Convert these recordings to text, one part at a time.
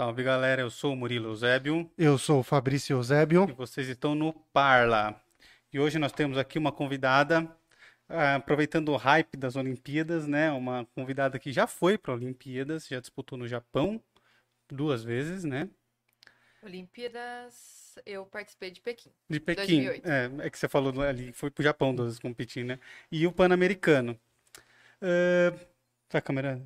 Salve galera, eu sou o Murilo Eusébio Eu sou o Fabrício Eusébio. e vocês estão no Parla. E hoje nós temos aqui uma convidada, ah, aproveitando o hype das Olimpíadas, né? Uma convidada que já foi para Olimpíadas, já disputou no Japão duas vezes, né? Olimpíadas, eu participei de Pequim. De Pequim. 2008. É, é que você falou ali, foi pro Japão duas vezes competir, né? E o Pan-Americano. Ah, tá a câmera?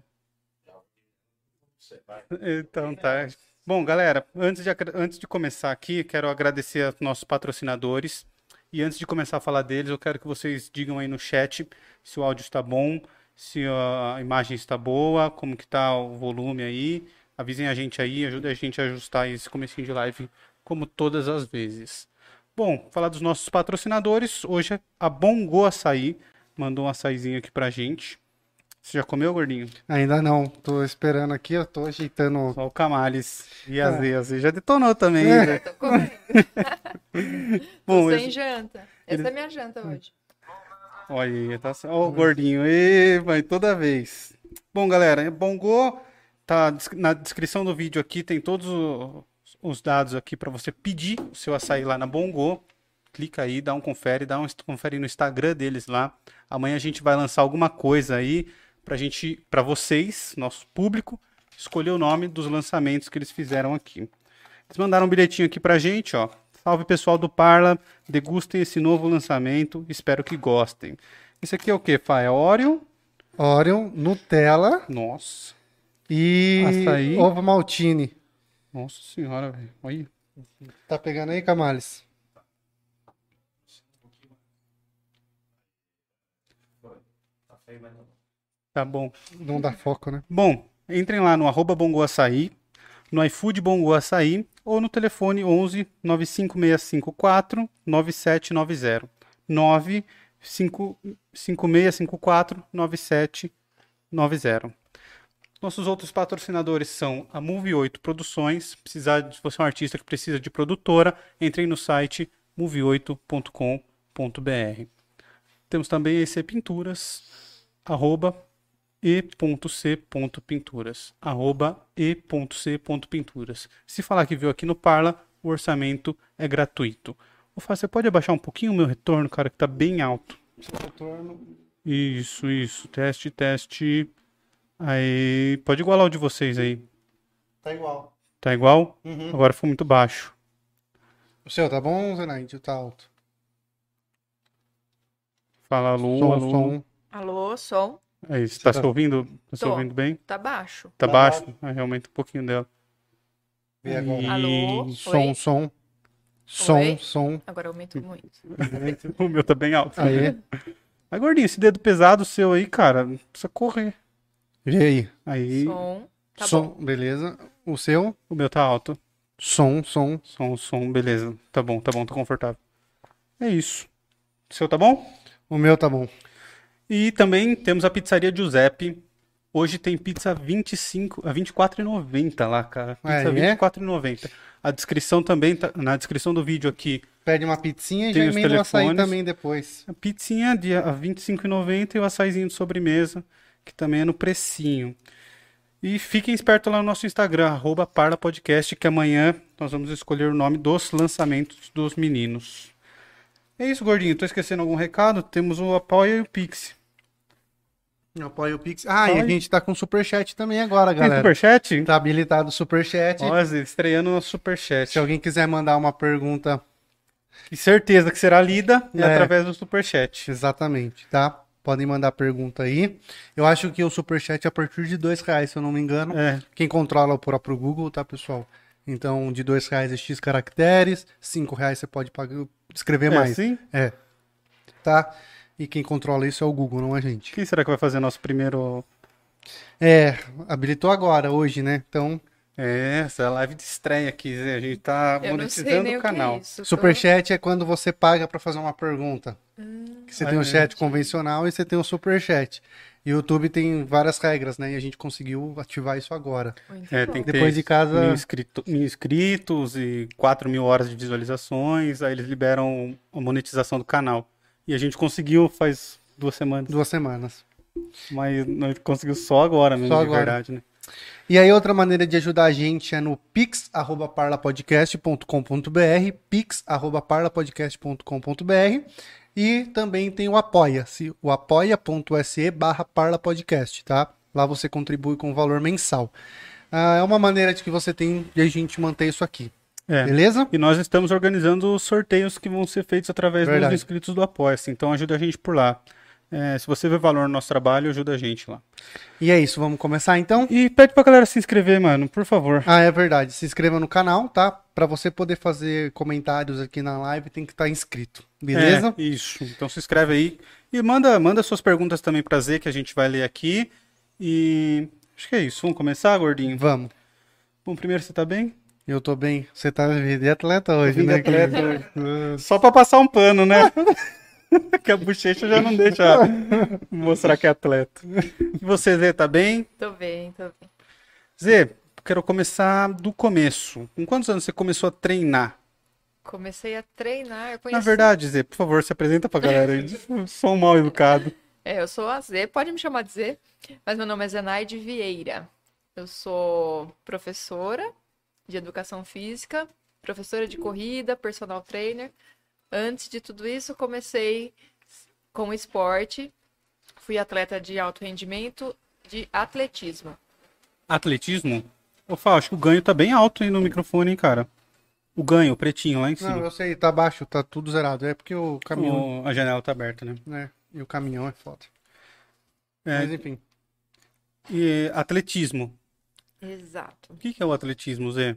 Então tá. Bom, galera, antes de, antes de começar aqui, quero agradecer aos nossos patrocinadores. E antes de começar a falar deles, eu quero que vocês digam aí no chat se o áudio está bom, se a imagem está boa, como que tá o volume aí. Avisem a gente aí, ajudem a gente a ajustar esse comecinho de live, como todas as vezes. Bom, falar dos nossos patrocinadores. Hoje a Bongo Açaí mandou um açaizinho aqui pra gente. Você já comeu, gordinho? Ainda não, tô esperando aqui, eu tô ajeitando. Só o Camales e a Zé. A Zé já detonou também, É. né? Tô comendo. Bom, Tô sem esse- janta. Essa é minha janta hoje. Olha aí, tá Ó, o gordinho. E vai toda vez. Bom, galera, Bongo tá na descrição do vídeo aqui, tem todos os dados aqui para você pedir o seu açaí lá na Bongo. Clica aí, dá um confere, dá um confere no Instagram deles lá. Amanhã a gente vai lançar alguma coisa aí pra gente, para vocês, nosso público, escolher o nome dos lançamentos que eles fizeram aqui. Eles mandaram um bilhetinho aqui pra gente, ó. Salve pessoal do Parla, degustem esse novo lançamento, espero que gostem. Isso aqui é o que, Fá? É Oreo? Orion, Nutella Nossa, e Açaí. ovo maltine. nossa senhora, velho. Olha. Tá pegando aí, Camales? Tá bom. Não dá foco, né? Bom, entrem lá no arroba Bongo Açaí, no iFood Bongo Açaí ou no telefone 11 95654 9790. 95654 9790. Nossos outros patrocinadores são a Move 8 Produções. Precisar, se você é um artista que precisa de produtora, entrem no site move8.com.br. Temos também a EC Pinturas, arroba e.c.pinturas, arroba e.c.pinturas. Se falar que viu aqui no Parla, o orçamento é gratuito. Ô, Fá, você pode abaixar um pouquinho o meu retorno, cara, que tá bem alto. Isso, isso. Teste, teste. Aí, pode igualar o de vocês aí. Tá igual. Tá igual? Uhum. Agora foi muito baixo. O seu tá bom, Zenaide? Tá alto. Fala alô, som, alô. som. Alô, som. É isso. Tá Tá- se ouvindo? Tá se Tô. ouvindo bem? Tá baixo. Tá Tá baixo? Aí aumenta um pouquinho dela. Vê agora. Alô? Som, Oi? som. Som, Oi? som. Agora aumenta muito. o meu tá bem alto. Aí, Mas, gordinho, esse dedo pesado seu aí, cara, precisa correr. vê aí. Aí, Som. Tá som, bom. beleza. O seu? o meu tá alto. Som, som. Som, som, beleza. Tá bom, tá bom, tá confortável. É isso. O seu tá bom? O meu tá bom. E também temos a pizzaria Giuseppe. Hoje tem pizza 25, a 24,90 lá, cara. Pizza Ah, é? 24,90. A descrição também tá, na descrição do vídeo aqui, Pede uma pizzinha e já emenda o açaí também depois. a pizzinha de a 25,90 e o açaizinho de sobremesa, que também é no precinho. E fiquem espertos lá no nosso Instagram, arroba Parla Podcast, que amanhã nós vamos escolher o nome dos lançamentos dos meninos. É isso, gordinho. Tô esquecendo algum recado? Temos o Apoia e o Pix. Apoia o Pix. Ah, e a gente tá com superchat também agora, Tem galera. superchat? Tá habilitado o superchat. Nossa, estreando no superchat. Se alguém quiser mandar uma pergunta, E certeza que será lida é através do superchat. exatamente, tá? Podem mandar pergunta aí. Eu acho que o superchat é a partir de dois reais, se eu não me engano. É, Quem controla o próprio Google, tá, pessoal? Então, de dois reais é X caracteres, cinco reais você pode pagar, escrever é mais, assim? é, tá? E quem controla isso é o Google, não a gente. Quem será que vai fazer nosso primeiro... É, habilitou agora, hoje, né? Então, É, essa é a live de estreia aqui, Zé. A gente tá Eu monetizando o o que é canal. Tô- superchat é quando você paga pra fazer uma pergunta. Que você tem Ah, um é. chat convencional e você tem o superchat. E o YouTube tem várias regras, né? E a gente conseguiu ativar isso agora. Muito É, bom. tem que Depois ter de casa- mil, inscrito- mil inscritos e 4 mil horas de visualizações, aí eles liberam a monetização do canal. E a gente conseguiu faz duas semanas, Duas semanas. mas nós conseguiu só agora mesmo, Só de agora. verdade, né? E aí, outra maneira de ajudar a gente é no pix.parlapodcast.com.br, pix.parlapodcast.com.br e também tem o Apoia-se, o apoia.se barra parlapodcast, tá? Lá você contribui com o valor mensal. Ah, é uma maneira de que você tem de a gente manter isso aqui, É. beleza? E nós estamos organizando os sorteios que vão ser feitos através Verdade. dos inscritos do Apoia-se. Então ajuda a gente por lá. É, se você vê valor no nosso trabalho, ajuda a gente lá. E é isso, vamos começar então? E pede pra galera se inscrever, mano, por favor. Ah, é verdade. Se inscreva no canal, tá? Pra você poder fazer comentários aqui na live, tem que estar inscrito. Beleza? É, isso. Então se inscreve aí. E manda, manda suas perguntas também pra Z, que a gente vai ler aqui. E acho que é isso. Vamos começar, gordinho? Vamos. Bom, primeiro você tá bem? Eu tô bem. Você tá de atleta hoje, vim de né? atleta? Só pra passar um pano, né? que a bochecha já não deixa mostrar que é atleta. E você, Zê, tá bem? Tô bem, tô bem. Zê, quero começar do começo. Com quantos anos você começou a treinar? Comecei a treinar, eu Na conheci... verdade, Zê, por favor, se apresenta pra galera aí. Sou um mal educado. É, eu sou a Z, pode me chamar de Z, mas meu nome é Zenaide Vieira. Eu sou professora de educação física, professora de corrida, personal trainer. Antes de tudo isso, comecei com esporte. Fui atleta de alto rendimento, de atletismo. Atletismo? Ô, Fá, acho que o ganho tá bem alto aí no microfone, hein, cara. O ganho, o pretinho lá em Não, cima. eu sei, tá baixo, tá tudo zerado. É porque o caminhão, O- a janela tá aberta, né? né? E o caminhão é foda. É, Mas enfim. e atletismo. Exato. O que é o atletismo, Zê?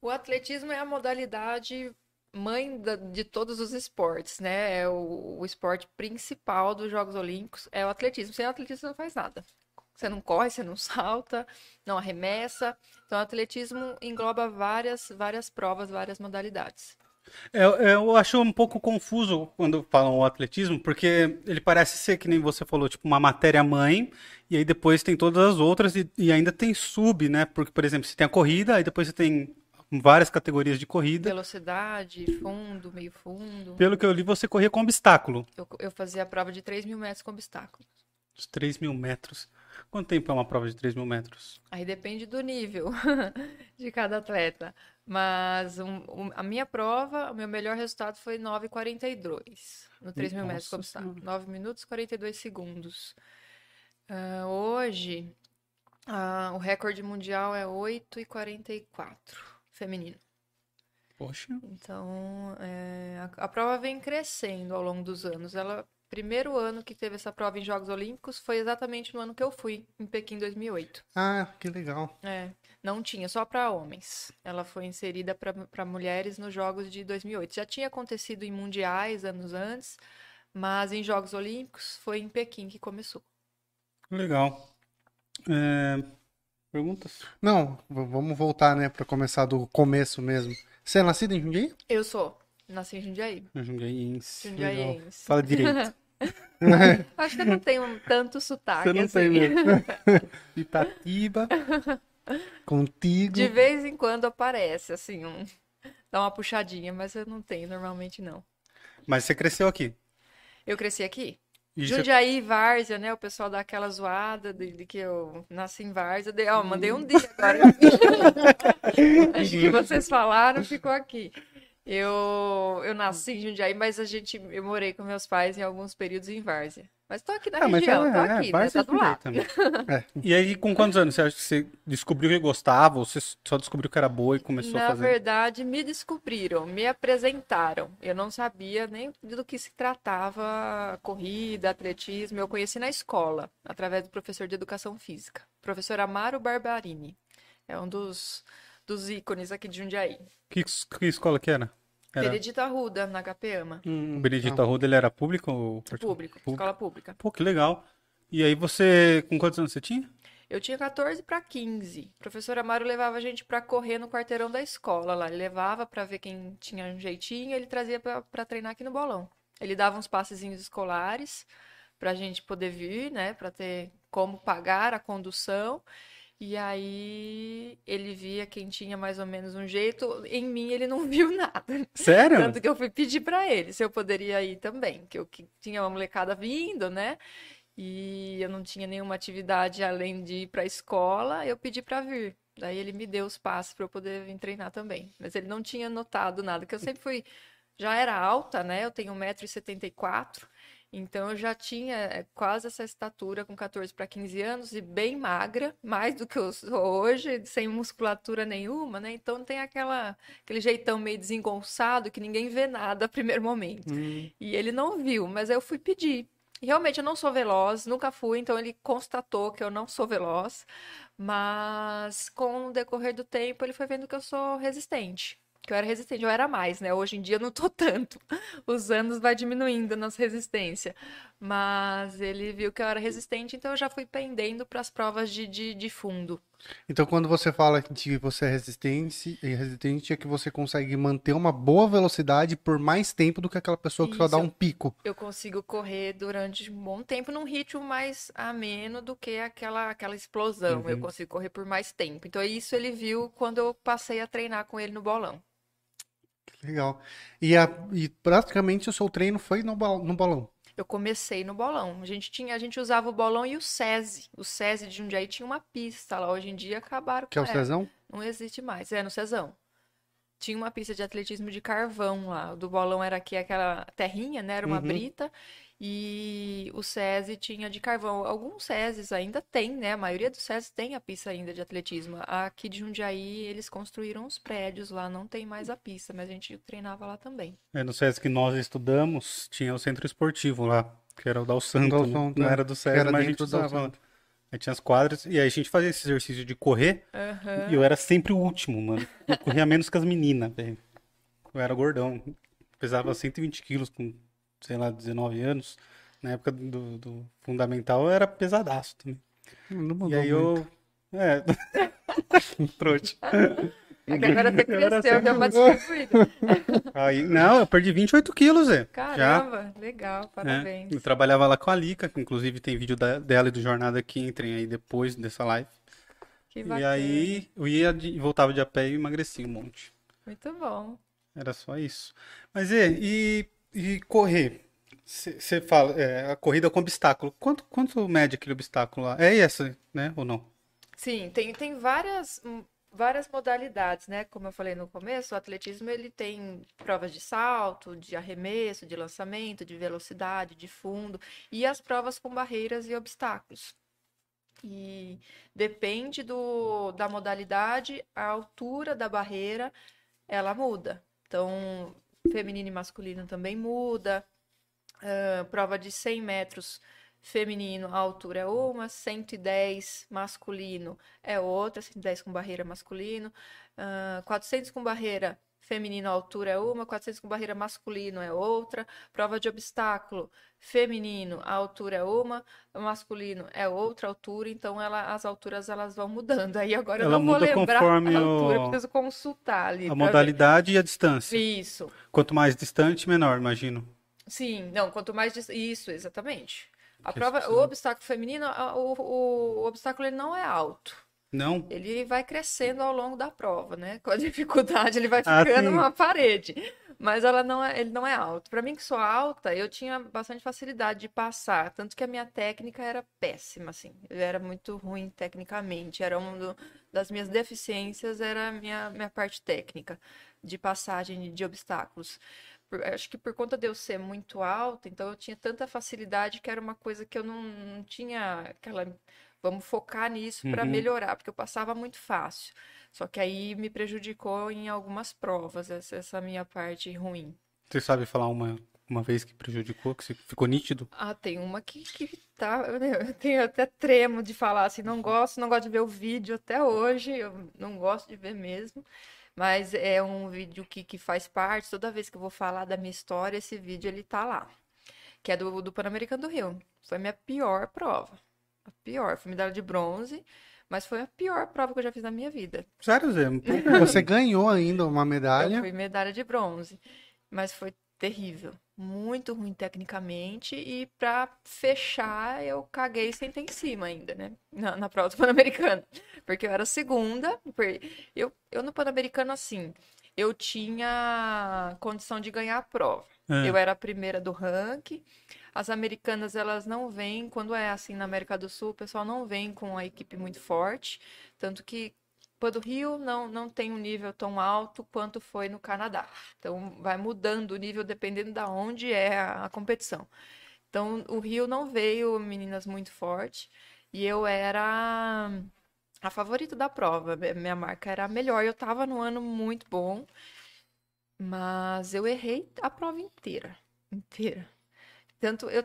O atletismo é a modalidade mãe de todos os esportes, né? É o, o esporte principal dos Jogos Olímpicos é o atletismo. Sem atletismo você não faz nada. Você não corre, você não salta, não arremessa. Então, o atletismo engloba várias, várias provas, várias modalidades. É, é, eu acho um pouco confuso quando falam o atletismo, porque ele parece ser, que nem você falou, tipo uma matéria-mãe, e aí depois tem todas as outras, e, e ainda tem sub, né? Porque, por exemplo, você tem a corrida, aí depois você tem várias categorias de corrida. Velocidade, fundo, meio fundo. Pelo que eu li, você corria com obstáculo. Eu, eu fazia a prova de 3 mil metros com obstáculo. Os 3 mil metros. Quanto tempo é uma prova de 3 mil metros? Aí depende do nível de cada atleta. Mas um- um- a minha prova, o meu melhor resultado foi 9,42 no 3 mil metros com Nossa obstáculo. 9 minutos e 42 segundos. Ah, hoje, ah, o recorde mundial é 8,44 feminino. Poxa. Então, é, a, a prova vem crescendo ao longo dos anos. Ela, primeiro ano que teve essa prova em Jogos Olímpicos foi exatamente no ano que eu fui, em Pequim 2008. Ah, que legal. É, não tinha, só para homens. Ela foi inserida para mulheres nos Jogos de 2008. Já tinha acontecido em mundiais anos antes, mas em Jogos Olímpicos foi em Pequim que começou. Legal. É, Perguntas? Não, vamos voltar, né, pra começar do começo mesmo. Você é nascido em Jundiaí? Eu sou, nasci em Jundiaí. Jundiaiense. Jundiaiense. Fala direito. Acho que eu não tenho tanto sotaque Você não assim. tem mesmo. Itatiba. Contigo. De vez em quando aparece, assim, um... dá uma puxadinha, mas eu não tenho normalmente não. Mas você cresceu aqui. Eu cresci aqui. E você- Jundiaí, Várzea, né? O pessoal dá aquela zoada de, de que eu nasci em Várzea. Dei, ó, mandei um dia agora. Acho que vocês falaram, ficou aqui. Eu, eu nasci em Jundiaí, mas a gente, eu morei com meus pais em alguns períodos em Várzea. Mas tô aqui na Ah, mas região, é, tô é, aqui, né? Várzea Tá do lado. também. E aí, com quantos anos você acha que você descobriu que gostava? Ou você só descobriu que era boa e começou a Na fazer? verdade, me descobriram, me apresentaram. Eu não sabia nem do que se tratava corrida, atletismo. Eu conheci na escola, através do professor de educação física, professor Amaro Barbarini. É um dos, dos ícones aqui de Jundiaí. Que, que escola que era? Era Benedito Arruda, na Capeama. Hum, o Benedito Arruda, ele era público ou particular? Público, escola pública. Pô, que legal. E aí você, com quantos anos você tinha? Eu tinha 14 para 15. O professor Amaro levava a gente para correr no quarteirão da escola lá. Ele levava para ver quem tinha um jeitinho, ele trazia para treinar aqui no bolão. Ele dava uns passezinhos escolares para a gente poder vir, né, para ter como pagar a condução. E aí ele via quem tinha mais ou menos um jeito. Em mim ele não viu nada. Sério? Tanto que eu fui pedir para ele se eu poderia ir também, que eu que tinha uma molecada vindo, né? e eu não tinha nenhuma atividade além de ir para a escola, eu pedi para vir. Daí ele me deu os passos para eu poder vir treinar também. Mas ele não tinha notado nada, que eu sempre fui. Já era alta, né? Eu tenho 1,74m. Então eu já tinha é, quase essa estatura com 14 para 15 anos e bem magra, mais do que eu sou hoje, sem musculatura nenhuma, né? Então tem aquela aquele jeitão meio desengonçado que ninguém vê nada a primeiro momento. Hum. E ele não viu, mas eu fui pedir. E Realmente eu não sou veloz, nunca fui, então ele constatou que eu não sou veloz, mas com o decorrer do tempo ele foi vendo que eu sou resistente que eu era resistente, eu era mais, né? Hoje em dia eu não tô tanto. Os anos vai diminuindo a nossa resistência. Mas ele viu que eu era resistente, então eu já fui pendendo para as provas de, de, de, fundo. Então, quando você fala que você é resistente, resistente é que você consegue manter uma boa velocidade por mais tempo do que aquela pessoa que Isso, só dá um pico. Eu consigo correr durante um bom tempo num ritmo mais ameno do que aquela, aquela explosão. Uhum. Eu consigo correr por mais tempo. Então, isso ele viu quando eu passei a treinar com ele no bolão. Legal. E, a, e praticamente o seu treino foi no, no bolão. Eu comecei no bolão. A gente tinha, a gente usava o bolão e o SESI. O SESI de Jundiaí tinha uma pista lá. Hoje em dia acabaram Que é o com ela. Cezão? Não existe mais. É no Cezão. Tinha uma pista de atletismo de carvão lá. O do bolão era aqui aquela terrinha, né? Era uma Uhum. brita. E o SESI tinha de carvão. Alguns SESIs ainda tem, né? A maioria dos SESIs tem a pista ainda de atletismo. Aqui de Jundiaí, eles construíram os prédios lá. Não tem mais a pista, mas a gente treinava lá também. É, no SESC que nós estudamos, tinha o centro esportivo lá, que era o Dal Santo, Dal né? Santo, Não é. era do SESC, era mas a gente usava lá. Aí tinha as quadras, e aí a gente fazia esse exercício de correr, Aham. e eu era sempre o último, mano. Eu corria menos que as meninas, velho. Eu era gordão. Pesava 120 quilos com, sei lá, 19 anos. Na época do, do fundamental eu era pesadaço também. Não mudou E aí muito. eu. É. Trouxa. É que agora você cresceu, deu uma sempre- distribuída. Aí, não, eu perdi 28 quilos, Zé. Já. Caramba, legal, É, parabéns. eu trabalhava lá com a Lica, que inclusive tem vídeo da- dela e do Jornada que entrem aí depois dessa live. Que E bacana. aí eu ia de- e voltava de a pé e emagrecia um monte. Muito bom. Era só isso. Mas e, e, e correr? Você fala, é, a corrida com obstáculo. Quanto, quanto mede aquele obstáculo lá? É essa, né? Ou não? Sim, tem, tem várias, hum, várias modalidades, né? Como eu falei no começo, o atletismo ele tem provas de salto, de arremesso, de lançamento, de velocidade, de fundo e as provas com barreiras e obstáculos. E depende do, da modalidade, a altura da barreira, ela muda. Então, feminino e masculino também muda. Ah, prova de 100 metros feminino, a altura é uma, 110 masculino é outra, 110 com barreira masculino, ah, 400 com barreira feminino, a altura é uma, 400 com barreira masculino é outra, prova de obstáculo feminino, a altura é uma, masculino é outra altura, então ela, as alturas elas vão mudando. Aí agora eu Ela não vou muda lembrar conforme a altura, o- eu preciso consultar ali A pra ver. modalidade e a distância. Isso. Quanto mais distante, menor, imagino. Sim, não, quanto mais dis- isso, exatamente. A Que prova, o obstáculo feminino, o, o, o obstáculo ele não é alto. Não? Ele vai crescendo ao longo da prova, né? Com a dificuldade, ele vai Ah, ficando sim. uma parede. Mas ela não é, ele não é alto. Para mim, que sou alta, eu tinha bastante facilidade de passar. Tanto que a minha técnica era péssima, assim. Eu era muito ruim tecnicamente. Era uma do- das minhas deficiências, era a minha, minha parte técnica de passagem de obstáculos. Por- acho que por conta de eu ser muito alta, então eu tinha tanta facilidade que era uma coisa que eu não, não tinha aquela. Vamos focar nisso para Uhum. melhorar, porque eu passava muito fácil. Só que aí me prejudicou em algumas provas, essa, essa minha parte ruim. Você sabe falar uma, uma vez que prejudicou, que ficou nítido? Ah, tem uma que, que tá. Eu tenho até tremo de falar assim, não gosto, não gosto de ver o vídeo até hoje, eu não gosto de ver mesmo. Mas é um vídeo que, que faz parte, toda vez que eu vou falar da minha história, esse vídeo ele tá lá. Que é do, do Pan-Americano do Rio. Foi a minha pior prova. A pior. Foi medalha de bronze, mas foi a pior prova que eu já fiz na minha vida. Sério, Zé? Você ganhou ainda uma Eu medalha. fui medalha de bronze, mas foi terrível, muito ruim tecnicamente e pra fechar eu caguei sentei em cima ainda, né? Na, na prova do Pan-Americano, porque eu era segunda, eu, eu no Pan-Americano assim, eu tinha condição de ganhar a prova. É. Eu era a primeira do ranking, As americanas, elas não vêm, quando é assim na América do Sul, o pessoal não vem com a equipe muito forte. Tanto que do Rio não, não tem um nível tão alto quanto foi no Canadá. Então, vai mudando o nível dependendo da onde é a, a competição. Então, o Rio não veio meninas muito forte. E eu era a favorita da prova. Minha marca era a melhor. Eu tava no ano muito bom. Mas eu errei a prova inteira. Inteira. Tanto eu,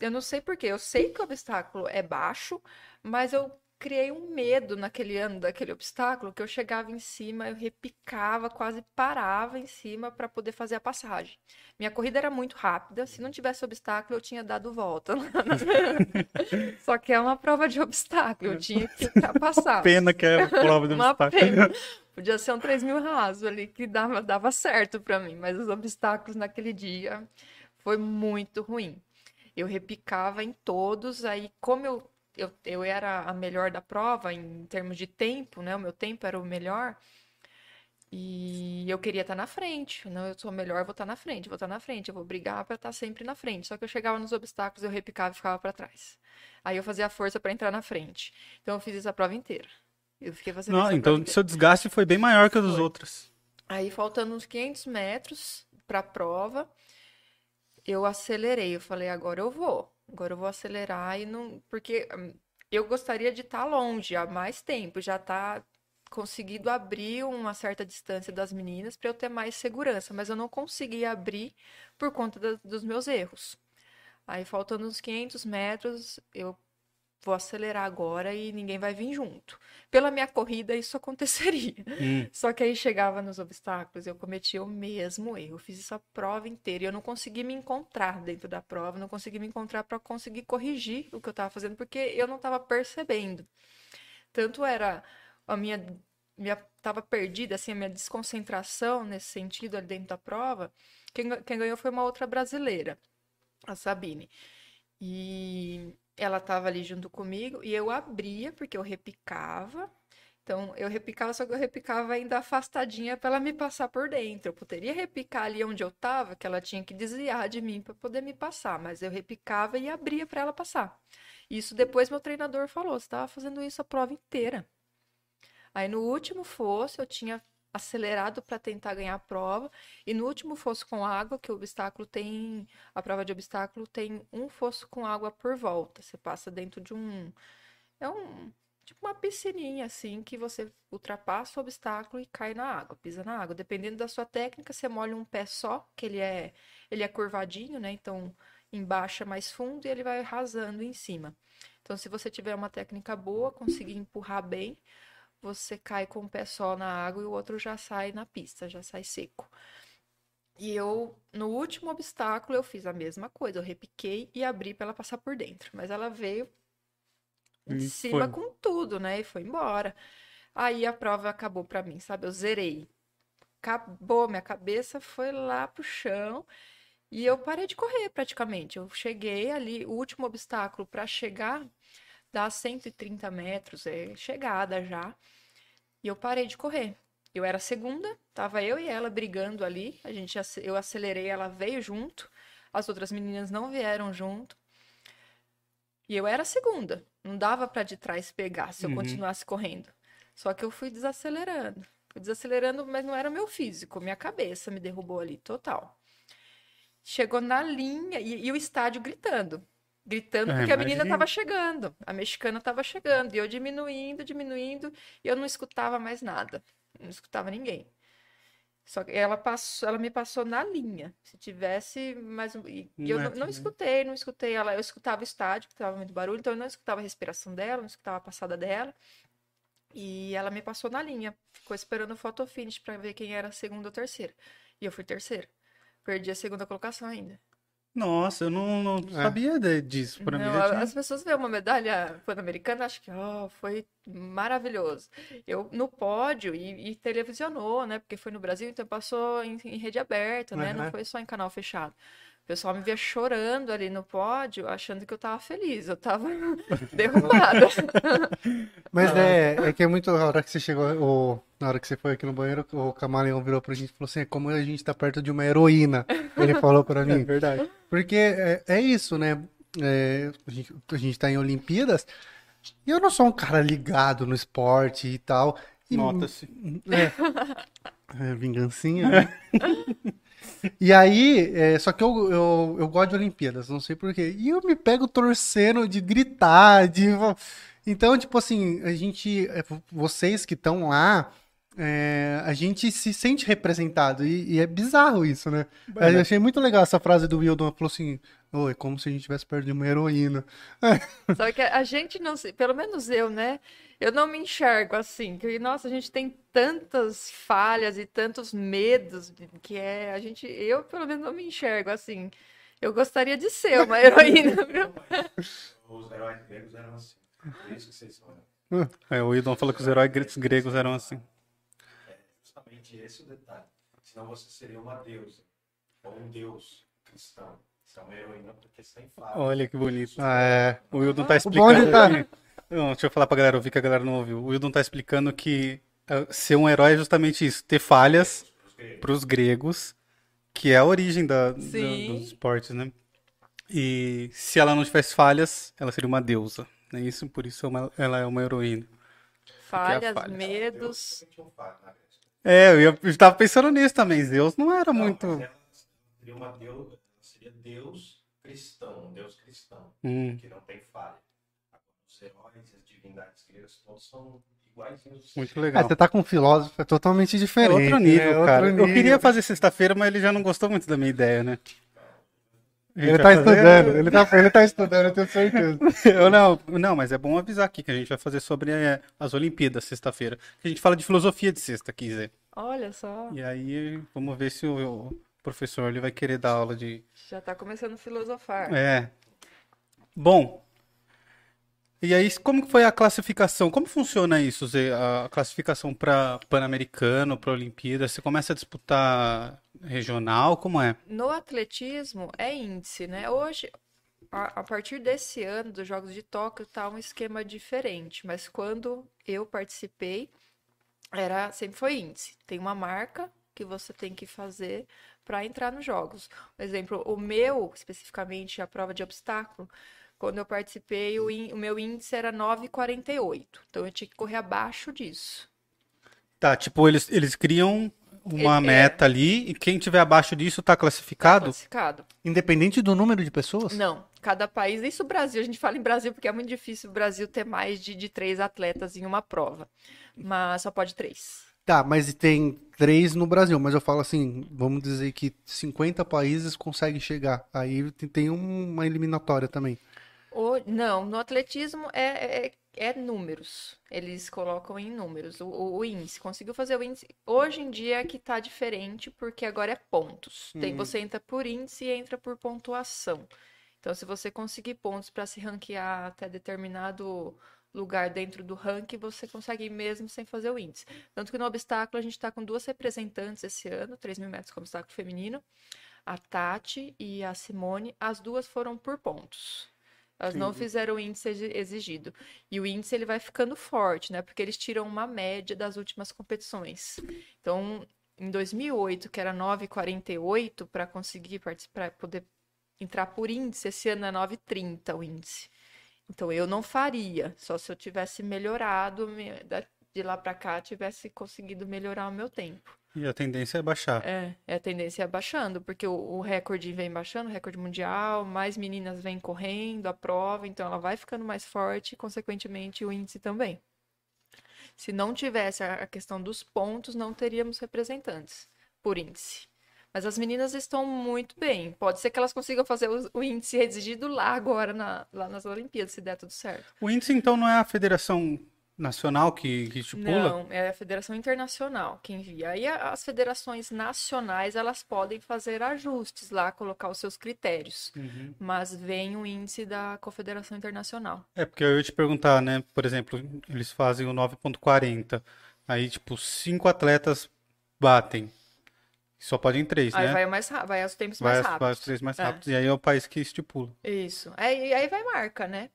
eu não sei porquê. Eu sei que o obstáculo é baixo, mas eu criei um medo naquele ano daquele obstáculo que eu chegava em cima, eu repicava, quase parava em cima para poder fazer a passagem. Minha corrida era muito rápida, se não tivesse obstáculo eu tinha dado volta. Só que é uma prova de obstáculo, eu tinha que passar. Pena que é prova de obstáculo. Pena. Podia ser um 3 mil raso ali que dava, dava certo para mim, mas os obstáculos naquele dia foi muito ruim. Eu repicava em todos, aí como eu, eu, eu era a melhor da prova em termos de tempo, né? O meu tempo era o melhor. E eu queria estar na frente. Não, eu sou melhor, vou estar na frente, vou estar na frente, eu vou brigar para estar sempre na frente. Só que eu chegava nos obstáculos, eu repicava e ficava para trás. Aí eu fazia a força para entrar na frente. Então eu fiz essa prova inteira. Eu fiquei fazendo Não, então seu desgaste foi bem maior que o dos outros. Aí faltando uns 500 metros para a prova, eu acelerei. Eu falei, agora eu vou. Agora eu vou acelerar e não. Porque hum, eu gostaria de estar tá longe há mais tempo, já tá conseguido abrir uma certa distância das meninas para eu ter mais segurança, mas eu não consegui abrir por conta da, dos meus erros. Aí, faltando uns 500 metros, eu vou acelerar agora e ninguém vai vir junto. Pela minha corrida, isso aconteceria. Hum. Só que aí chegava nos obstáculos, eu cometia o mesmo erro. Eu fiz essa prova inteira e eu não consegui me encontrar dentro da prova, não consegui me encontrar para conseguir corrigir o que eu estava fazendo, porque eu não estava percebendo. Tanto era a minha minha estava perdida assim a minha desconcentração nesse sentido ali dentro da prova quem, quem ganhou foi uma outra brasileira a Sabine e ela estava ali junto comigo e eu abria, porque eu repicava. Então, eu repicava, só que eu repicava ainda afastadinha para ela me passar por dentro. Eu poderia repicar ali onde eu estava, que ela tinha que desviar de mim para poder me passar, mas eu repicava e abria para ela passar. Isso depois meu treinador falou: você estava fazendo isso a prova inteira. Aí no último fosso eu tinha acelerado para tentar ganhar a prova. E no último fosso com água, que o obstáculo tem. A prova de obstáculo tem um fosso com água por volta. Você passa dentro de um. É um. Tipo uma piscininha, assim, que você ultrapassa o obstáculo e cai na água, pisa na água. Dependendo da sua técnica, você molha um pé só, que ele é, ele é curvadinho, né? Então, embaixo é mais fundo e ele vai rasando em cima. Então, se você tiver uma técnica boa, conseguir empurrar bem, você cai com o pé só na água e o outro já sai na pista, já sai seco. E eu, no último obstáculo, eu fiz a mesma coisa. Eu repiquei e abri para ela passar por dentro. Mas ela veio em e cima foi. com tudo, né? E foi embora. Aí a prova acabou para mim, sabe? Eu zerei. Acabou, minha cabeça foi lá pro chão. E eu parei de correr praticamente. Eu cheguei ali, o último obstáculo para chegar dá 130 metros, é chegada já. E eu parei de correr. Eu era a segunda, tava eu e ela brigando ali. A gente eu acelerei, ela veio junto. As outras meninas não vieram junto. E eu era a segunda. Não dava para de trás pegar se eu uhum. continuasse correndo. Só que eu fui desacelerando. Fui desacelerando, mas não era meu físico, minha cabeça me derrubou ali total. Chegou na linha e, e o estádio gritando gritando é, porque a menina estava chegando, a mexicana estava chegando, e eu diminuindo, diminuindo, e eu não escutava mais nada, não escutava ninguém. Só que ela passou, ela me passou na linha. Se tivesse mais um, e eu não, não, escutei, não escutei ela, eu escutava o estádio, que estava muito barulho, então eu não escutava a respiração dela, não escutava a passada dela. E ela me passou na linha, ficou esperando o photo finish para ver quem era a segunda ou terceira. E eu fui terceira. Perdi a segunda colocação ainda. Nossa, eu não, não é. sabia de, disso. Pra não, mim, tinha... As pessoas veem uma medalha pan-americana acham que oh, foi maravilhoso. Eu no pódio e, e, televisionou, né? Porque foi no Brasil, então passou em, em rede aberta, né? Uhum. Não foi só em canal fechado. O pessoal me via chorando ali no pódio, achando que eu tava feliz. Eu tava derrubada. Mas é, é que é muito. A hora que você chegou, o, na hora que você foi aqui no banheiro, o Camaleão virou pra gente e falou assim: é como a gente tá perto de uma heroína. Ele falou pra É mim. verdade. Porque é, é isso, né? É, a, gente, a gente tá em Olimpíadas e eu não sou um cara ligado no esporte e tal. Nota-se. É, é vingancinha, né? E aí, é, só que eu, eu, eu gosto de Olimpíadas, não sei porquê. E eu me pego torcendo de gritar, de... Então, tipo assim, a gente, é, vocês que estão lá, é, a gente se sente representado. E, e é bizarro isso, né? É, né? Eu achei muito legal essa frase do Wildon, falou assim, "Ô, é como se a gente tivesse perto de uma heroína. Só que a gente não se, pelo menos eu, né? Eu não me enxergo assim, que nossa, a gente tem tantas falhas e tantos medos que é a gente, eu pelo menos não me enxergo assim. Eu gostaria de ser uma heroína? Os heróis gregos eram assim. Por isso que vocês são. É, o Idon falou que os heróis gre- gregos eram assim. É justamente esse o detalhe. Senão você seria uma deusa. Ou um deus cristão. É uma heroína porque. Olha que bonito. Ah, é. O Wildon tá bonde explicando. tá- Não, deixa eu falar pra galera ouvir que a galera não ouviu. O Wildon tá explicando que eh, ser um herói é justamente isso, ter falhas pros gregos, que é a origem da, da- dos esportes, né? E se ela não tivesse falhas, ela seria uma deusa. Não é isso? Por isso é uma- ela é uma heroína. Falhas, falha. medos. Deus um. É, eu, ia, eu tava pensando nisso também. Zeus não era Não, muito. ela seria uma deusa, Deus cristão, um Deus cristão, Hum, que não tem falha. Agora, os heróis e as divindades gregas todos são iguaizinhos. muito É, legal. você tá com um filósofo, é totalmente É diferente. outro nível, né? Outro cara. Eu nível. queria fazer sexta-feira, mas ele já não gostou muito da minha ideia, né? Ele vai tá fazer- estudando, ele tá, ele tá estudando, eu tenho certeza. Eu não, não, mas é bom avisar aqui que a gente vai fazer sobre eh, as Olimpíadas sexta-feira. A gente fala de filosofia de sexta, quer dizer. Olha só, E aí, vamos ver se o professor ele vai querer dar aula de. já tá começando a filosofar. É. Bom. E aí, como que foi a classificação? Como funciona isso, Zé? A classificação para Pan-Americano, para Olimpíada? Você começa a disputar regional? Como é? No atletismo é índice, né? Hoje, a, partir desse ano dos Jogos de Tóquio, tá um esquema diferente, mas quando eu participei, era sempre foi índice. Tem uma marca que você tem que fazer para entrar nos jogos. Por exemplo, o meu, especificamente a prova de obstáculo, quando eu participei, o, ín- o meu índice era 9,48. Então eu tinha que correr abaixo disso. Tá, tipo, eles, eles criam uma É. meta ali e quem tiver abaixo disso tá classificado? Classificado. Independente do número de pessoas? Não, cada país, isso o Brasil, a gente fala em Brasil porque é muito difícil o Brasil ter mais de, de três atletas em uma prova. Mas só pode três. Tá, mas tem três no Brasil, mas eu falo assim, vamos dizer que 50 países conseguem chegar. Aí tem- uma eliminatória também. O, não, no atletismo é, é, é números. Eles colocam em números o, o- o índice. Conseguiu fazer o índice. Hoje em dia é que tá diferente, porque agora é pontos. Tem, você entra por índice e entra por pontuação. Então, se você conseguir pontos para se ranquear até determinado lugar dentro do ranking, você consegue ir mesmo sem fazer o índice. Tanto que no obstáculo a gente está com duas representantes esse ano, 3 mil metros com obstáculo feminino, a Tati e a Simone. As duas foram por pontos. Elas não fizeram o índice exi- exigido. E o índice ele vai ficando forte, né? Porque eles tiram uma média das últimas competições. Então, em 2008, que era 9,48 para conseguir participar, poder entrar por índice, esse ano é 9,30 o índice. Então, eu não faria, só se eu tivesse melhorado de lá para cá, tivesse conseguido melhorar o meu tempo. E a tendência é baixar. É, é a tendência é baixando, porque o, o recorde vem baixando, o recorde mundial, mais meninas vêm correndo a prova, então ela vai ficando mais forte e, consequentemente, o índice também. Se não tivesse a questão dos pontos, não teríamos representantes por índice. Mas as meninas estão muito bem. Pode ser que elas consigam fazer o, índice exigido lá agora, na- lá nas Olimpíadas, se der tudo certo. O índice, então, não é a federação nacional que, que estipula? Não, é a Federação Internacional que envia. Aí as federações nacionais, elas podem fazer ajustes lá, colocar os seus critérios. Uhum. Mas vem o índice da Confederação Internacional. É, porque eu ia te perguntar, né? Por exemplo, eles fazem o 9.40. Aí, tipo, cinco atletas batem. Só pode em três, Aí né? vai, mais, vai aos tempos Vai, mais as- vai rápidos. os três mais É. rápidos. E aí é o país que estipula. Isso. Aí, aí vai marca, né?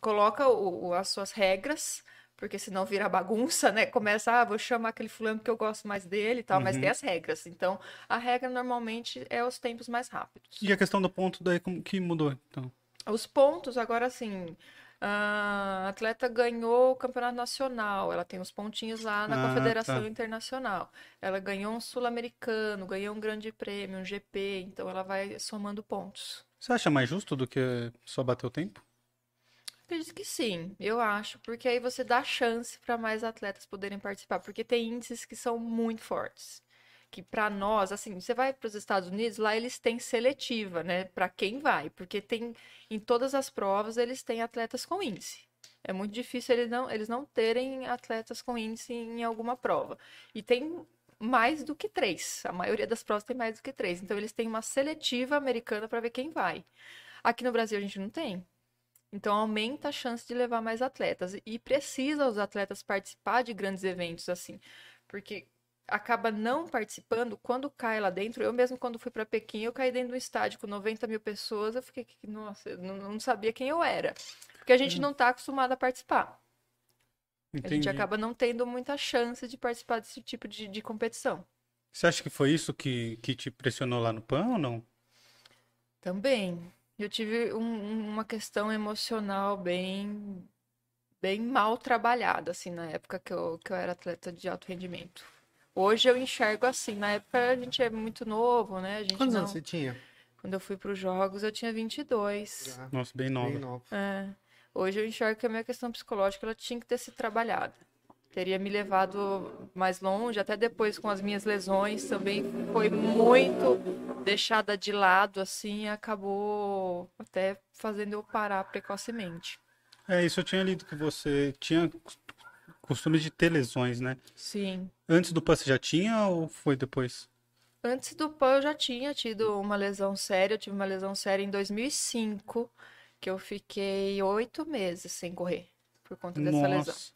Coloca o- o- as suas regras, porque senão vira bagunça, né? Começa, ah, vou chamar aquele fulano porque eu gosto mais dele e tal, mas Uhum. tem as regras. Então, a regra normalmente é os tempos mais rápidos. E a questão do ponto daí como que mudou, então? Os pontos, agora sim. A atleta ganhou o campeonato nacional, ela tem os pontinhos lá na Ah, Confederação tá. Internacional. Ela ganhou um sul-americano, ganhou um grande prêmio, um GP, então ela vai somando pontos. Você acha mais justo do que só bater o tempo? Acredito que sim, eu acho, porque aí você dá chance para mais atletas poderem participar, porque tem índices que são muito fortes. Que para nós, assim, você vai para os Estados Unidos, lá eles têm seletiva, né, para quem vai, porque tem em todas as provas eles têm atletas com índice. É muito difícil eles não, eles não terem atletas com índice em alguma prova. E tem mais do que três. A maioria das provas tem mais do que três. Então eles têm uma seletiva americana para ver quem vai. Aqui no Brasil a gente não tem. Então aumenta a chance de levar mais atletas e precisa os atletas participar de grandes eventos assim, porque acaba não participando quando cai lá dentro. Eu mesmo quando fui para Pequim, eu caí dentro de um estádio com 90 mil pessoas, eu fiquei, nossa, eu não, sabia quem eu era, porque a gente não está acostumado a participar. A gente Entendi. acaba não tendo muita chance de participar desse tipo de, de competição. Você acha que foi isso que, que te pressionou lá no PAN ou não? Também. Eu tive um- uma questão emocional bem, bem mal trabalhada, assim, na época que eu, que eu era atleta de alto rendimento. Hoje eu enxergo assim, na época a gente é muito novo, né? A gente Quantos não... anos você tinha? Quando eu fui para os jogos, eu tinha 22. Já, Nossa, bem bem nova. nova. É. Hoje eu enxergo que a minha questão psicológica ela tinha que ter sido trabalhada. Teria me levado mais longe, até depois com as minhas lesões também foi muito deixada de lado, assim, e acabou até fazendo eu parar precocemente. É, isso eu tinha lido que você tinha costume de ter lesões, né? Sim. Antes do PAN você já tinha ou foi depois? Antes do PAN eu já tinha tido uma lesão séria, eu tive uma lesão séria em 2005, que eu fiquei oito meses sem correr por conta dessa lesão. Nossa.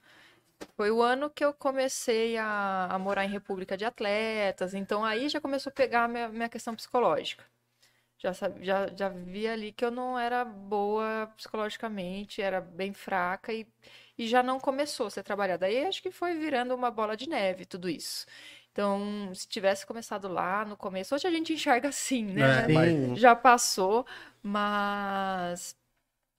Foi o ano que eu comecei a, a morar em República de Atletas, então aí já começou a pegar a minha, minha questão psicológica. Já, já, já vi ali que eu não era boa psicologicamente, era bem fraca e, e já não começou a ser trabalhada. Aí acho que foi virando uma bola de neve tudo isso. Então, se tivesse começado lá no começo, hoje a gente enxerga assim, né? É, Sim. já passou, mas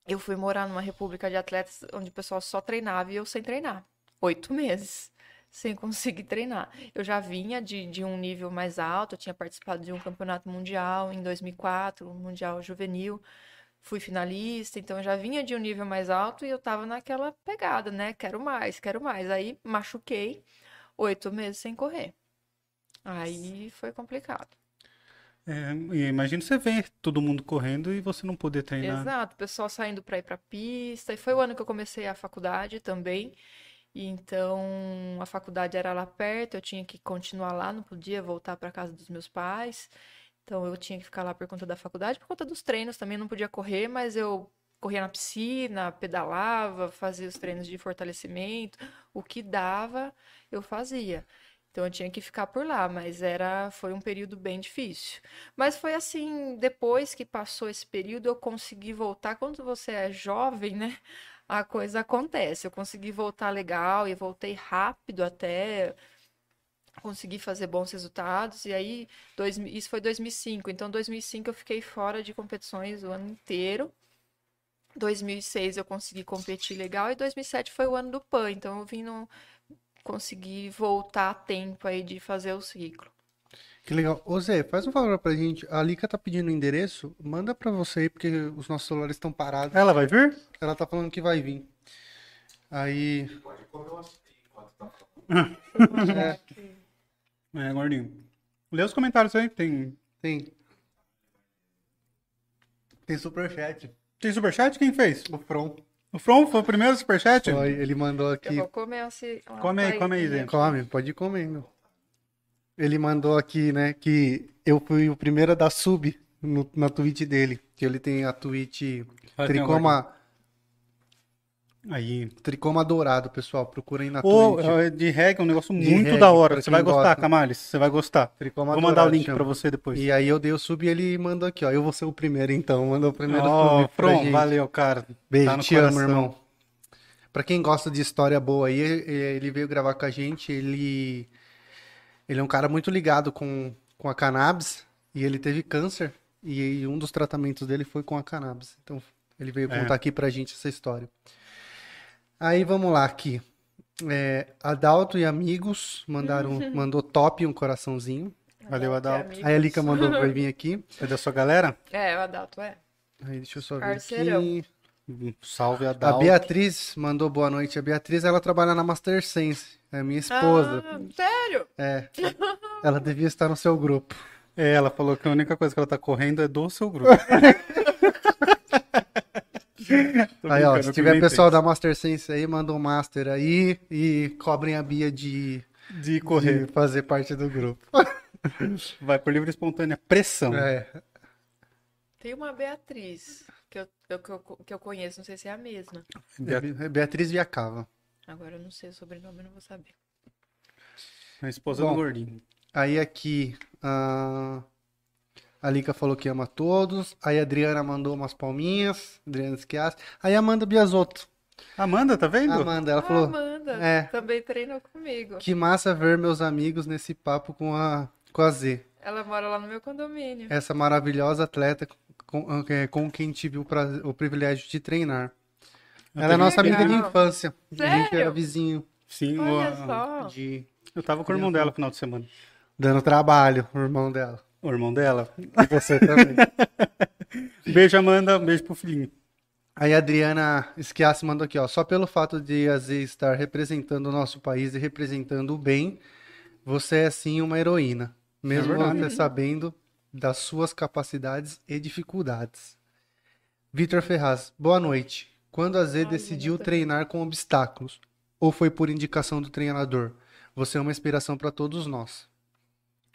eu fui morar numa república de atletas onde o pessoal só treinava e eu sem treinar. Oito meses sem conseguir treinar. Eu já vinha de, de um nível mais alto, eu tinha participado de um campeonato mundial em 2004, um mundial juvenil, fui finalista, então eu já vinha de um nível mais alto e eu tava naquela pegada, né? Quero mais, quero mais. Aí machuquei, oito meses sem correr. Aí foi complicado. É, imagina você ver todo mundo correndo e você não poder treinar. Exato, o pessoal saindo para ir para pista. E foi o ano que eu comecei a faculdade também. Então a faculdade era lá perto, eu tinha que continuar lá, não podia voltar para casa dos meus pais. Então eu tinha que ficar lá por conta da faculdade, por conta dos treinos também não podia correr, mas eu corria na piscina, pedalava, fazia os treinos de fortalecimento, o que dava, eu fazia. Então eu tinha que ficar por lá, mas era foi um período bem difícil. Mas foi assim, depois que passou esse período, eu consegui voltar. Quando você é jovem, né? A coisa acontece. Eu consegui voltar legal e voltei rápido até consegui fazer bons resultados. E aí, dois, isso foi 2005. Então, 2005 eu fiquei fora de competições o ano inteiro. 2006 eu consegui competir legal e 2007 foi o ano do PAN. Então, eu vim no, consegui voltar a tempo aí de fazer o ciclo. Que legal. Ô Zé, faz um favor pra gente. A Lica tá pedindo o endereço. Manda pra você aí, porque os nossos celulares estão parados. Ela vai vir? Ela tá falando que vai vir. Aí. Pode comer uma enquanto tá falando. É, É, gordinho. Lê os comentários aí. Tem, tem. Tem superchat. tem superchat? Quem fez? O From. O From foi o primeiro superchat? Foi, ele mandou Eu aqui. vou comer esse, Come aí, come aí. Zé. Come, pode ir comendo. Ele mandou aqui, né, que eu fui o primeiro a dar sub no- na tweet dele. Que ele tem a tweet Tricoma. Aí. Tricoma dourado, pessoal. Procurem na Ô, Twitch. é, de reggae é um negócio De muito reggae, da hora. Você vai gostar, gosta. Camales. Você vai gostar. Tricoma Vou mandar o dourado link chama. pra você depois. E aí eu dei o sub e ele mandou aqui, ó. Eu vou ser o primeiro, então. Mandou o primeiro Ó, sub pronto, valeu, cara. Beijo, Tá te amo, coração. irmão. Pra quem gosta de história boa aí, ele veio gravar com a gente. Ele, ele é um cara muito ligado com, com a cannabis e ele teve câncer e um dos tratamentos dele foi com a cannabis. Então ele veio É. contar aqui pra gente essa história. Aí vamos lá aqui. É, Adalto e amigos mandaram, mandou top um coraçãozinho. Valeu, Adalto é a Lica mandou pra vir aqui. É da sua galera? É, o Adalto é. Aí deixa eu só ver Parceirão. aqui. Um Salve, A Adalto. Beatriz mandou boa noite. A Beatriz, ela trabalha na Master Sense. É minha esposa. Ah, sério? É. Ela devia estar no seu grupo. É, ela falou que a única coisa que ela tá correndo é do seu grupo. Aí, ó, se tiver pessoal da Master Sense aí, manda um Master aí e cobrem a Bia de, De correr. de fazer parte do grupo. Vai por livre e espontânea pressão. É. Tem uma Beatriz que eu, que, eu, que eu conheço, não sei se é a mesma. É Beatriz Viacava. Agora eu não sei o sobrenome, não vou saber. A esposa Bom. do gordinho. Aí aqui, a, a Lica falou que ama todos. Aí a Adriana mandou umas palminhas. Adriana Schiassi. Aí a Amanda Biasotto. Amanda, tá vendo? Amanda, ela Ah, falou... Amanda É. também treinou comigo. Que massa ver meus amigos nesse papo com a, com a Z. Ela mora lá no meu condomínio. Essa maravilhosa atleta com, é, com quem tive o, prazer- o privilégio de treinar. Ela é nossa amiga de infância. A gente Sério? era vizinho Sim, Olha o- só. de eu tava com o irmão dela no final de semana. dando trabalho, o irmão dela. O irmão dela. E você também. Beijo, Amanda. Beijo pro filhinho. Aí a Adriana Schiassi mandou aqui, ó. Só pelo fato de a Z estar representando o nosso país é É das suas capacidades e dificuldades. Vitor Ferraz, boa noite. Quando a Z Ai, decidiu treinar com obstáculos, ou foi por indicação do treinador? Você é uma inspiração para todos nós.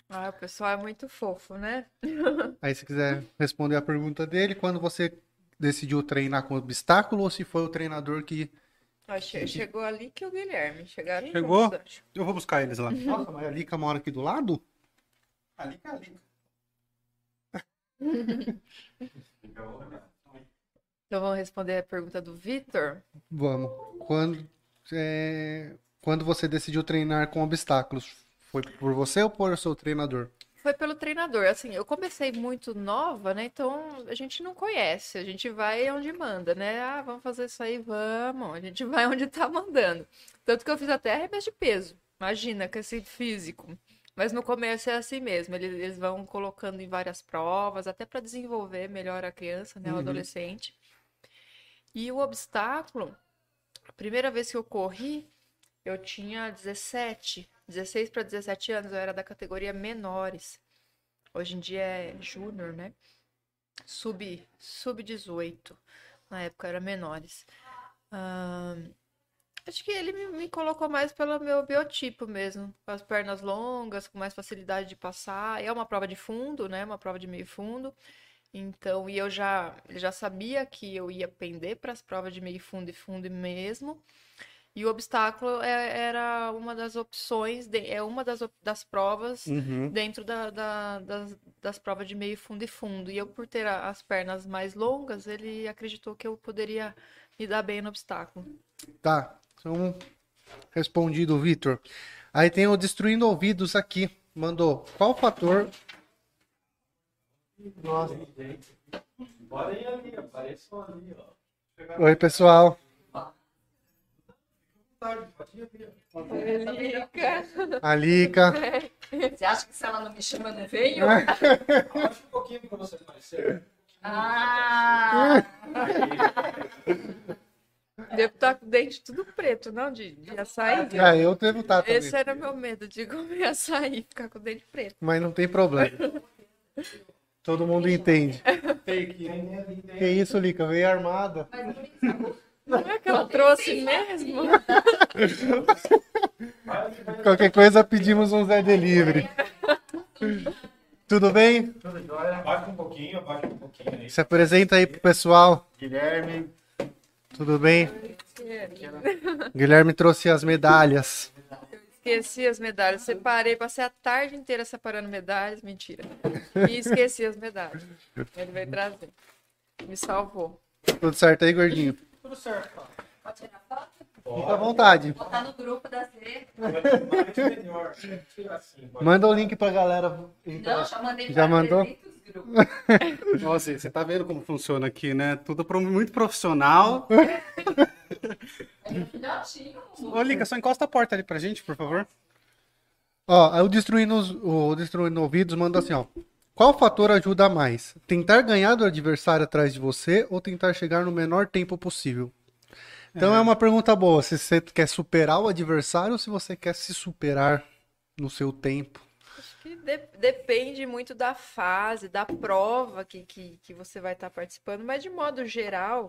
Ah, o pessoal é muito fofo, né? Aí, se quiser responder a pergunta dele, quando você decidiu treinar com obstáculo ou se foi o treinador que. Che- chegou ali que o Guilherme. Chegaram Chegou? juntos. Eu vou buscar eles lá. Nossa, mas a Lica mora aqui do lado? Ali, ali. Então vamos responder a pergunta do Vitor. Vamos. Quando, é, quando você decidiu treinar com obstáculos, foi por você ou por seu treinador? Foi pelo treinador. Assim, eu comecei muito nova, né? Então a gente não conhece. A gente vai onde manda, né? Ah, vamos fazer isso aí, vamos. A gente vai onde tá mandando. Tanto que eu fiz até arremesso de peso. Imagina, com esse físico. Mas no começo é assim mesmo. Eles, eles vão colocando em várias provas, até para desenvolver melhor a criança, né? O Uhum. adolescente. E o obstáculo, a primeira vez que eu corri, eu tinha 17, 16 para 17 anos, eu era da categoria menores. Hoje em dia é júnior, né? Sub, sub 18. Na época era menores. Acho que ele me, me colocou mais pelo meu biotipo mesmo. Com as pernas longas, com mais facilidade de passar. É uma prova de fundo, né? Uma prova de meio fundo. Então, e eu já, já sabia que eu ia pender para as provas de meio fundo e fundo mesmo. E o obstáculo é- era uma das opções, de- é uma das, das provas Uhum. dentro da- da- das, das provas de meio fundo e fundo. E eu, por ter as pernas mais longas, ele acreditou que eu poderia me dar bem no obstáculo. Tá. Então, respondido, Vitor. Aí tem o Destruindo Ouvidos aqui. Mandou. Qual fator. Nossa. Podem ir ali, apareçam ali, ó. Oi, pessoal. A Lica. Você acha que se ela não me chama, não veio? Abaixa um pouquinho pra você aparecer. Ah! Devo estar com o dente tudo preto, não? De, de açaí. Ah, eu devo estar também. Esse era meu medo, de comer açaí e ficar com o dente preto. Mas não tem problema. Todo mundo entende. Que isso, Lica? Veio armada. Não é que ela trouxe mesmo? Qualquer coisa pedimos um Zé Delivery. Tudo bem? Tudo jóia? Abaixa um pouquinho, abaixa um pouquinho aí. Se apresenta aí pro pessoal. Guilherme. Tudo bem? Guilherme trouxe as medalhas. Esqueci as medalhas. Separei, passei a tarde inteira separando medalhas. Mentira. E esqueci as medalhas. Ele veio trazer. Me salvou. Tudo certo aí, gordinho? Tudo certo. Pode tirar foto? Fica à vontade. Botar no grupo da pode- Manda o link pra galera. Não, já mandei Já mandou? 300 grupos. Nossa, você tá vendo como funciona aqui, né? Tudo pro- muito profissional. É. Ô, Lica, só encosta a porta ali pra gente, por favor. Ó, o Destruindo, os- o Destruindo Ouvidos manda assim, ó. Qual fator ajuda mais? Tentar ganhar do adversário atrás de você ou tentar chegar no menor tempo possível? Então é, uma pergunta boa. Se você quer superar o adversário ou se você quer se superar no seu tempo. Que de- depende muito da fase, da prova que, que, que você vai estar participando, mas de modo geral,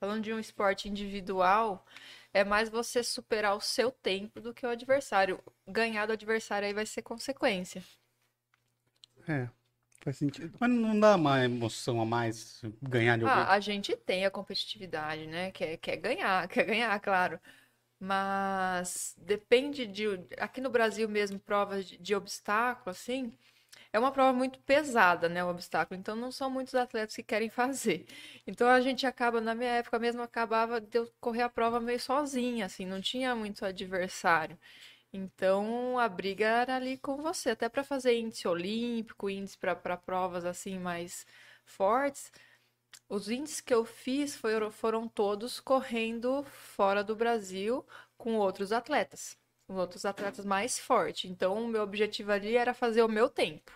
falando de um esporte individual, é mais você superar o seu tempo do que o adversário. Ganhar do adversário aí vai ser consequência. É, faz sentido. Mas não dá uma emoção a mais ganhar de alguém. Ah, a gente tem a competitividade, né? Quer, quer ganhar, quer ganhar, claro. Mas depende de. Aqui no Brasil mesmo, provas de, de obstáculo, assim, é uma prova muito pesada, né? O obstáculo. Então não são muitos atletas que querem fazer. Então a gente acaba, na minha época mesmo, acabava de eu correr a prova meio sozinha, assim, não tinha muito adversário. Então a briga era ali com você, até para fazer índice olímpico, índice para provas assim mais fortes. Os índices que eu fiz foram, foram todos correndo fora do Brasil com outros atletas, com outros atletas mais fortes. Então, o meu objetivo ali era fazer o meu tempo.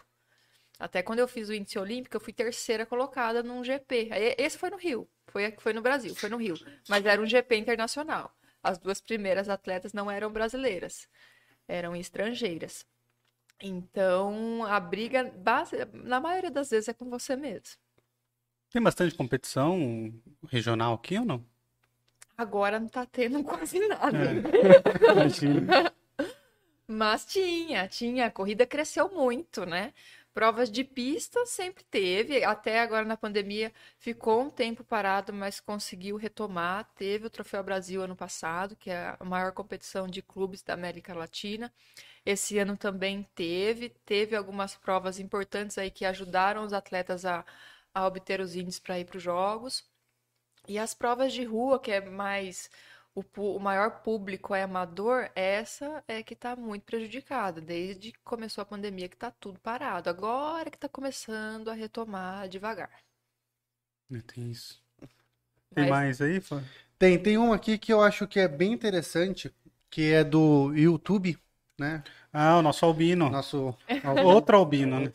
Até quando eu fiz o índice olímpico, eu fui terceira colocada num GP. Esse foi no Rio, foi, foi no Brasil, foi no Rio. Mas era um GP internacional. As duas primeiras atletas não eram brasileiras, eram estrangeiras. Então, a briga, base, na maioria das vezes, é com você mesmo. Tem bastante competição regional aqui ou não? Agora não tá tendo quase nada. Imagina. Mas tinha, tinha. A corrida cresceu muito, né? Provas de pista sempre teve, até agora na pandemia ficou um tempo parado, mas conseguiu retomar. Teve o Troféu Brasil ano passado, que é a maior competição de clubes da América Latina. Esse ano também teve, teve algumas provas importantes aí que ajudaram os atletas a, a obter os índices para ir para os jogos. E as provas de rua, que é mais o, o maior público é amador, essa é que está muito prejudicada, desde que começou a pandemia, que está tudo parado. Agora que está começando a retomar devagar. Tem isso. Tem Mas- mais aí? Fá? Tem, tem um aqui que eu acho que é bem interessante, que é do YouTube, né? Ah, o nosso albino. Nosso Outro albino, né?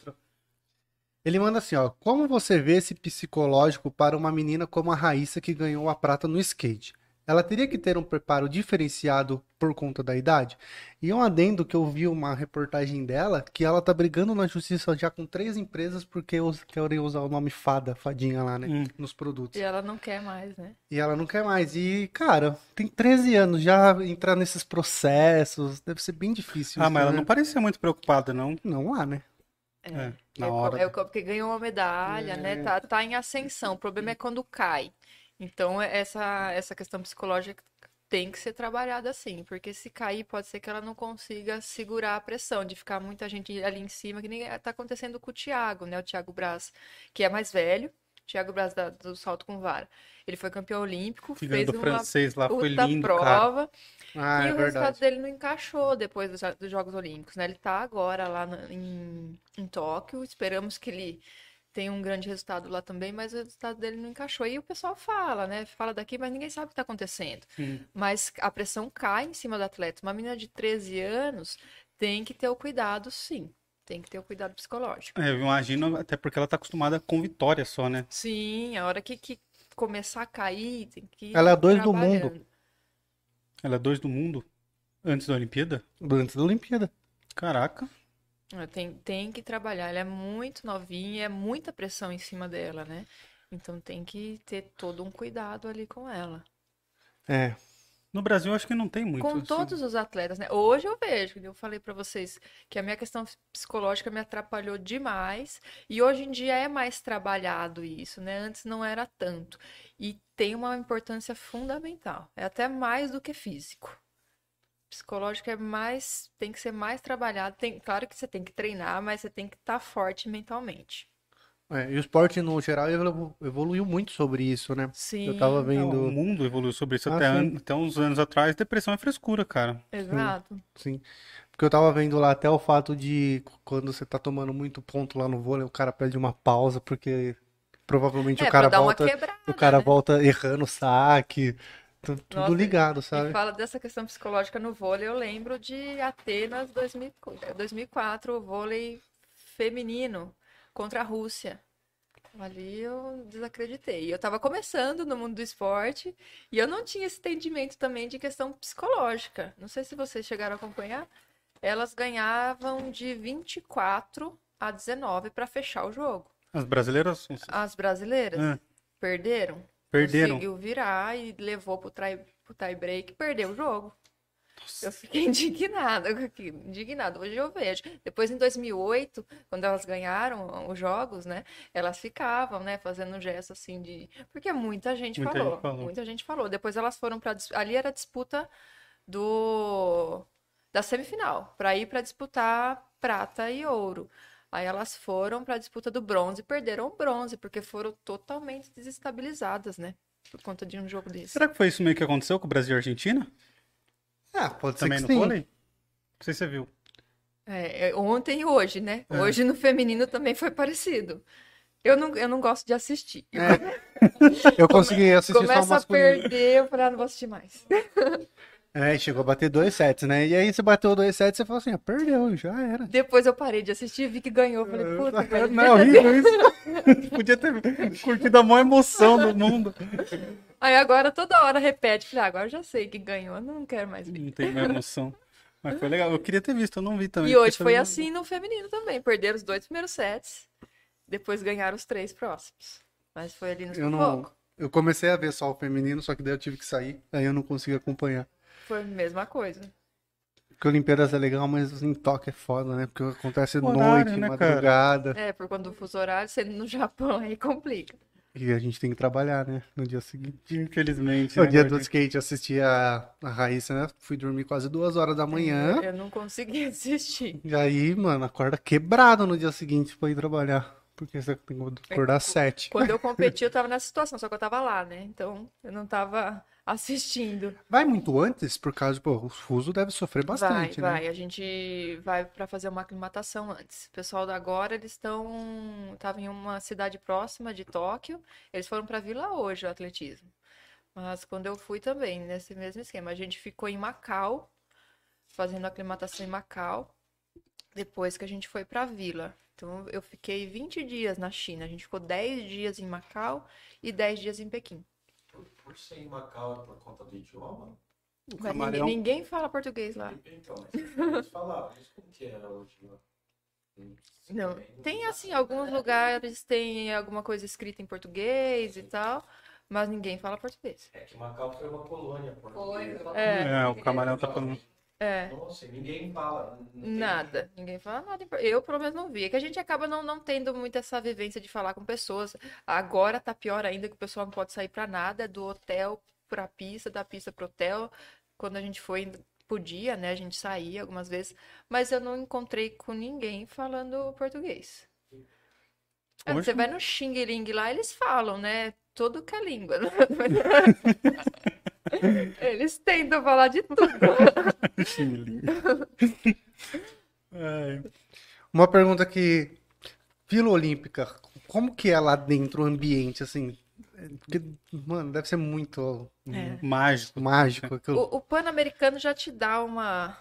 Ele manda assim, ó. Como você vê esse psicológico para uma menina como a Raíssa que ganhou a prata no skate? Ela teria que ter um preparo diferenciado por conta da idade? E um adendo que eu vi uma reportagem dela, que ela tá brigando na justiça já com três empresas porque us- querem usar o nome fada, fadinha lá, né? Hum. Nos produtos. E ela não quer mais, né? E ela não quer mais. E, cara, tem 13 anos, já entrar nesses processos deve ser bem difícil. Ah, isso, mas ela né? não parecia muito preocupada, não. Não há, né? É, É, na co- hora. é porque ganhou uma medalha, É. né? Tá, tá em ascensão. O problema é quando cai. Então, é- essa, essa questão psicológica tem que ser trabalhada assim, porque se cair, pode ser que ela não consiga segurar a pressão de ficar muita gente ali em cima, que nem tá acontecendo com o Thiago, né? O Thiago Braz, que é mais velho, Thiago Braz da- do salto com vara. Ele foi campeão olímpico, Que fez uma francês lá, foi lindo, prova, Ah, e é o resultado verdade. dele não encaixou depois dos, dos Jogos Olímpicos, né? Ele tá agora lá no- em, em Tóquio. Esperamos que ele tenha um grande resultado lá também, mas o resultado dele não encaixou. E o pessoal fala, né? Fala daqui, mas ninguém sabe o que tá acontecendo. Hum. Mas a pressão cai em cima do atleta. Uma menina de 13 anos tem que ter o cuidado, sim. Tem que ter o cuidado psicológico. É, eu imagino, até porque ela tá acostumada com vitória só, né? Sim, a hora que, que começar a cair, tem que ir Ela é dois do mundo. Ela é dois do mundo antes da Olimpíada? Antes da Olimpíada. Caraca. Tem, tem que trabalhar. Ela é muito novinha, é muita pressão em cima dela, né? Então tem que ter todo um cuidado ali com ela. É. No Brasil, acho que não tem muito. com assim. todos os atletas, né? Hoje eu vejo, eu falei pra vocês que a minha questão psicológica me atrapalhou demais e hoje em dia é mais trabalhado isso, né? Antes não era tanto e tem uma importância fundamental, é até mais do que físico. Psicológico é mais, tem que ser mais trabalhado. Tem, claro que você tem que treinar, mas você tem que estar forte mentalmente. É, e o esporte, no geral, evolu- evoluiu muito sobre isso, né? Sim, Eu tava Não, o vendo. mundo evoluiu sobre isso Ah, até, sim. an- até uns anos atrás. Depressão é frescura, cara. exato. Sim. Porque eu tava vendo lá até o fato de quando você tá tomando muito ponto lá no vôlei, o cara pede uma pausa, porque provavelmente É, o cara volta. quebrada, O cara né? volta errando o saque. tu- Tudo Nossa, ligado, sabe? fala dessa questão psicológica no vôlei, eu lembro de Atenas 2000 2004, o vôlei feminino contra a Rússia. Ali eu desacreditei. Eu estava começando no mundo do esporte e eu não tinha esse entendimento também de questão psicológica. Não sei se vocês chegaram a acompanhar. Elas ganhavam de 24 a 19 para fechar o jogo. As brasileiras As brasileiras É. perderam. perderam. Conseguiu virar e levou pro tie, pro tie break e perdeu o jogo. Eu fiquei indignada com aquilo, indignada. Hoje eu vejo. Depois, em 2008, quando elas ganharam os jogos, né? Elas ficavam, né? Fazendo um gesto assim de. Porque muita gente Muita falou. gente falou. Muita gente falou. Depois elas foram para Ali era a disputa do da semifinal, para ir para disputar prata e ouro. Aí elas foram para a disputa do bronze e perderam o bronze, porque foram totalmente desestabilizadas, né? Por conta de um jogo desse. Será que foi isso meio que aconteceu com o Brasil e a Argentina? Ah, pode ser Também que no sim. vôlei? Não sei se você viu. É, é, ontem e hoje, né? É. Hoje no feminino também foi parecido. Eu não, eu não gosto de assistir. Eu consegui assistir só o Começa a masculino. perder, eu falei, ah, não vou assistir mais. É, chegou a bater dois sets, né? E aí você bateu dois sets e você falou assim, ah, perdeu, já era. Depois eu parei de assistir, vi que ganhou. Falei, puta, velho, Não, é horrível isso. Podia ter curtido a maior emoção do mundo. Aí agora toda hora repete. Falei, ah, agora eu já sei que ganhou, não quero mais ver. Não tem mais emoção. Mas foi legal. Eu queria ter visto, eu não vi também. E hoje foi assim no feminino também. Perderam os dois primeiros sets, depois ganharam os três próximos. Mas foi ali no Eu não. Eu comecei a ver só o feminino, só que daí eu tive que sair. Aí eu não consegui acompanhar. Foi a mesma coisa. Porque Olimpíadas é legal, mas em toque é foda, né? Porque acontece Horário, noite, né, cara? madrugada. É, por conta do fuso horário, sendo no Japão, aí complica. E a gente tem que trabalhar, né? No dia seguinte. Infelizmente. No né, dia do skate, eu assisti a, a Raíssa, né? Fui dormir quase duas horas da manhã. Eu não consegui assistir. E aí, mano, acorda quebrado no dia seguinte pra ir trabalhar. Porque você tem que acordar às sete. Quando eu competi, eu tava nessa situação, só que eu tava lá, né? Então, eu não tava assistindo. Vai muito antes, por causa, pô, o fuso deve sofrer bastante, vai, né? vai. A gente vai pra fazer uma aclimatação antes. O pessoal da agora, eles estão. Estavam em uma cidade próxima de Tóquio. Eles foram pra Vila hoje, o atletismo. Mas quando eu fui também, nesse mesmo esquema. A gente ficou em Macau, fazendo aclimatação em Macau, depois que a gente foi pra Vila. Então, eu fiquei 20 dias na China. A gente ficou 10 dias em Macau e 10 dias em Pequim. Por, ser em Macau é por conta do idioma? O camarão- ninguém, ninguém fala português lá. Então, mas eles falavam, mas como que é idioma? Não, tem assim, alguns lugares tem alguma coisa escrita em português e tal, mas ninguém fala português. É que Macau foi uma colônia portuguesa. Foi. É, É, o camarão tá falando. É, Nossa, ninguém fala. não tem- nada. Ninguém fala nada. Eu, pelo menos, não vi. É que a gente acaba não, não tendo muito essa vivência de falar com pessoas. Agora tá pior ainda que o pessoal não pode sair pra nada, é do hotel pra pista, da pista pro hotel. Quando a gente foi, podia, né? A gente saía algumas vezes, mas eu não encontrei com ninguém falando português. É. Você vai no Xing Ling lá, eles falam, né? Tudo que é língua. Eles tentam falar de tudo. Ai, Uma pergunta que. Vila Olímpica, como que é lá dentro o ambiente, assim? Porque, mano, deve ser muito É. mágico, mágico. aquilo. O, o Pan-Americano já te dá uma,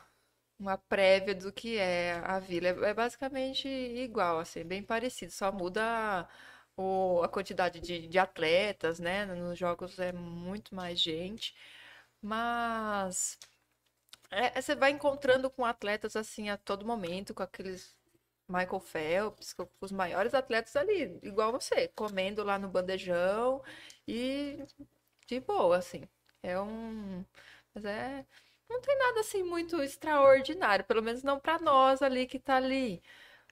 uma prévia do que é a vila. É, é basicamente igual, assim, bem parecido. Só muda o, a quantidade de, de atletas, né? Nos jogos é muito mais gente. Mas é, você vai encontrando com atletas assim a todo momento, com aqueles Michael Phelps, com os maiores atletas ali, igual você, comendo lá no bandejão e de boa, assim. É um. Mas é. Não tem nada assim muito extraordinário, pelo menos não para nós ali que tá ali.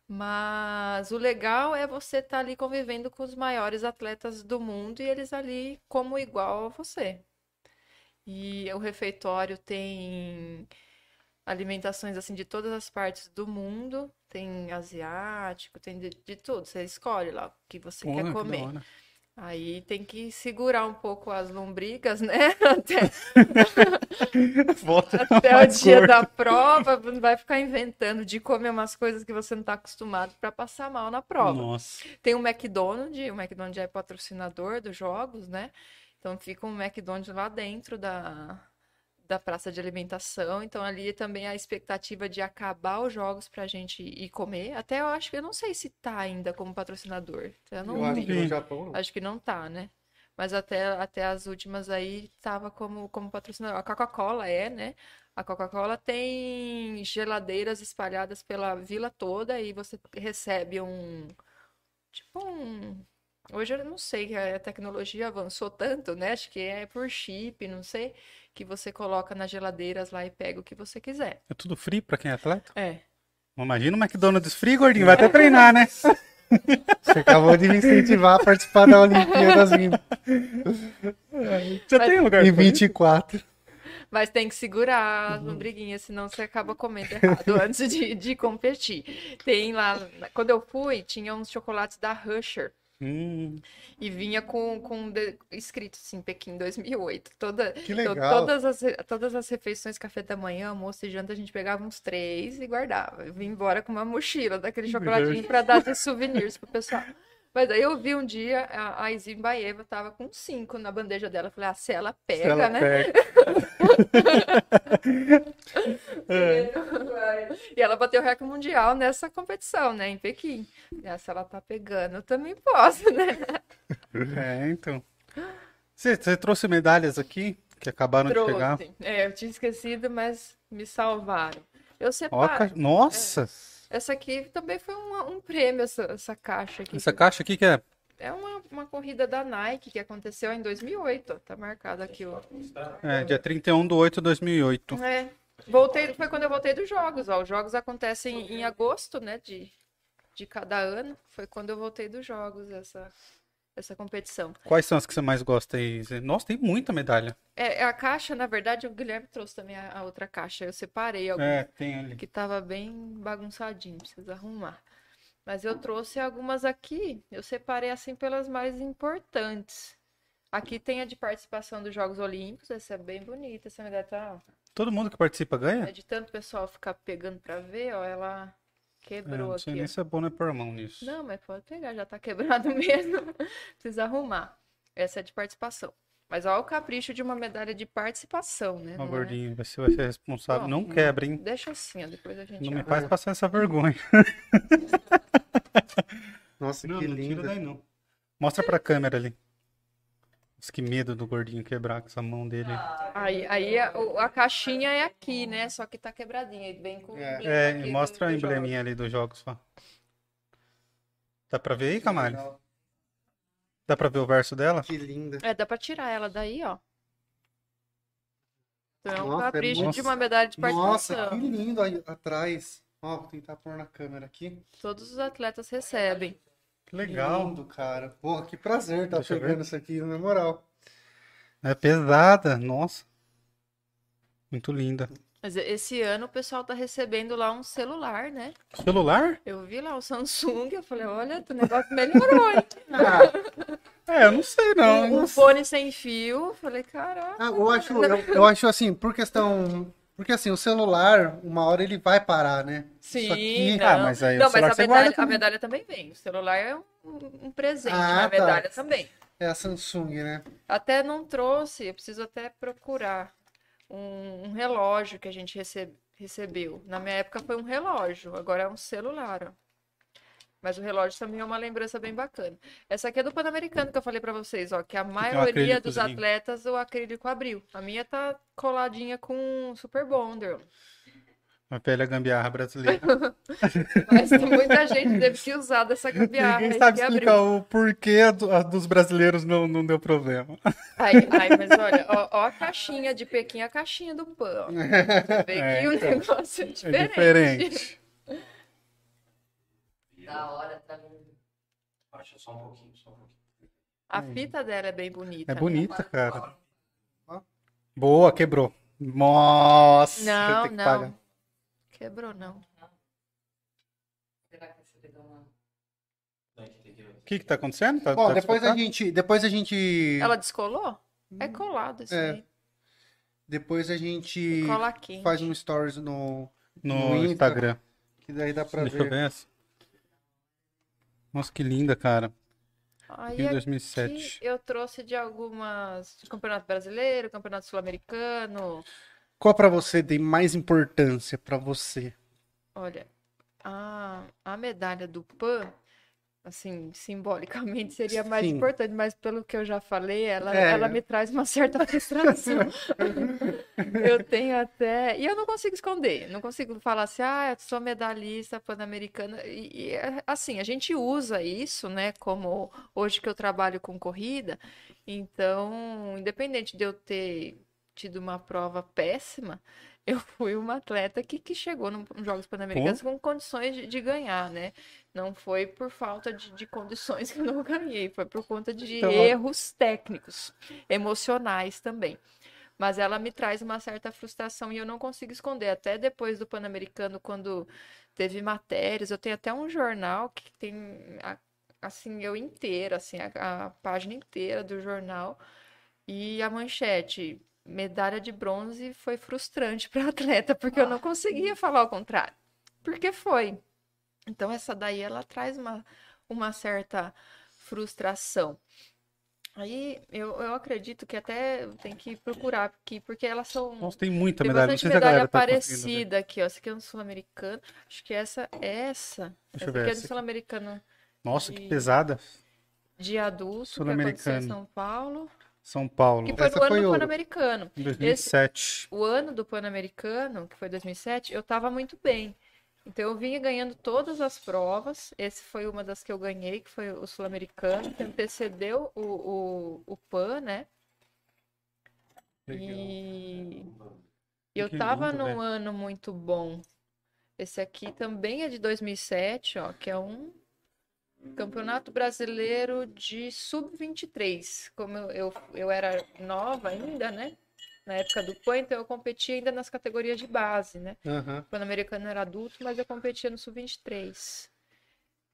Mas o legal é você estar ali convivendo com os maiores atletas do mundo e eles ali como igual a você. E o refeitório tem alimentações assim de todas as partes do mundo, tem asiático, tem de, de tudo. Você escolhe lá o que você Porra, quer que comer. hora. Aí tem que segurar um pouco as lombrigas, né? Até, até o dia da prova, não vai ficar inventando de comer umas coisas que você não está acostumado para passar mal na prova. Nossa. Tem o McDonald's, o McDonald's é patrocinador dos jogos, né? Então fica um McDonald's lá dentro da, da praça de alimentação. Então ali também a expectativa de acabar os jogos pra gente ir comer. Até eu acho que eu não sei se tá ainda como patrocinador. Eu não Eu acho que no Japão não. Acho que não tá, né? Mas até, até as últimas aí tava como, como patrocinador. A Coca-Cola é, né? A Coca-Cola tem geladeiras espalhadas pela vila toda e você recebe um. Tipo um. Hoje eu não sei, a tecnologia avançou tanto, né? Acho que é por chip, não sei. Que você coloca nas geladeiras lá e pega o que você quiser. É tudo free pra quem é atleta? É. Imagina o McDonald's free, gordinho. Vai até treinar, né? Você acabou de me incentivar a participar da Olimpíadas em, Já tem lugar em isso? 24. Mas tem que segurar as lombriguinhas, senão você acaba comendo errado antes de, de competir. Tem lá, quando eu fui, tinha uns chocolates da Rusher. Hum, E vinha com, com de- escrito assim, Pequim 2008. Toda, Que então, legal. todas, as, todas as refeições, café da manhã, almoço e janta, a gente pegava uns três e guardava. Eu vim embora com uma mochila daquele chocolatinho para dar de souvenirs pro pessoal. Mas aí eu vi um dia, a, a Izimbaeva tava com cinco na bandeja dela. Eu Falei, ah, se ela pega, se ela né? pega. E ela bateu o recorde mundial nessa competição, né, em Pequim. E se ela tá pegando, eu também posso, né? É, então. Você, você trouxe medalhas aqui que acabaram de chegar? Trouxe. É, eu tinha esquecido, mas me salvaram. Eu separo. ca- Nossa! Essa aqui também foi um, um prêmio, essa, essa caixa aqui. Essa caixa aqui que é. É uma, uma corrida da Nike que aconteceu em 2008. ó. Tá marcado aqui, ó. É, dia 31 de 8 de 2008. É. Voltei, foi quando eu voltei dos jogos, ó. Os jogos acontecem em agosto, né, de, de cada ano. Foi quando eu voltei dos jogos, essa, essa competição. Quais são as que você mais gosta aí? Nossa, tem muita medalha. É, a caixa, na verdade, o Guilherme trouxe também a, a outra caixa. Eu separei algumas É, tem ali. que tava bem bagunçadinho, precisa arrumar. Mas eu trouxe algumas aqui, eu separei assim pelas mais importantes. Aqui tem a de participação dos Jogos Olímpicos, essa é bem bonita, essa medalha tá, Todo mundo que participa é ganha? de tanto pessoal ficar pegando pra ver, ó, ela É, quebrou não sei aqui, nem se é bom né, pôr a mão nisso. Não, mas pode pegar, já tá quebrado mesmo. Precisa arrumar. Essa é de participação. Mas olha o capricho de uma medalha de participação, né? Ó, é- gordinho, você vai ser responsável. Bom, Não quebra, hein? Deixa assim, ó, depois a gente Não me abre. faz passar essa vergonha. Nossa, Não, que não tira linda. daí não. Mostra pra câmera ali. Nossa, que medo do gordinho quebrar com essa mão dele. Aí, aí a, a caixinha é aqui, né? Só que tá quebradinha. Ele vem com o É. É, mostra a jogo. embleminha ali dos jogos, só. Dá pra ver aí, Camales? Dá pra ver o verso dela? Que linda. É, dá pra tirar ela daí, ó. Então é um Nossa, é capricho de uma medalha de Nossa, participação. que lindo aí atrás. Ó, vou tentar pôr na câmera aqui. Todos os atletas recebem. Que Que legal. lindo, cara. Porra, que prazer tá Deixa eu ver. pegando isso aqui, na moral. É pesada, nossa. Muito linda. Mas esse ano o pessoal tá recebendo lá um celular, né? Celular? Eu vi lá o Samsung, eu falei, olha, o negócio melhorou, hein? É, eu não sei não. Um fone sem fio, falei, caraca. Ah, eu acho, eu, eu acho assim, por questão. Porque assim, o celular, uma hora ele vai parar, né? Sim, Isso aqui- não. Ah, mas aí o não, mas celular a você medalha, a também. medalha também vem. O celular é um, um presente, Ah, mas a tá. medalha também. É a Samsung, né? Até não trouxe, eu preciso até procurar um, um relógio que a gente rece- recebeu. Na minha época foi um relógio, agora é um celular, ó. Mas o relógio também é uma lembrança bem bacana. Essa aqui é do Pan-Americano que eu falei pra vocês, ó, que a maioria dos atletas o acrílico abriu. A minha tá coladinha com Super Bonder. A velha gambiarra brasileira. Mas muita gente teve que usar dessa gambiarra. Ninguém sabe que abriu. explicar o porquê a do- a dos brasileiros não, não deu problema. Ai, ai, mas olha, ó, ó a caixinha de Pequim, a caixinha do pão. Você vê É, que o então. negócio é É diferente. Da hora, tá Baixa só um pouquinho, só um pouquinho. A fita dela é bem bonita. É né? bonita, cara. Boa, quebrou. Nossa, Não, que não. pagar. Quebrou, não. O que que tá acontecendo? Tá, Bom, tá depois a gente, depois a gente, Ela descolou? É colado isso É. aí. depois a gente faz um stories no No no Insta. Instagram. que daí dá pra Deixa eu ver. ver essa. Nossa, que linda, cara. Aí aqui 2007. eu trouxe de algumas... De Campeonato Brasileiro, Campeonato Sul-Americano. Qual pra você tem mais importância pra você? Olha, a, a medalha do PAN, assim, simbolicamente seria mais Sim. importante, mas pelo que eu já falei, ela, É. ela me traz uma certa frustração. eu tenho até. E eu não consigo esconder, não consigo falar assim, ah, eu sou medalhista pan-americana. E, e, é, assim, a gente usa isso, né, como hoje que eu trabalho com corrida, então, independente de eu ter tido uma prova péssima, eu fui uma atleta que, que chegou no- nos Jogos Pan-Americanos com condições de, de ganhar, né? Não foi por falta de, de condições que eu não ganhei, foi por conta de Então, erros técnicos, emocionais também. Mas ela me traz uma certa frustração e eu não consigo esconder. Até depois do Pan-Americano, quando teve matérias, eu tenho até um jornal que tem, assim, eu inteira, assim, a, a página inteira do jornal e a manchete, medalha de bronze foi frustrante para atleta, porque eu não conseguia falar o contrário. Porque foi. Então essa daí ela traz uma, uma certa frustração. Aí eu, eu acredito que até tem que procurar aqui, porque elas são Nossa, tem muita tem medalha. Bastante se medalha tá ver. parecida aqui, ó. Essa aqui é um sul-americano. Acho que essa essa. Deixa eu essa ver aqui é essa do aqui. sul-americano Nossa, que de- pesada. de adulto, que Sul-americano. aconteceu em São Paulo, São Paulo, que foi Essa no ano foi do. Pan-Americano. em 2007. O ano do Pan-Americano, que foi 2007, eu tava muito bem. Então eu vinha ganhando todas as provas. Esse foi uma das que eu ganhei, que foi o sul-americano, que antecedeu o, o, o Pan, né? E eu Que tava lindo, num velho. ano muito bom. Esse aqui também é de 2007, ó, que é um Campeonato Brasileiro de Sub-23. Como eu, eu, eu era nova ainda, né? Na época do PAN, então eu competia ainda nas categorias de base, né? Aham. O Pan-Americano era adulto, mas eu competia no Sub-23.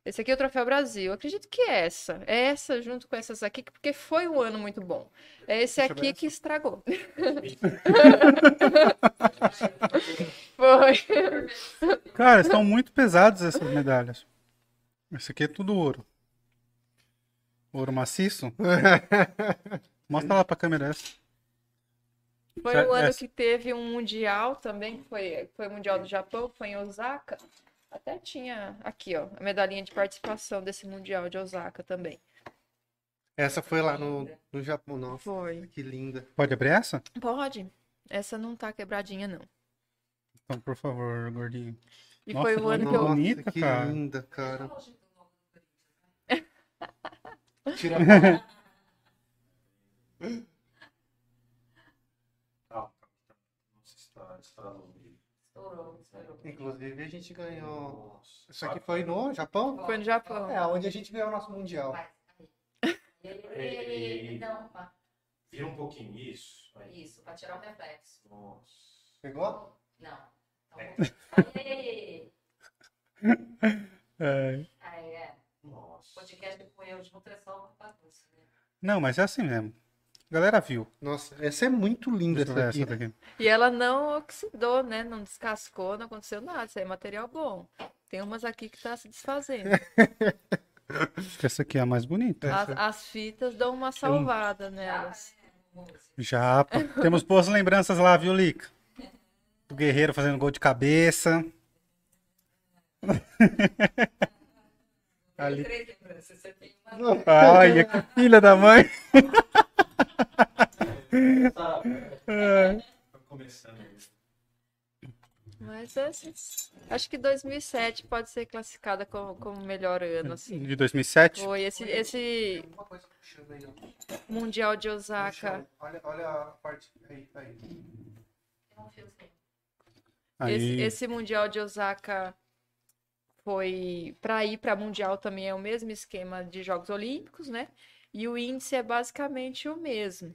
Esse aqui é o Troféu Brasil. Eu acredito que é essa. É essa junto com essas aqui, porque foi um ano muito bom. É esse Deixa aqui que estragou. Foi. Cara, estão muito pesadas essas medalhas. Esse aqui é tudo ouro. Ouro maciço? Mostra lá pra câmera essa. Foi o ano essa- que teve um mundial também, foi, foi o Mundial do Japão, foi em Osaka. Até tinha aqui, ó, a medalhinha de participação desse Mundial de Osaka também. Essa foi lá no, no Japão, nossa. Foi. Que linda. Pode abrir essa? Pode. Essa não tá quebradinha, não. Então, por favor, gordinho. E Nossa, foi o ano que que eu. Bonita, que cara. linda, cara. Tira Calma, calma. Não sei se está estourado o vídeo. Estourou, estourou. Inclusive, a gente ganhou. Nossa. Isso aqui foi no Japão? Foi no Japão. É, onde a gente ganhou o nosso Mundial. Vira um pouquinho isso. Aí. Isso, pra tirar o reflexo. Nossa. Pegou? Não. Então, é. Podcast com eu de nutrição uma bagunça, né? Não, mas é assim mesmo. A galera viu. Nossa, essa é muito linda eu essa aqui. essa daqui. E ela não oxidou, né? Não descascou, não aconteceu nada. Isso aí é material bom. Tem umas aqui que tá se desfazendo. Acho que essa aqui é a mais bonita. As, as fitas dão uma salvada nelas. Já. Temos boas lembranças lá, viu, Lica? Do Guerreiro fazendo gol de cabeça. Ali. Três lembranças. Você tem uma. Olha, que filha da mãe. Tá. É. Mas esse- acho que 2007 pode ser classificada como, como melhor ano, assim. De 2007? Foi esse, esse. Mundial de Osaka. Olha, olha a parte. Aí, aí. Aí, Esse, esse Mundial de Osaka foi para ir para Mundial também é o mesmo esquema de Jogos Olímpicos, né? E o índice é basicamente o mesmo.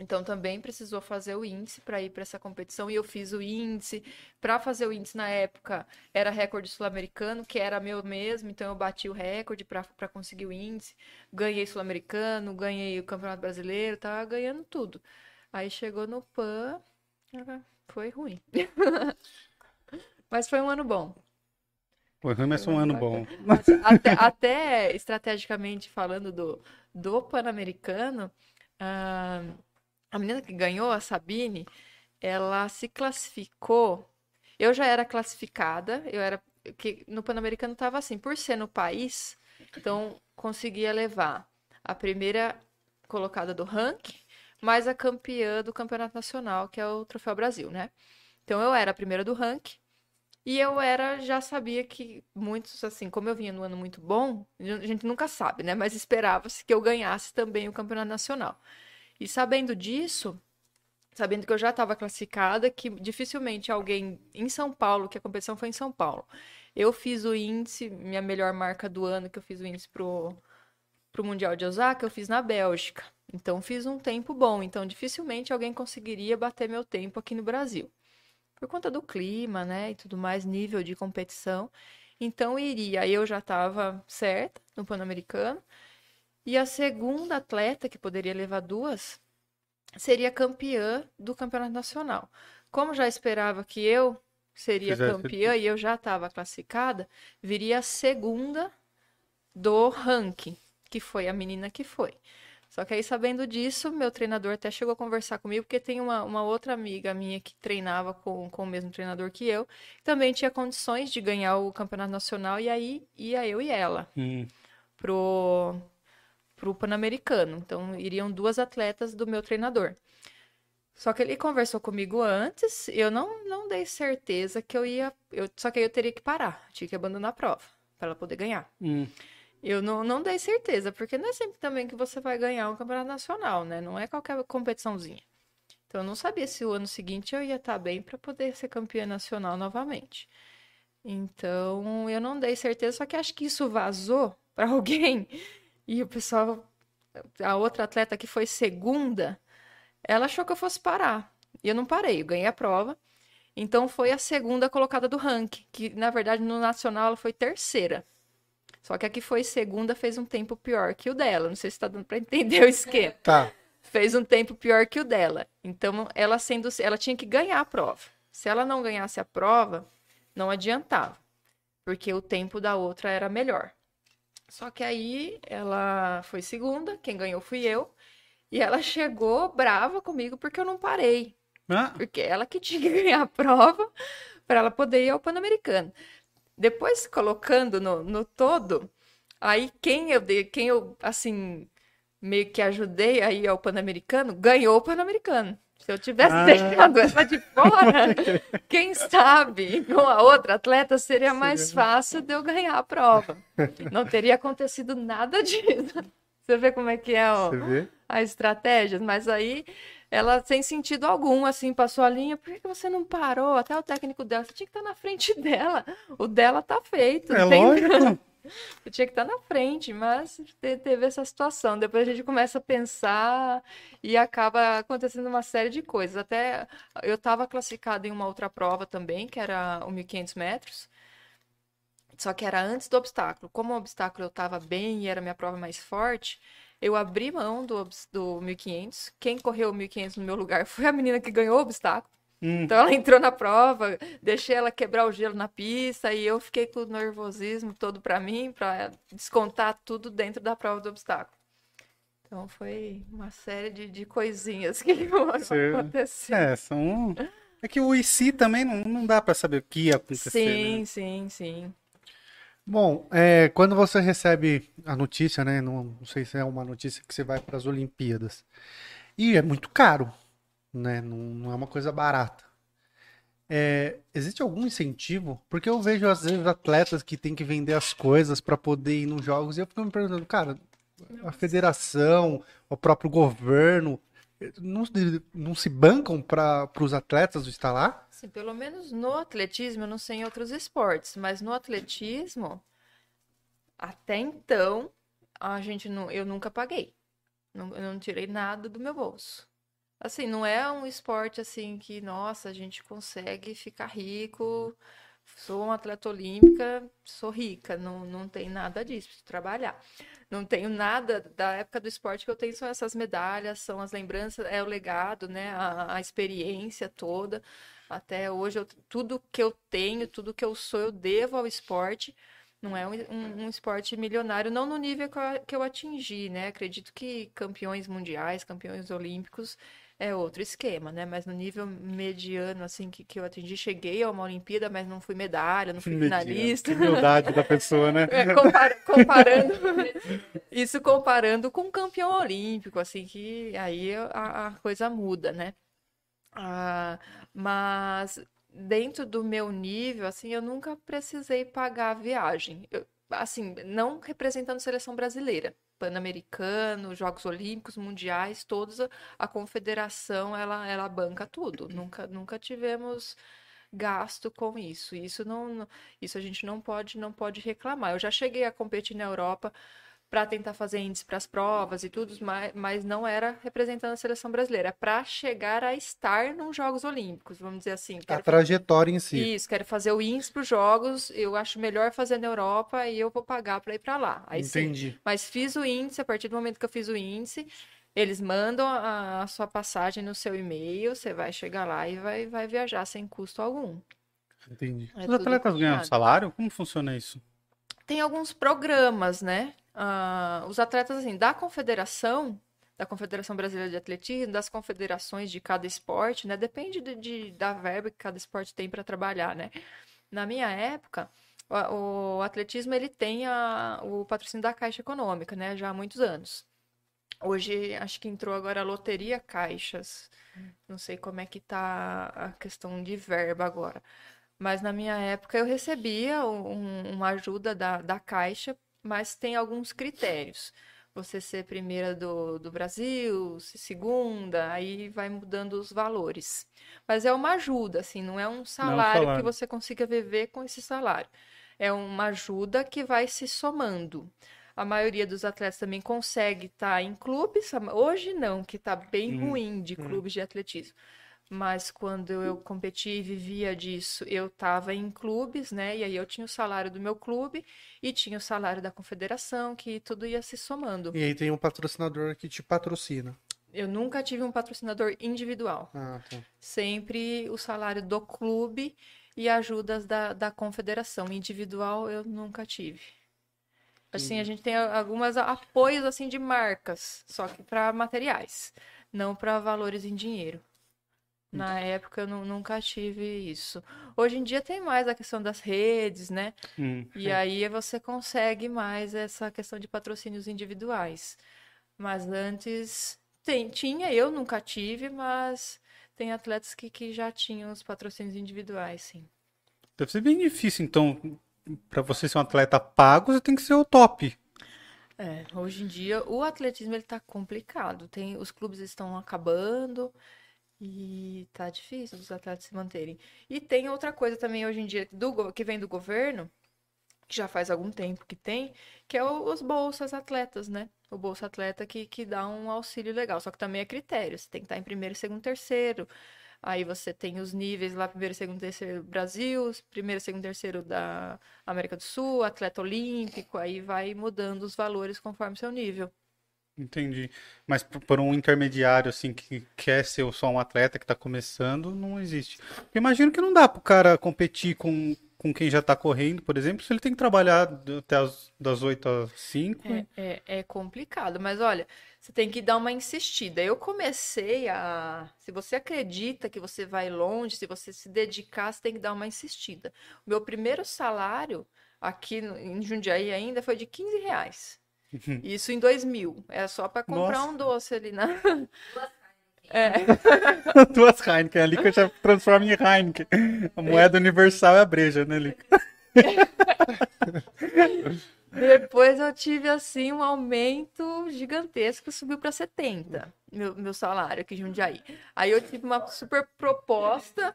Então também precisou fazer o índice para ir para essa competição e eu fiz o índice. Para fazer o índice na época era recorde sul-americano, que era meu mesmo, então eu bati o recorde para conseguir o índice. Ganhei sul-americano, ganhei o Campeonato Brasileiro, tava ganhando tudo. Aí chegou no PAN, ah, foi ruim. Mas foi um ano bom. Ruim, mas foi um ano bom. Até, até estrategicamente falando do, do Pan-Americano, ah, a menina que ganhou, a Sabine, ela se classificou. Eu já era classificada, eu era. que No Pan-Americano estava assim, por ser no país, então conseguia levar a primeira colocada do ranking, mais a campeã do campeonato nacional, que é o Troféu Brasil, né? Então eu era a primeira do ranking. E eu era, já sabia que muitos, assim, como eu vinha no ano muito bom, a gente nunca sabe, né? Mas esperava-se que eu ganhasse também o campeonato nacional. E sabendo disso, sabendo que eu já estava classificada, que dificilmente alguém em São Paulo, que a competição foi em São Paulo, eu fiz o índice, minha melhor marca do ano, que eu fiz o índice pro, pro Mundial de Osaka, eu fiz na Bélgica. Então fiz um tempo bom. Então dificilmente alguém conseguiria bater meu tempo aqui no Brasil por conta do clima, né, e tudo mais, nível de competição. Então iria, eu já estava certa no Pan-Americano, e a segunda atleta, que poderia levar duas, seria campeã do Campeonato Nacional. Como já esperava que eu seria campeã e eu já estava classificada, viria a segunda do ranking, que foi a menina que foi. Só que aí, sabendo disso, meu treinador até chegou a conversar comigo, porque tem uma, uma outra amiga minha que treinava com, com o mesmo treinador que eu, também tinha condições de ganhar o campeonato nacional, e aí ia eu e ela Hum, pro, pro Pan-Americano. Então, iriam duas atletas do meu treinador. Só que ele conversou comigo antes, eu não, não dei certeza que eu ia. Eu, só que aí eu teria que parar, tinha que abandonar a prova, para ela poder ganhar. hum. Eu não, não dei certeza, porque não é sempre também que você vai ganhar um campeonato nacional, né? Não é qualquer competiçãozinha. Então eu não sabia se o ano seguinte eu ia estar bem para poder ser campeã nacional novamente. Então eu não dei certeza, só que acho que isso vazou para alguém. E o pessoal, a outra atleta que foi segunda, ela achou que eu fosse parar. E eu não parei, eu ganhei a prova. Então foi a segunda colocada do ranking, que na verdade no nacional ela foi terceira. Só que a que foi segunda fez um tempo pior que o dela. Não sei se tá dando para entender o esquema. Tá. Fez um tempo pior que o dela. Então, ela sendo, ela tinha que ganhar a prova. Se ela não ganhasse a prova, não adiantava, porque o tempo da outra era melhor. Só que aí ela foi segunda, quem ganhou fui eu, e ela chegou brava comigo porque eu não parei Ah, porque ela que tinha que ganhar a prova para ela poder ir ao Pan-Americano. Depois, colocando no, no todo, aí quem eu dei, quem eu, assim, meio que ajudei a ir ao Pan-Americano, ganhou o Pan-Americano. Se eu tivesse Ah. deixado ela de fora, quem sabe com a outra atleta seria mais fácil de eu ganhar a prova. Não teria acontecido nada disso. Você vê como é que é, ó a estratégia, mas aí ela sem sentido algum, assim, passou a linha, por que você não parou? Até o técnico dela, você tinha que estar na frente dela, o dela tá feito. É tem- lógico. Você tinha que estar na frente, mas te- teve essa situação. Depois a gente começa a pensar e acaba acontecendo uma série de coisas. Até eu estava classificada em uma outra prova também, que era o 1.500 metros. Só que era antes do obstáculo. Como o obstáculo eu estava bem e era a minha prova mais forte, eu abri mão do, do 1.500. Quem correu o 1.500 no meu lugar foi a menina que ganhou o obstáculo. Hum, Então ela entrou na prova, deixei ela quebrar o gelo na pista e eu fiquei com o nervosismo todo pra mim, pra descontar tudo dentro da prova do obstáculo. Então foi uma série de, de coisinhas que aconteceram. é, são. É que o IC também não, não dá pra saber o que ia acontecer. Sim, né? sim, sim. Bom, é, quando você recebe a notícia, né? Não, não sei se é uma notícia que você vai para as Olimpíadas. E é muito caro, né? Não, não é uma coisa barata. é, existe algum incentivo? Porque eu vejo às vezes atletas que têm que vender as coisas para poder ir nos jogos e eu fico me perguntando, cara, a federação, o próprio governo, não, não se bancam para os atletas estar lá? Sim, pelo menos no atletismo, eu não sei em outros esportes, mas no atletismo, até então, a gente não, eu nunca paguei. Não, eu não tirei nada do meu bolso. Assim, não é um esporte assim que, nossa, a gente consegue ficar rico. Sou uma atleta olímpica, sou rica, não, não tem nada disso, preciso trabalhar. Não tenho nada da época do esporte que eu tenho, são essas medalhas, são as lembranças, é o legado, né? A, a experiência toda. Até hoje, eu, tudo que eu tenho, tudo que eu sou, eu devo ao esporte. Não é um, um, um, esporte milionário, não no nível que eu, que eu atingi, né? Acredito que campeões mundiais, campeões olímpicos é outro esquema, né? Mas no nível mediano, assim, que, que eu atingi, cheguei a uma Olimpíada, mas não fui medalha, não fui mediano. finalista. Que humildade da pessoa, né? É, compar, comparando, isso comparando com um campeão olímpico, assim, que aí a, a coisa muda, né? Ah, mas dentro do meu nível, assim, eu nunca precisei pagar a viagem. Eu, assim, não representando seleção brasileira. Pan-Americano, Jogos Olímpicos, Mundiais, todos a, confederação ela, ela banca tudo. Nunca, nunca tivemos gasto com isso. Isso não, isso a gente não pode não pode reclamar. Eu já cheguei a competir na Europa para tentar fazer índice para as provas e tudo, mas, mas não era representando a seleção brasileira, para chegar a estar nos Jogos Olímpicos, vamos dizer assim. a trajetória em si. Isso, quero fazer o índice para os Jogos, eu acho melhor fazer na Europa e eu vou pagar para ir para lá. Aí, Entendi. Sim. Mas fiz o índice, a partir do momento que eu fiz o índice, eles mandam a, a sua passagem no seu e-mail, você vai chegar lá e vai, vai viajar sem custo algum. Entendi. É Os atletas ganham salário? Como funciona isso? Tem alguns programas, né? uh, os atletas assim da confederação da Confederação Brasileira de Atletismo, das confederações de cada esporte, né? Depende de, de da verba que cada esporte tem para trabalhar, né? Na minha época, o, o, atletismo ele tem a, o patrocínio da Caixa Econômica, né? Já há muitos anos. Hoje, acho que entrou agora a Loteria Caixas. Não sei como é que tá a questão de verba agora. Mas na minha época eu recebia um, uma ajuda da, da Caixa mas tem alguns critérios. Você ser primeira do, do Brasil, segunda, aí vai mudando os valores. Mas é uma ajuda, assim, não é um salário, não, que você consiga viver com esse salário. É uma ajuda que vai se somando. A maioria dos atletas também consegue estar tá em clubes. Hoje não, que está bem hum, ruim de hum. clubes hum. de atletismo mas quando eu competi e vivia disso, eu estava em clubes, né? E aí eu tinha o salário do meu clube e tinha o salário da confederação, que tudo ia se somando. E aí tem um patrocinador que te patrocina. Eu nunca tive um patrocinador individual. Ah, tá. Sempre o salário do clube e ajudas da, da confederação. Individual eu nunca tive. Assim, a gente tem algumas apoios assim de marcas, só que para materiais, não para valores em dinheiro. Na época eu nunca tive isso. Hoje em dia tem mais a questão das redes, né? Hum, e aí você consegue mais essa questão de patrocínios individuais. Mas antes tem, tinha, eu nunca tive, mas tem atletas que, que já tinham os patrocínios individuais, sim. Deve ser bem difícil, então, para você ser um atleta pago, você tem que ser o top. É, hoje em dia o atletismo ele tá complicado. Tem, os clubes estão acabando. E tá difícil os atletas se manterem. E tem outra coisa também hoje em dia do, que vem do governo, que já faz algum tempo que tem, que é os bolsas atletas, né? O bolsa atleta que, que dá um auxílio legal. Só que também é critério. Você tem que estar em primeiro, segundo, terceiro. Aí você tem os níveis lá, primeiro, segundo, terceiro Brasil, primeiro, segundo, terceiro da América do Sul, atleta olímpico, aí vai mudando os valores conforme seu nível. Entendi. Mas por um intermediário, assim, que quer ser só um atleta que está começando, não existe. Eu imagino que não dá para o cara competir com, com quem já está correndo, por exemplo, se ele tem que trabalhar até as, das 8 às 5. É, é, é, complicado, mas olha, você tem que dar uma insistida. Eu comecei a. Se você acredita que você vai longe, se você se dedicar, você tem que dar uma insistida. O meu primeiro salário aqui em Jundiaí ainda foi de 15 reais. Isso em 2000. É só para comprar Nossa. um doce ali na. É. Duas Heineken. A Lica já transforma em Heineken. A moeda universal é a breja, né, Lica? Depois eu tive assim um aumento gigantesco, subiu para 70 meu, meu salário aqui em Jundiaí. Aí eu tive uma super proposta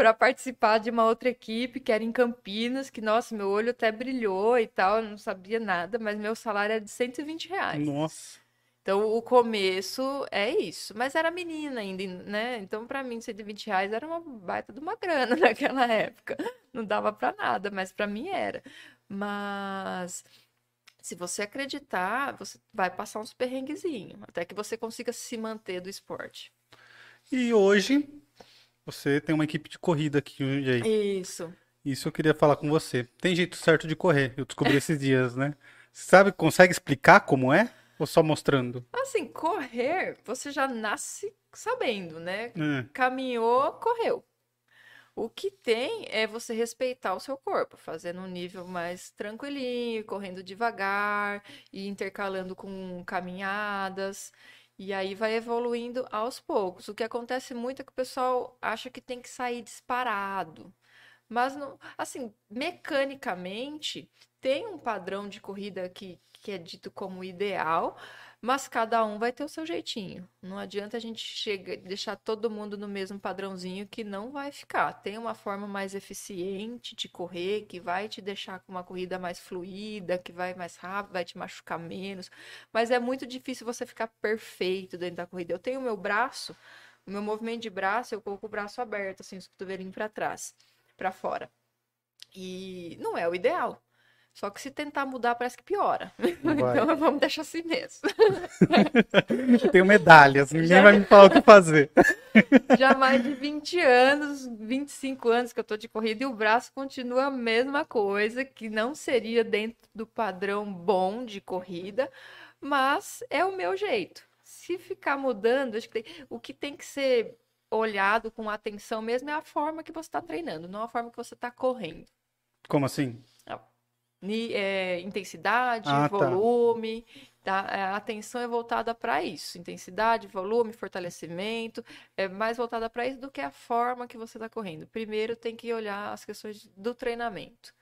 para participar de uma outra equipe que era em Campinas, que nossa, meu olho até brilhou e tal, eu não sabia nada, mas meu salário era de 120 reais. Nossa. Então o começo é isso, mas era menina ainda, né? Então para mim 120 reais era uma baita de uma grana naquela época, não dava para nada, mas para mim era. Mas se você acreditar, você vai passar uns perrenguezinhos, até que você consiga se manter do esporte. E hoje você tem uma equipe de corrida aqui em Jundiaí. Isso. Isso eu queria falar com você. Tem jeito certo de correr, eu descobri esses dias, né? Sabe, consegue explicar como é? Ou só mostrando? Assim, correr, você já nasce sabendo, né? É. Caminhou, correu. O que tem é você respeitar o seu corpo, fazendo um nível mais tranquilinho, correndo devagar e intercalando com caminhadas. E aí vai evoluindo aos poucos. O que acontece muito é que o pessoal acha que tem que sair disparado. Mas, não, assim, mecanicamente, tem um padrão de corrida que, que é dito como ideal, mas cada um vai ter o seu jeitinho. Não adianta a gente chega, deixar todo mundo no mesmo padrãozinho que não vai ficar. Tem uma forma mais eficiente de correr, que vai te deixar com uma corrida mais fluida, que vai mais rápido, vai te machucar menos. Mas é muito difícil você ficar perfeito dentro da corrida. Eu tenho o meu braço, o meu movimento de braço, eu coloco o braço aberto, assim, os cotovelinhos para trás, para fora. E não é o ideal. Só que se tentar mudar, parece que piora. Vai. então vamos deixar assim mesmo. Tenho medalhas, ninguém Já- vai me falar o que fazer. Já há mais de 20 anos, 25 anos que eu tô de corrida e o braço continua a mesma coisa, que não seria dentro do padrão bom de corrida, mas é o meu jeito. Se ficar mudando, acho que tem- o que tem que ser olhado com atenção mesmo é a forma que você está treinando, não a forma que você está correndo. Como assim? É, intensidade, Ah, tá. volume, tá? É, A atenção é voltada para isso. Intensidade, volume, fortalecimento, é mais voltada para isso do que a forma que você está correndo. Primeiro tem que olhar as questões do treinamento.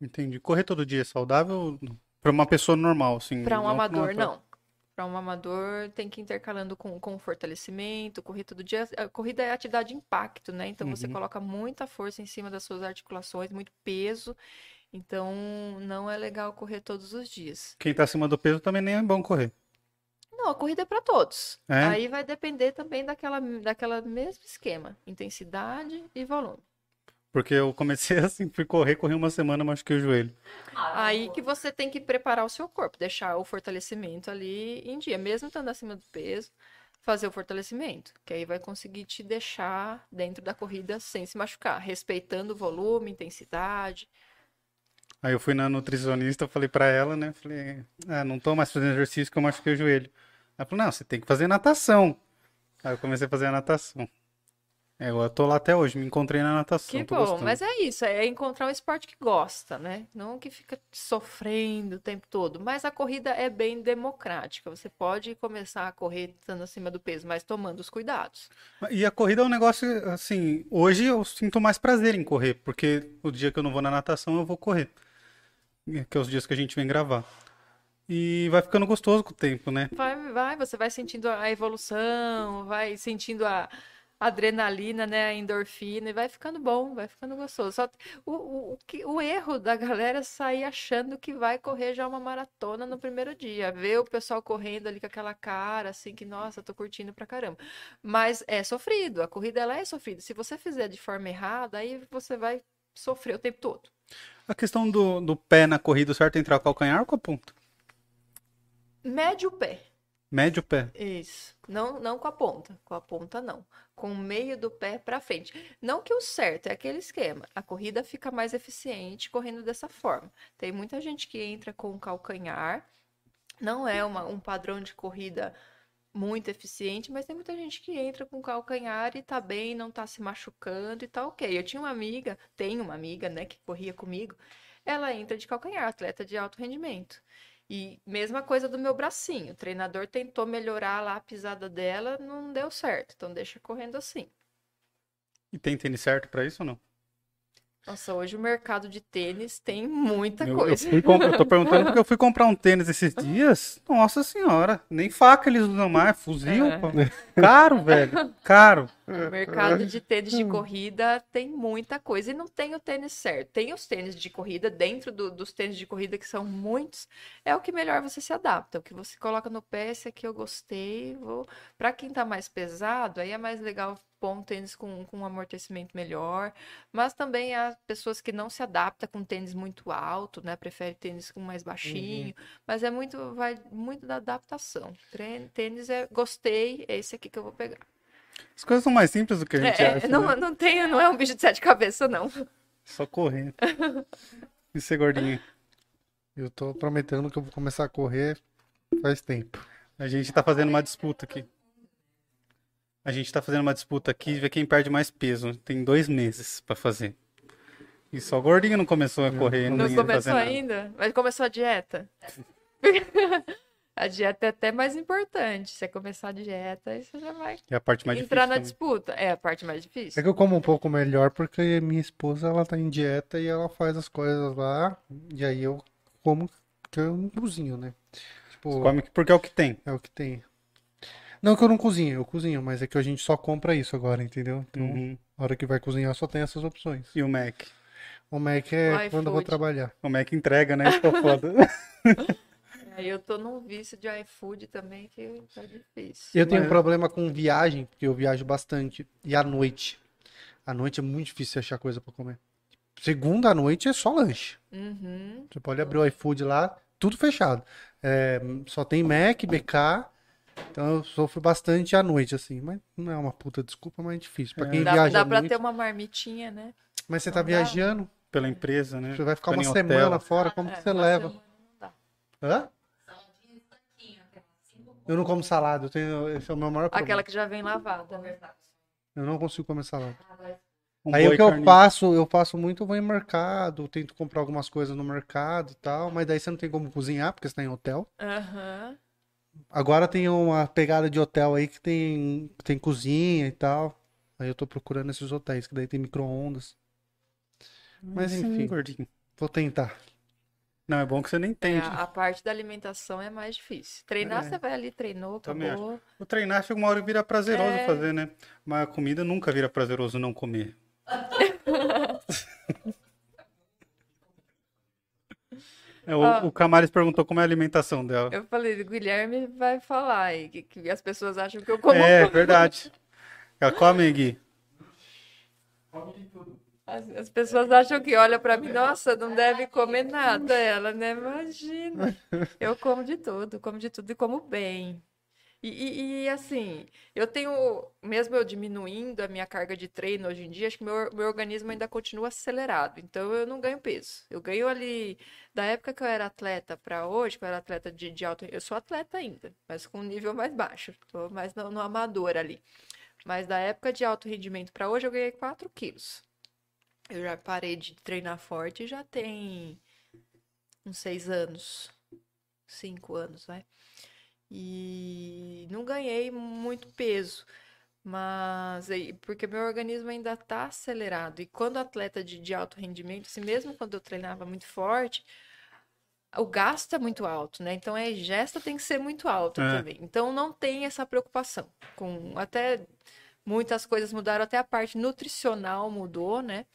Entendi. Correr todo dia é saudável para uma pessoa normal, assim? Para um amador, pra- não. Para um amador, tem que ir intercalando com, com fortalecimento, correr todo dia. A corrida é atividade de impacto, né? Então você Uhum. coloca muita força em cima das suas articulações, muito peso. Então não é legal correr todos os dias. Quem tá acima do peso também nem é bom correr. Não, a corrida é para todos. É? Aí vai depender também daquela, daquela mesmo esquema, intensidade e volume. Porque eu comecei assim, fui correr, corri uma semana, machuquei o joelho. Aí que você tem que preparar o seu corpo, deixar o fortalecimento ali em dia, mesmo estando acima do peso, fazer o fortalecimento, que aí vai conseguir te deixar dentro da corrida sem se machucar, respeitando o volume, intensidade. Aí eu fui na nutricionista, falei pra ela, né? Falei, ah, não tô mais fazendo exercício que eu machuquei o joelho. Ela falou, não, você tem que fazer natação. Aí eu comecei a fazer a natação. É, eu tô lá até hoje, me encontrei na natação, Que bom, gostando. mas é isso, é encontrar um esporte que gosta, né? Não que fica sofrendo o tempo todo. Mas a corrida é bem democrática. Você pode começar a correr estando acima do peso, mas tomando os cuidados. E a corrida é um negócio, assim, hoje eu sinto mais prazer em correr, porque o dia que eu não vou na natação eu vou correr. Que é os dias que a gente vem gravar. E vai ficando gostoso com o tempo, né? Vai, vai, você vai sentindo a evolução, vai sentindo a adrenalina, né, a endorfina, e vai ficando bom, vai ficando gostoso. Só o, o, o, o erro da galera é sair achando que vai correr já uma maratona no primeiro dia, ver o pessoal correndo ali com aquela cara, assim, que, nossa, tô curtindo pra caramba. Mas é sofrido, a corrida ela é sofrida. Se você fizer de forma errada, aí você vai sofrer o tempo todo. A questão do, do pé na corrida, o certo é entrar com o calcanhar ou com a ponta? Mede o pé. Médio pé. Isso. Não, não com a ponta. Com a ponta, não. Com o meio do pé para frente. Não que o certo é aquele esquema. A corrida fica mais eficiente correndo dessa forma. Tem muita gente que entra com o calcanhar. Não é uma, um padrão de corrida muito eficiente, mas tem muita gente que entra com calcanhar e tá bem, não tá se machucando e tá ok. Eu tinha uma amiga, tenho uma amiga, né, que corria comigo. Ela entra de calcanhar, atleta de alto rendimento. E mesma coisa do meu bracinho. O treinador tentou melhorar lá a pisada dela, não deu certo. Então deixa correndo assim. E tem tênis certo pra isso ou não? Nossa, hoje o mercado de tênis tem muita Eu, eu, coisa. fui comp- eu tô perguntando porque eu fui comprar um tênis esses dias. Nossa senhora, nem faca eles usam mais, fuzil, É. pô. Caro, velho. Caro. O mercado de tênis de corrida tem muita coisa. E não tem o tênis certo. Tem os tênis de corrida, dentro do- dos tênis de corrida, que são muitos, é o que melhor você se adapta. O que você coloca no pé, esse aqui eu gostei. Vou... Para quem tá mais pesado, aí é mais legal pôr um tênis com, com um amortecimento melhor. Mas também há pessoas que não se adaptam com tênis muito alto, né? Prefere tênis com mais baixinho. Mas é muito, vai muito da adaptação. Tênis é gostei, é esse aqui que eu vou pegar. As coisas são mais simples do que a gente É, acha. não, né? não, tem, não é um bicho de sete cabeças, não. Só correndo. E ser gordinho. Eu tô prometendo que eu vou começar a correr faz tempo. A gente tá fazendo uma disputa aqui. A gente tá fazendo uma disputa aqui ver quem perde mais peso. Tem dois meses pra fazer. E só o gordinho não começou a correr. Não a começou ainda? Mas começou a dieta? a dieta é até mais importante. Se você começar a dieta, aí você já vai É a parte mais entrar na difícil. também. disputa. É a parte mais É difícil. que eu como um pouco melhor porque minha esposa ela tá em dieta e ela faz as coisas lá. E aí eu como que eu não cozinho, né? Tipo, Come porque é o que tem. é o que tem. Não que eu não cozinho, eu cozinho, mas é que a gente só compra isso agora, entendeu? Então, Uhum. na hora que vai cozinhar só tem essas opções. E o Mac? O Mac é O quando eu vou trabalhar. O Mac entrega, né? Isso é foda. Aí eu tô num vício de iFood também que tá difícil. Eu tenho Mas- problema com viagem, porque eu viajo bastante. E à noite. À noite é muito difícil achar coisa pra comer. Segunda à noite é só lanche. Uhum. Você pode abrir o iFood lá, tudo fechado. É, só tem Mac, BK. Então eu sofro bastante à noite, assim. Mas não é uma puta desculpa, mas é difícil. Pra É. quem Dá, viaja dá pra muito. ter uma marmitinha, né? Mas você tá Não dá. viajando, Pela empresa, né? você vai ficar Ficando uma em hotel. semana fora, como É, que você uma leva? semana não dá. Hã? Saladinha de tanquinho, aquela cinco Eu não como salada, eu tenho, esse é o meu maior problema. Aquela que já vem lavada, né? Eu não consigo comer salada. Um Aí o que eu faço, eu faço muito, eu vou em mercado, tento comprar algumas coisas no mercado e tal, mas daí você não tem como cozinhar, porque você tá em hotel. Aham. Agora tem uma pegada de hotel aí que tem, tem cozinha e tal. Aí eu tô procurando esses hotéis, que daí tem micro-ondas. Mas Sim, enfim. gordinho. Vou tentar. Não, é bom que você nem É, entende. a, a parte da alimentação é mais difícil. Treinar, É. você vai ali, treinou, Também acabou. O treinar chega uma hora e vira prazeroso É. fazer, né? Mas a comida nunca vira prazeroso não comer. É, o, Ah. o Camales perguntou como é a alimentação dela. Eu falei, o Guilherme vai falar aí, que, que as pessoas acham que eu como. É, verdade. Ela come, Gui. As, as pessoas acham que olha pra mim, nossa, não deve comer nada. Ela, né? Imagina. Eu como de tudo, como de tudo e como bem. E, e- e, assim, eu tenho, mesmo eu diminuindo a minha carga de treino hoje em dia, acho que meu, meu organismo ainda continua acelerado. Então eu não ganho peso. Eu ganho ali, da época que eu era atleta para hoje, que eu era atleta de, de alto, eu sou atleta ainda, mas com um nível mais baixo. Tô mais no, no amador ali. Mas da época de alto rendimento para hoje, eu ganhei 4 quilos. Eu já parei de treinar forte já tem uns seis anos. Cinco anos, vai. E não ganhei muito peso. Mas porque meu organismo ainda tá acelerado. E quando atleta de, de alto rendimento, assim, mesmo quando eu treinava muito forte, o gasto é muito alto, né? Então a ingesta tem que ser muito alta É. também. Então não tem essa preocupação. Com até muitas coisas mudaram, até a parte nutricional mudou, né?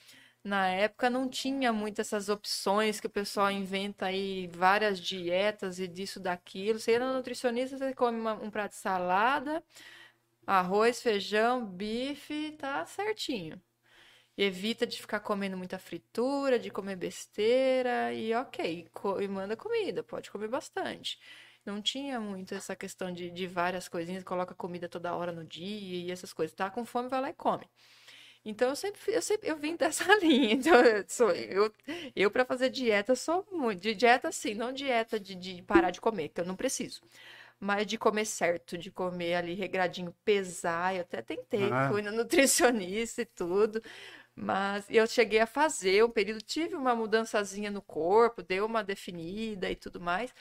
Na época não tinha muitas essas opções que o pessoal inventa aí, várias dietas e disso, daquilo. Você no nutricionista, você come uma- um prato de salada, arroz, feijão, bife, tá certinho. Evita de ficar comendo muita fritura, de comer besteira e ok, e manda comida, pode comer bastante. Não tinha muito essa questão de, de várias coisinhas, coloca comida toda hora no dia e essas coisas. Tá com fome, vai lá e come. Então eu sempre, eu sempre eu vim dessa linha. Então eu sou eu, eu para fazer dieta sou muito de dieta sim, não dieta de, de parar de comer, que eu não preciso. Mas de comer certo, de comer ali regradinho, pesar. Eu até tentei, Ah. fui no nutricionista e tudo. Mas eu cheguei a fazer um período, tive uma mudançazinha no corpo, deu uma definida e tudo mais.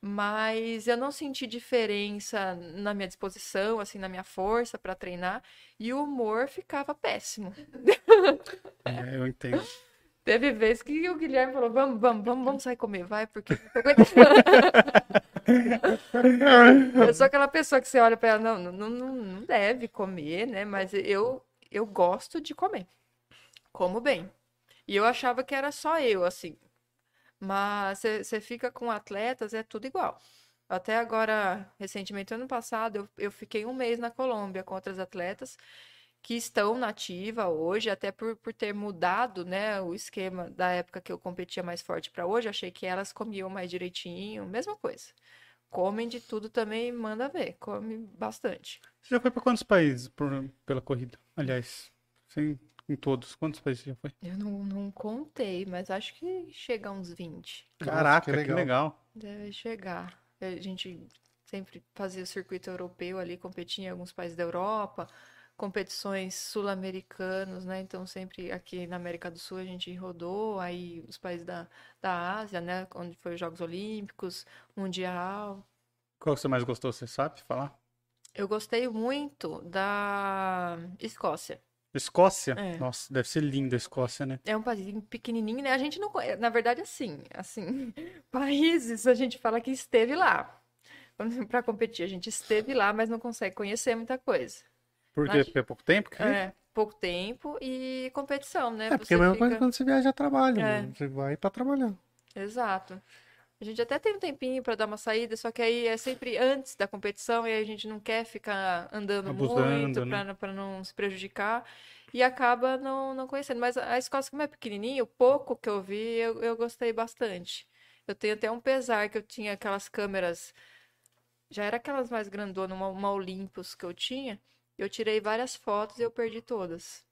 Mas eu não senti diferença na minha disposição, assim, na minha força para treinar, e o humor ficava péssimo. É, eu entendo. Teve vezes que o Guilherme falou: vamos, vamos, vamos, vamos sair comer, vai, porque eu não tô aguentando. Eu sou aquela pessoa que você olha pra ela, não, não, não, não deve comer, né? Mas eu, eu gosto de comer. Como bem. E eu achava que era só eu, assim. Mas você fica com atletas, é tudo igual. Até agora, recentemente, ano passado, eu, eu fiquei um mês na Colômbia com outras atletas que estão na ativa hoje, até por, por ter mudado, né, o esquema da época que eu competia mais forte para hoje, achei que elas comiam mais direitinho, mesma coisa. Comem de tudo também, manda ver, come bastante. Você já foi para quantos países por- pela corrida? Aliás, sim, em todos. Quantos países você já foi? Eu não, não contei, mas acho que chega a uns 20. Nossa, Caraca, que que legal. Deve chegar. A gente sempre fazia o circuito europeu ali, competia em alguns países da Europa, competições sul-americanos, né? Então sempre aqui na América do Sul a gente rodou, aí os países da, da Ásia, né? Onde foi os Jogos Olímpicos, Mundial. Qual que você mais gostou, você sabe falar? Eu gostei muito da Escócia. Escócia? É. Nossa, deve ser linda a Escócia, né? É um país pequenininho, né? A gente não conhece, na verdade, assim, assim, países a gente fala que esteve lá. Para competir, a gente esteve lá, mas não consegue conhecer muita coisa. Por quê? Porque é pouco tempo? que? É, pouco tempo e competição, né? É, porque é a mesma coisa fica- quando você viaja a trabalho, É. mano. Você vai pra trabalhar. Exato. A gente até tem um tempinho para dar uma saída, só que aí é sempre antes da competição e aí a gente não quer ficar andando Abusando, muito né? para não se prejudicar e acaba não, não conhecendo. Mas a Escócia, como é pequenininha, o pouco que eu vi, eu, eu gostei bastante. Eu tenho até um pesar que eu tinha aquelas câmeras, já era aquelas mais grandonas, uma, uma Olympus que eu tinha, eu tirei várias fotos e eu perdi todas.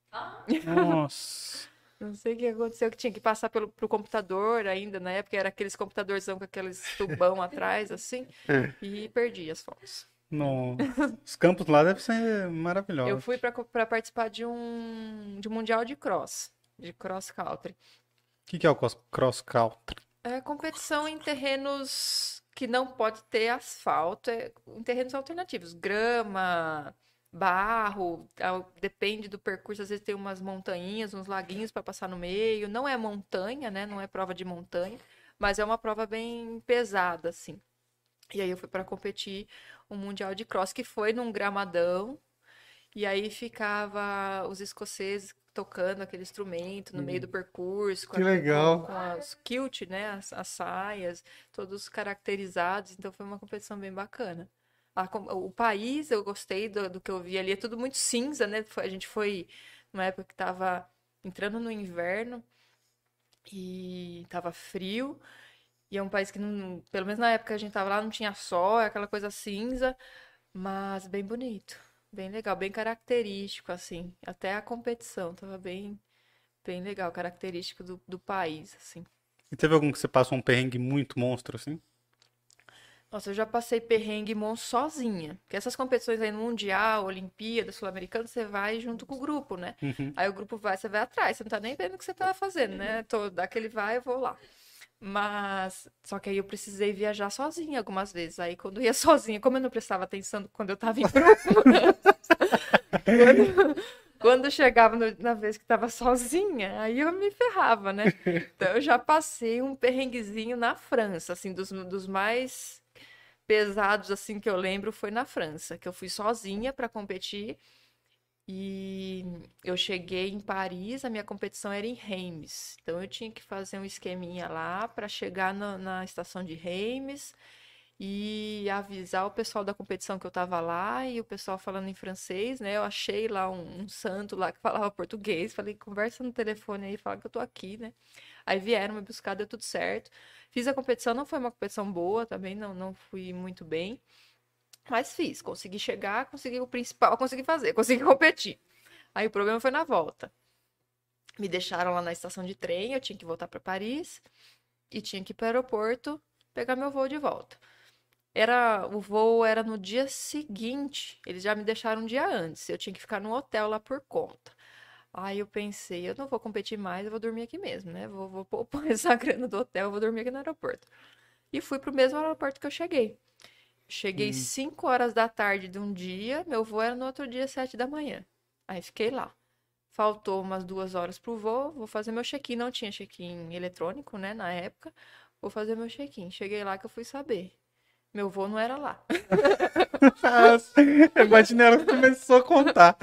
Nossa. Não sei o que aconteceu, que tinha que passar pelo, pro computador ainda, na época era aqueles computadorzão com aqueles tubão atrás, assim, e perdi as fotos. Nossa. Os campos lá devem ser maravilhosos. Eu fui para participar de um, de um mundial de cross, de cross country. O que, que é o cross country? É competição em terrenos que não pode ter asfalto, é em terrenos alternativos, grama, barro, ao- depende do percurso, às vezes tem umas montanhas, uns laguinhos para passar no meio. Não é montanha, né? Não é prova de montanha, mas é uma prova bem pesada, assim. E aí eu fui para competir um mundial de cross que foi num gramadão. E aí ficava os escoceses tocando aquele instrumento no meio do percurso, com, Que a- legal. com, kilt, né, as, as saias, todos caracterizados. Então foi uma competição bem bacana. A o país eu gostei do, do que eu vi ali, é tudo muito cinza, né? A gente foi numa época que tava entrando no inverno e tava frio. E é um país que, não, pelo menos na época que a gente tava lá, não tinha sol, é aquela coisa cinza, mas bem bonito, bem legal, bem característico, assim. Até a competição tava bem, bem legal, característico do, do país, assim. E teve algum que você passou um perrengue muito monstro, assim? Nossa, eu já passei perrengue monstro sozinha. Porque essas competições aí no Mundial, Olimpíada, Sul-Americana, você vai junto com o grupo, né? Uhum. Aí o grupo vai, você vai atrás, você não tá nem vendo o que você tá fazendo, né? Tô, daquele vai, eu vou lá. Mas, só que aí eu precisei viajar sozinha algumas vezes. Aí quando eu ia sozinha, como eu não prestava atenção quando eu tava em grupo, quando, quando chegava no- na vez que tava sozinha, aí eu me ferrava, né? Então eu já passei um perrenguezinho na França, assim, dos, dos mais pesados assim que eu lembro foi na França, que eu fui sozinha para competir e eu cheguei em Paris, a minha competição era em Reims. Então eu tinha que fazer um esqueminha lá para chegar na, na estação de Reims e avisar o pessoal da competição que eu tava lá e o pessoal falando em francês, né? Eu achei lá um, um santo lá que falava português, falei, conversa no telefone aí, fala que eu tô aqui, né? Aí vieram me buscar, deu tudo certo. Fiz a competição, não foi uma competição boa também, não, não fui muito bem. Mas fiz, consegui chegar, consegui o principal, consegui fazer, consegui competir. Aí o problema foi na volta. Me deixaram lá na estação de trem, eu tinha que voltar para Paris e tinha que ir para o aeroporto pegar meu voo de volta. Era, o voo era no dia seguinte, eles já me deixaram um dia antes, eu tinha que ficar no hotel lá por conta. Aí eu pensei, eu não vou competir mais, eu vou dormir aqui mesmo, né? Vou, vou poupar essa grana do hotel, eu vou dormir aqui no aeroporto. e fui pro mesmo aeroporto que eu cheguei. Cheguei Hum. 5 horas da tarde de um dia, meu voo era no outro dia, 7 da manhã. Aí fiquei lá. Faltou umas duas horas pro voo, vou fazer meu check-in. Não tinha check-in eletrônico, né, na época. Vou fazer meu check-in. Cheguei lá que eu fui saber. Meu voo não era lá. A Imaginera começou a contar.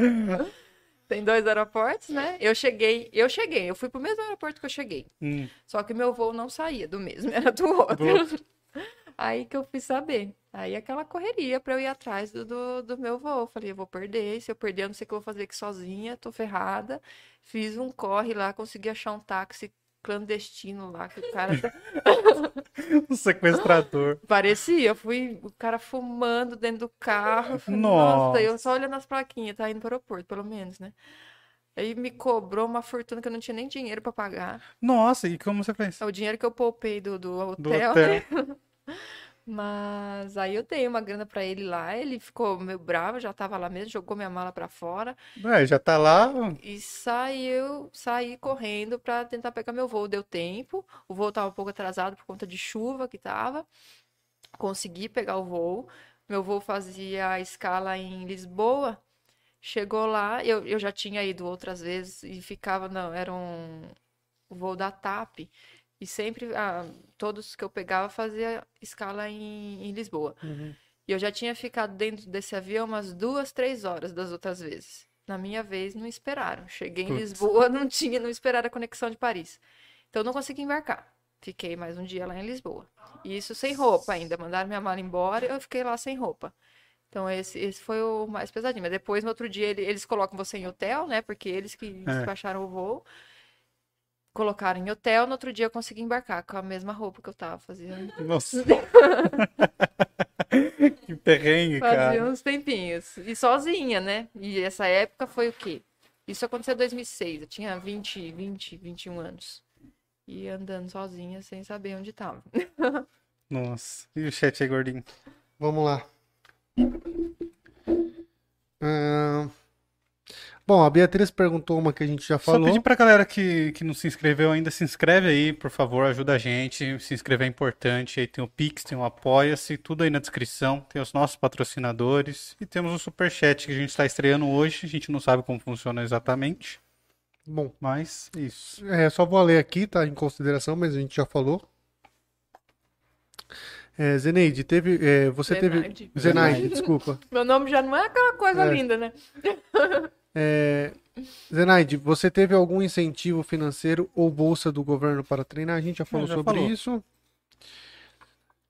Tem dois aeroportos, né? Eu cheguei, eu cheguei, eu fui pro mesmo aeroporto que eu cheguei. Hum, Só que meu voo não saía do mesmo, era do outro. Aí que eu fui saber. Aí aquela correria pra eu ir atrás do, do, do meu voo. Falei, eu vou perder. Se eu perder, eu não sei o que eu vou fazer aqui sozinha, tô ferrada. Fiz um corre lá, consegui achar um táxi clandestino lá, que o cara o sequestrador. parecia. Fui o cara fumando dentro do carro. Eu Nossa. Nossa, eu só olhando as plaquinhas, tá indo pro aeroporto, pelo menos, né? Aí me cobrou uma fortuna que eu não tinha nem dinheiro pra pagar. Nossa, e como você fez? É o dinheiro que eu poupei do, do Do hotel, hotel. né? Mas aí eu dei uma grana pra ele lá, ele ficou meio bravo, já tava lá mesmo, jogou minha mala pra fora É, já tá lá. e saiu, saí correndo pra tentar pegar meu voo. Deu tempo, o voo tava um pouco atrasado por conta de chuva que tava. Consegui pegar o voo. Meu voo fazia a escala em Lisboa. Chegou lá, eu, eu já tinha ido outras vezes e ficava, não, era um o voo da TAP. E sempre, ah, todos que eu pegava fazia escala em, em Lisboa. E eu já tinha ficado dentro desse avião umas duas, três horas das outras vezes. Na minha vez, não esperaram. Cheguei em Putz. Lisboa, não tinha, não esperaram a conexão de Paris. Então, não consegui embarcar. Fiquei mais um dia lá em Lisboa. E isso sem roupa ainda. Mandaram minha mala embora eu fiquei lá sem roupa. Então, esse, esse foi o mais pesadinho. Mas depois, no outro dia, ele- eles colocam você em hotel, né? Porque eles que É. despacharam o voo. Colocaram em hotel. No outro dia, eu consegui embarcar com a mesma roupa que eu tava fazendo. Nossa. que perrengue, Fazia cara. uns tempinhos. E sozinha, né? E essa época foi o quê? Isso aconteceu em 2006. Eu tinha 20, 20, 21 anos. E andando sozinha, sem saber onde tava. Nossa. E o chat aí, gordinho? Vamos lá. Ahn, Bom, a Beatriz perguntou uma que a gente já Só falou. pedir pra galera que, que não se inscreveu ainda, se inscreve aí, por favor, ajuda a gente. Se inscrever é importante. Aí tem o Pix, tem o Apoia-se, tudo aí na descrição. Tem os nossos patrocinadores. E temos o Superchat que a gente está estreando hoje. A gente não sabe como funciona exatamente, Bom, mas isso. é, só vou ler aqui, tá? Em consideração, mas a gente já falou. É, Zeneide, teve. é, você teve. Zenaide. Zenaide, desculpa. Meu nome já não é aquela coisa É. linda, né? É, Zenaide, você teve algum incentivo financeiro ou bolsa do governo para treinar? A gente já falou já sobre falou. isso.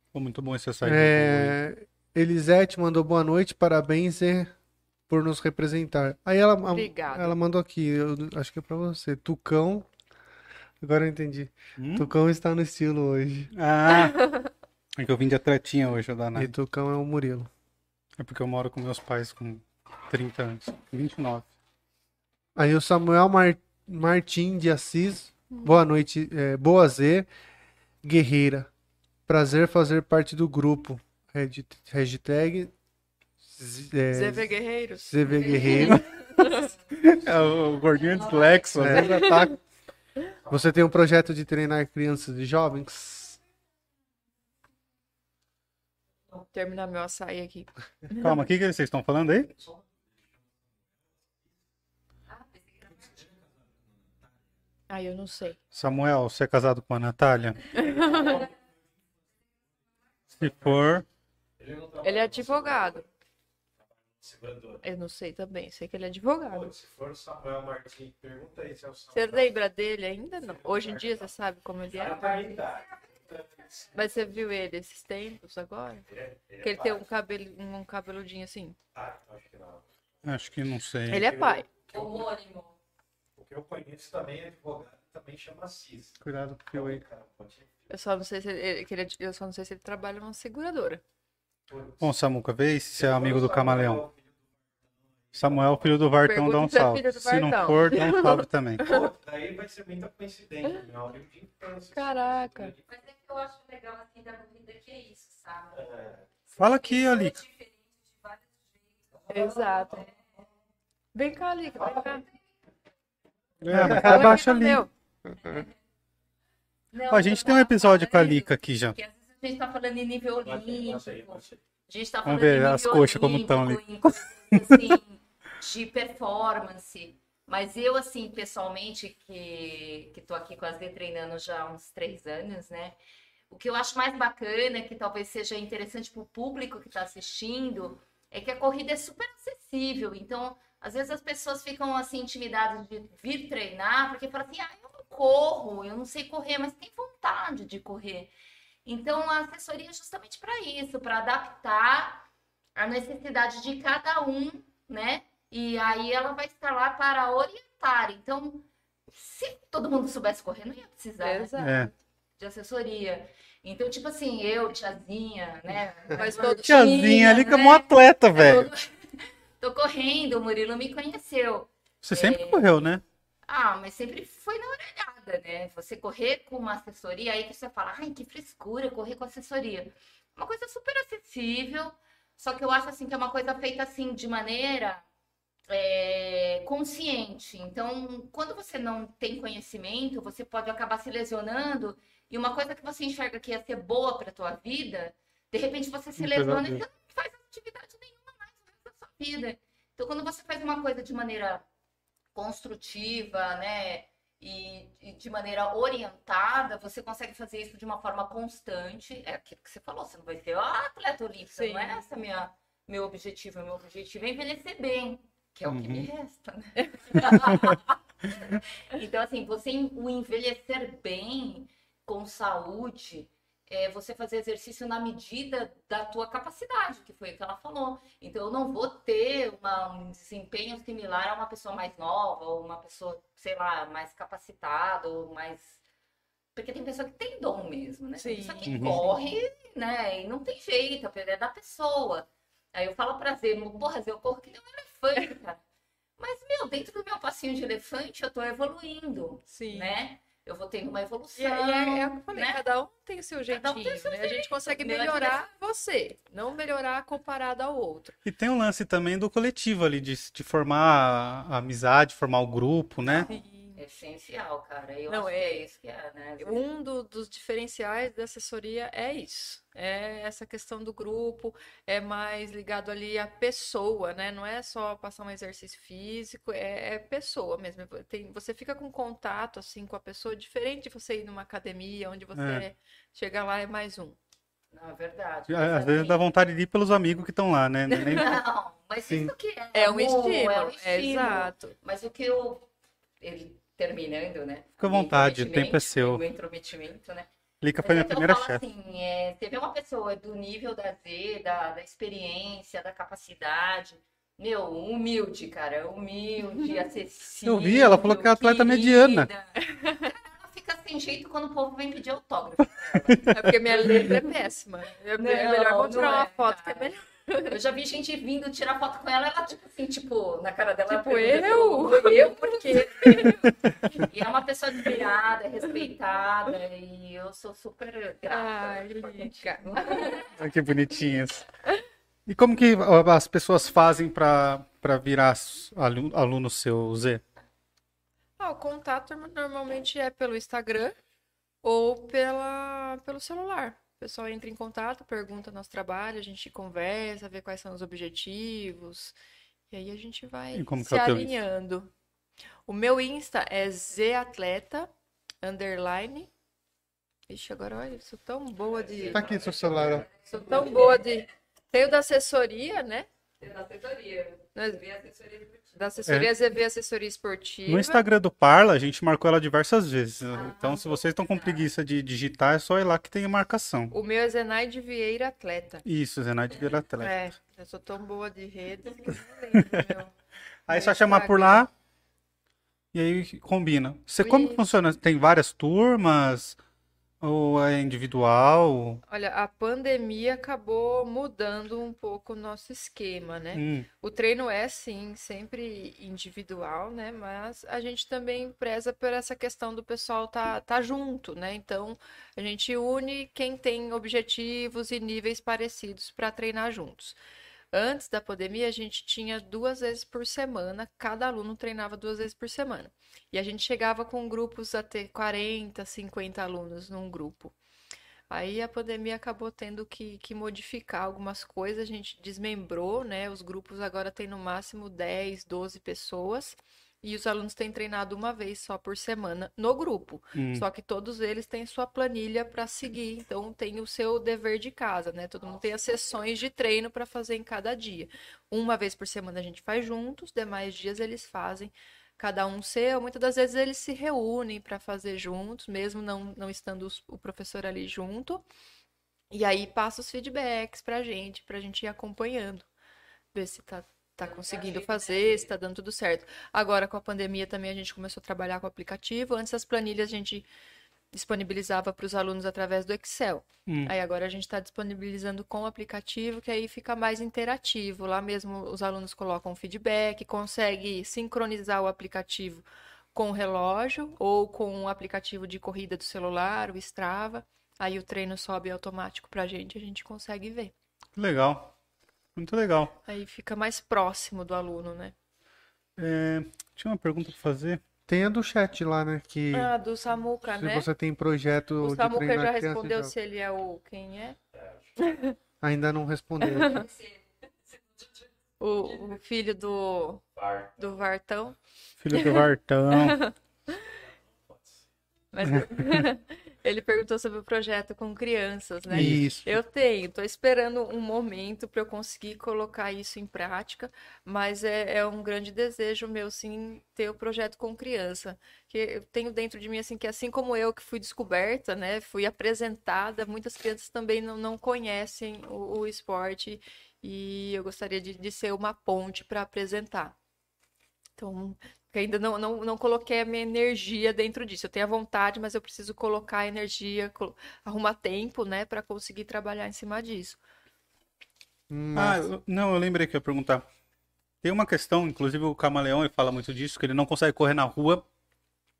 Ficou muito bom esse site. É, Elisete mandou boa noite, parabéns é, por nos representar. Aí ela, a- Obrigada. ela mandou aqui, eu acho que é pra você. Tucão. Agora eu entendi. Hum? Tucão está no estilo hoje. Ah, é que eu vim de atletinha hoje, o E danado. Tucão é o Murilo. É porque eu moro com meus pais com 30 anos. 29. Aí o Samuel Mar... Martim de Assis. Boa noite. É, boa Z. Guerreira. Prazer fazer parte do grupo. Hasht- Hashtag. Z- é, ZV Guerreiros. ZV Guerreiro. É, o gordinho dislexo, É. ataca. Você tem um projeto de treinar crianças e jovens? Vou terminar meu açaí aqui. Calma, o que, que vocês estão falando aí? Ai, eu não sei. Samuel, você é casado com a Natália? Se for, Ele é advogado. Eu não sei também. Sei que ele é advogado. Pô, se for o Samuel Martins, pergunta aí se é o Você Samuel. lembra dele ainda? Não. Hoje em dia você sabe como ele é? tá. Mas você viu ele esses tempos agora? Que ele tem um, cabelo, um cabeludinho assim. Ah, então acho que não. acho que não sei. Ele é pai. Homônimo. Que eu conheço também é advogado, também chama Cis. Cuidado com o fio aí. Cara, pode- Eu só não sei se ele, ele é- eu só não sei se ele trabalha numa seguradora. Bom, Samuca, vê se você é amigo do Samuel, Camaleão. Samuel, filho do Vartão, dá um é salve. Se não for, dá um salve também. Pô, daí vai ser muita coincidência, meu amigo de infância. Caraca. Mas é que eu acho legal assim da corrida que é isso, sabe? É, Fala aqui, Ali. diferente de vários jeitos. Exato. Vem cá, Lica, vem cá. É, mas aqui no ali. Não, Ó, a gente tem um episódio com a Lica aqui já. Que às vezes a gente tá falando em nível olímpico. A gente tá Vamos falando ver em as nível coxas como tão ali. assim, de performance. Mas eu, assim, pessoalmente, que, que tô aqui com a Z treinando já há uns três anos, né? O que eu acho mais bacana, que talvez seja interessante para o público que está assistindo, é que a corrida é super acessível. Então, às vezes as pessoas ficam assim intimidadas de vir treinar, porque falam assim: ah, eu não corro, eu não sei correr, mas tem vontade de correr. Então, a assessoria é justamente para isso, para adaptar a necessidade de cada um, né? E aí ela vai estar lá para orientar. Então, se todo mundo soubesse correr, não ia precisar né. É. de assessoria. Então, tipo assim, eu, tiazinha, né? Mas todo Tiazinha ali que é né? mó atleta, velho. Tô correndo, o Murilo me conheceu. Você sempre correu, né? Ah, mas sempre foi na orelhada, né? Você correr com uma assessoria, aí que você fala, ai, que frescura correr com assessoria. Uma coisa super acessível, só que eu acho assim que é uma coisa feita assim de maneira é, consciente. Então, quando você não tem conhecimento, você pode acabar se lesionando e uma coisa que você enxerga que ia ser boa para tua vida, de repente você se lesiona e você não faz atividade nenhuma mais no resto da sua vida. Então, quando você faz uma coisa de maneira construtiva, né, e, e de maneira orientada, você consegue fazer isso de uma forma constante. É aquilo que você falou, você não vai ser ah, atleta olímpica, Sim. não é essa minha, meu objetivo. Meu objetivo é envelhecer bem, que é o que me resta, né? então, assim, você o envelhecer bem, com saúde, é você fazer exercício na medida da tua capacidade, que foi o que ela falou. Então, eu não vou ter uma- um desempenho similar a uma pessoa mais nova, ou uma pessoa, sei lá, mais capacitada, ou mais. Porque tem pessoa que tem dom mesmo, né? Tem Sim. pessoa que Uhum. corre, né? E não tem jeito, é da pessoa. Aí eu falo pra Zé, porra, Zé, eu corro que nem um elefante, cara. Mas, meu, dentro do meu passinho de elefante, eu tô evoluindo, Sim. né? Eu vou tendo uma E, evolução. é- e é, é o que eu falei, né? cada um tem o seu Cada um jeitinho, tem o seu né? A gente consegue Meu é melhorar você, não melhorar comparado ao outro. E tem um lance também do coletivo ali, de, de formar a amizade, formar o grupo, né? É essencial, cara. Eu Não, acho é- que é isso que é, né? Um do- dos diferenciais da assessoria é isso. É essa questão do grupo, é mais ligado ali à pessoa, né? Não é só passar um exercício físico, é, é pessoa mesmo. Tem, você fica com contato assim com a pessoa, diferente de você ir numa academia, onde você É. chega lá é mais um. Não, é verdade. Às vezes assim, dá vontade de ir pelos amigos que estão lá, né? Nem- Não, mas Sim. isso que é. É um amor, estímulo, É um estímulo. exato. Mas o que eu. Ele terminando, né? Fica à vontade, o tempo é seu. Meu intrometimento, né? Lica foi minha é primeira chefe. assim, é, você vê uma pessoa do nível da Z, da, da experiência, da capacidade, meu, humilde, cara, humilde, acessível. Eu vi, ela falou que é atleta mediana. querida. Cara, ela fica sem jeito quando o povo vem pedir autógrafo. É porque minha letra é péssima. É Não, melhor não tirar uma é, foto que é cara. melhor. Eu já vi gente vindo tirar foto com ela, ela, tipo assim, tipo, na cara dela. ela Tipo, eu? Eu, por quê? e é uma pessoa admirada, respeitada, e eu sou super grata. Ai. Olha que bonitinhas. E como que as pessoas fazem pra para virar alu- aluno seu, Zé? Ah, o contato normalmente é pelo Instagram ou pela, pelo celular. O pessoal entra em contato, pergunta nosso trabalho, a gente conversa, vê quais são os objetivos. E aí a gente vai se é alinhando. O meu Insta é zatleta, underline. Ixi, agora olha, sou tão boa de... Tá aqui seu celular. Sou tão boa de... Tenho da assessoria, né? Da assessoria. Esportiva. Da assessoria ZV Assessoria Esportiva. No Instagram do Parla, a gente marcou ela diversas vezes. Ah, Então, se vocês estão com preguiça de digitar, é só ir lá que tem a marcação. O meu é Zenaide Vieira Atleta. Isso, Zenaide Vieira Atleta. É, eu sou tão boa de redes que eu não lembro, meu. Aí é só chamar por lá e aí combina. Você como funciona? Tem várias turmas ou é individual? Olha, a pandemia acabou mudando um pouco o nosso esquema, né? Hum, O treino é sim, sempre individual, né? Mas a gente também preza por essa questão do pessoal tá, tá junto, né? Então a gente une quem tem objetivos e níveis parecidos para treinar juntos. Antes da pandemia, a gente tinha duas vezes por semana, cada aluno treinava duas vezes por semana. E a gente chegava com grupos a ter 40, 50 alunos num grupo. Aí a pandemia acabou tendo que, que modificar algumas coisas, a gente desmembrou, né? Os grupos agora têm no máximo 10, 12 pessoas. E os alunos têm treinado uma vez só por semana no grupo. Hum. Só que todos eles têm sua planilha para seguir, então tem o seu dever de casa, né? Todo mundo tem as sessões de treino para fazer em cada dia. Uma vez por semana a gente faz juntos, demais dias eles fazem cada um seu. Muitas das vezes eles se reúnem para fazer juntos, mesmo não, não estando os- o professor ali junto. E aí passa os feedbacks pra gente, pra gente ir acompanhando, ver se tá, tá conseguindo fazer, se tá dando tudo certo. Agora, com a pandemia também, a gente começou a trabalhar com o aplicativo. Antes, as planilhas a gente disponibilizava para os alunos através do Excel. Hum. Aí agora a gente está disponibilizando com o aplicativo, que aí fica mais interativo. Lá mesmo os alunos colocam feedback, consegue sincronizar o aplicativo com o relógio ou com o aplicativo de corrida do celular, o Strava. Aí o treino sobe automático para a gente, a gente consegue ver. Legal. Muito legal. Aí fica mais próximo do aluno, né? É, tinha uma pergunta pra fazer. Tem a do chat lá, né? Que Ah, do Samuca, se né? você tem projeto O de Samuca treinar já criança, respondeu já- se ele é o quem é. Ainda não respondeu. O, o filho do, do Vartão. Filho do Vartão. Mas ele perguntou sobre o projeto com crianças, né? Isso. Eu tenho, tô esperando um momento para eu conseguir colocar isso em prática, mas é, é um grande desejo meu, sim, ter o projeto com criança. Que eu tenho dentro de mim, assim, que assim como eu que fui descoberta, né, fui apresentada, muitas crianças também não, não conhecem o, o esporte e eu gostaria de, de ser uma ponte para apresentar. Então, que ainda não, não, não coloquei a minha energia dentro disso. Eu tenho a vontade, mas eu preciso colocar a energia, arrumar tempo, né, para conseguir trabalhar em cima disso. Ah, Mas eu- não, eu lembrei que eu ia perguntar. Tem uma questão, inclusive o Camaleão ele fala muito disso, que ele não consegue correr na rua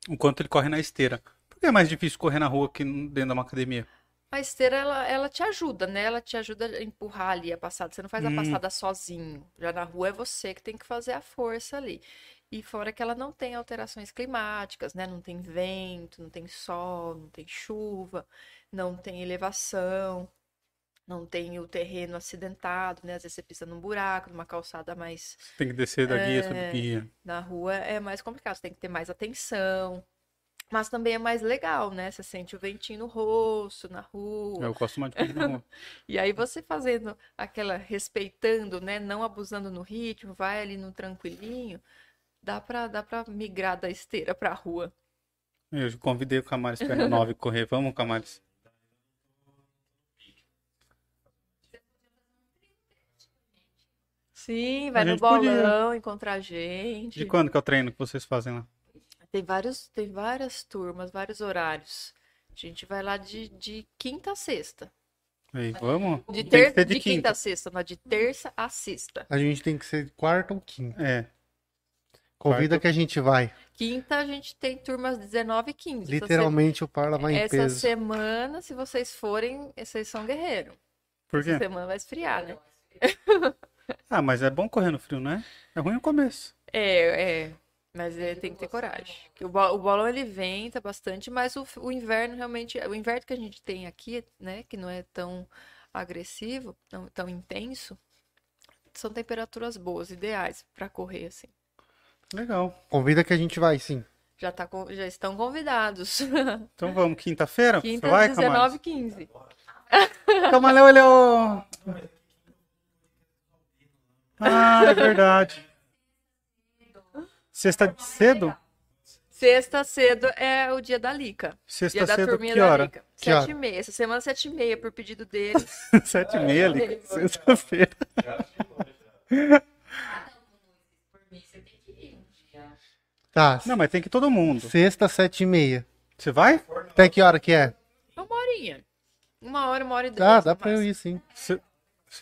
o quanto ele corre na esteira. Por que é mais difícil correr na rua que dentro de uma academia? A esteira, ela, ela te ajuda, né? Ela te ajuda a empurrar ali a passada. Você não faz a Hum. passada sozinho. Já na rua é você que tem que fazer a força ali. E fora que ela não tem alterações climáticas, né? Não tem vento, não tem sol, não tem chuva, não tem elevação, não tem o terreno acidentado, né? Às vezes você pisa num buraco, numa calçada mais Você tem que descer da guia, É. subir guia. na rua é mais complicado, você tem que ter mais atenção. Mas também é mais legal, né? Você sente o ventinho no rosto, na rua. Eu gosto mais de correr na rua. E aí você fazendo aquela, respeitando, né? Não abusando no ritmo, vai ali no tranquilinho, dá pra, dá pra migrar da esteira pra rua. Eu convidei o Camares para ir na 9 correr. Vamos, Camares? Sim, vai A no gente podia. bolão encontrar gente. De quando que é o treino que vocês fazem lá? Tem vários, tem várias turmas, vários horários. A gente vai lá de, de quinta a sexta. Aí, vamos? De, Tem ter... que ser de de quinta quinta. a sexta, não, de terça a sexta. a gente tem que ser quarta ou quinta. É. Convida Quarta. que a gente vai. Quinta a gente tem turmas 19 e 15. Essa se- Literalmente o Parla vai em Essa peso. semana, se vocês forem, vocês são guerreiros. Por quê? Essa semana vai esfriar, né? Ah, mas é bom correr no frio, né? É ruim no começo. É, é. Mas é, tem que ter coragem. Que o, bo- o bolão ele venta bastante, mas o, o inverno realmente. O inverno que a gente tem aqui, né? Que não é tão agressivo, não tão intenso, são temperaturas boas, ideais para correr, assim. Legal. Convida que a gente vai, sim. Já, tá, já estão convidados. Então vamos, quinta-feira? Quinta, vai, 19 Camares? e 15. Camaleão, ele é o... Ah, é verdade. Sexta cedo? Sexta cedo é o dia da Lica. Dia Sexta da cedo, turminha que da hora? Lica. Que hora? Sete e meia. Essa semana, sete e meia, por pedido deles. Sete e meia ali, sexta-feira. Por mim, você tem que ir dia. Tá. Não, mas tem que ir todo mundo. Sexta, sete e meia. Você vai? Até que hora que é? Uma horinha. Uma hora, uma hora e dez. Ah, no dá pra eu ir, sim. Cê-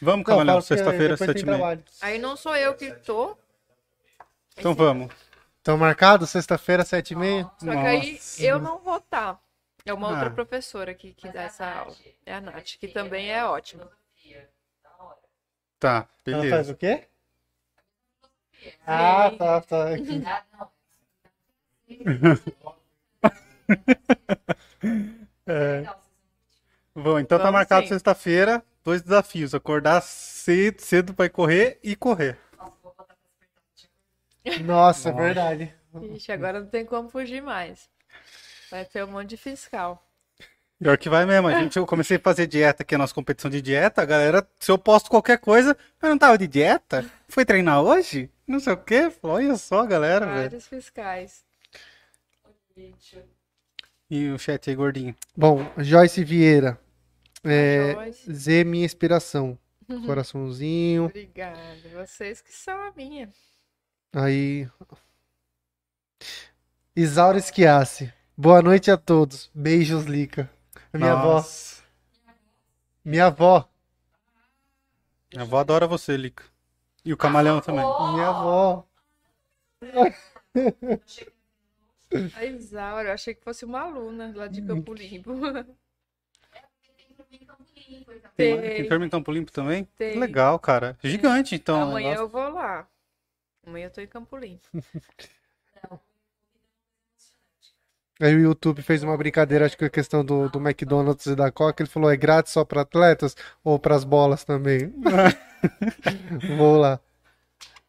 Vamos, falo que sexta-feira, sete e meia. Aí não sou eu que tô. Então vamos. Então marcado? Sexta-feira, sete e meia? Só que aí eu não vou estar. É uma outra Ah. professora que, que dá essa aula. É a Nath, que também é ótima. Tá, Ela faz beleza. o quê? Ah, tá, tá. Não. É. Vou então. Tá Vamos marcado sim. sexta-feira, dois desafios. Acordar cedo, cedo pra ir correr e correr. Nossa, é verdade. Ixi, agora não tem como fugir mais. Vai ter um monte de fiscal. Pior que vai mesmo. A gente, eu comecei a fazer dieta aqui, a nossa competição de dieta. A galera, se eu posto qualquer coisa, mas não tava de dieta? Foi treinar hoje? Não sei o quê. Olha só, galera, velho. Vários fiscais. E o chat aí, gordinho. Bom, Joyce Vieira. É, Joyce. Z, minha inspiração. Coraçãozinho. Obrigada. Vocês que são a minha. Aí. Isaura Esquiace. Boa noite a todos. Beijos, Lica. Minha avó. Nossa. Minha avó. Minha avó adora você, Lica. E o camaleão também. Minha avó. A Isaura, eu achei que fosse uma aluna lá de Campo Limpo. Tem, Tem. tem em Campo Limpo também? Tem. Que legal, cara. Gigante, então. Amanhã negócio. eu vou lá. Amanhã eu tô em Campo Limpo. Aí o YouTube fez uma brincadeira, acho que a questão do, do McDonald's e da Coca. Ele falou: é grátis só para atletas ou para as bolas também? Vou lá.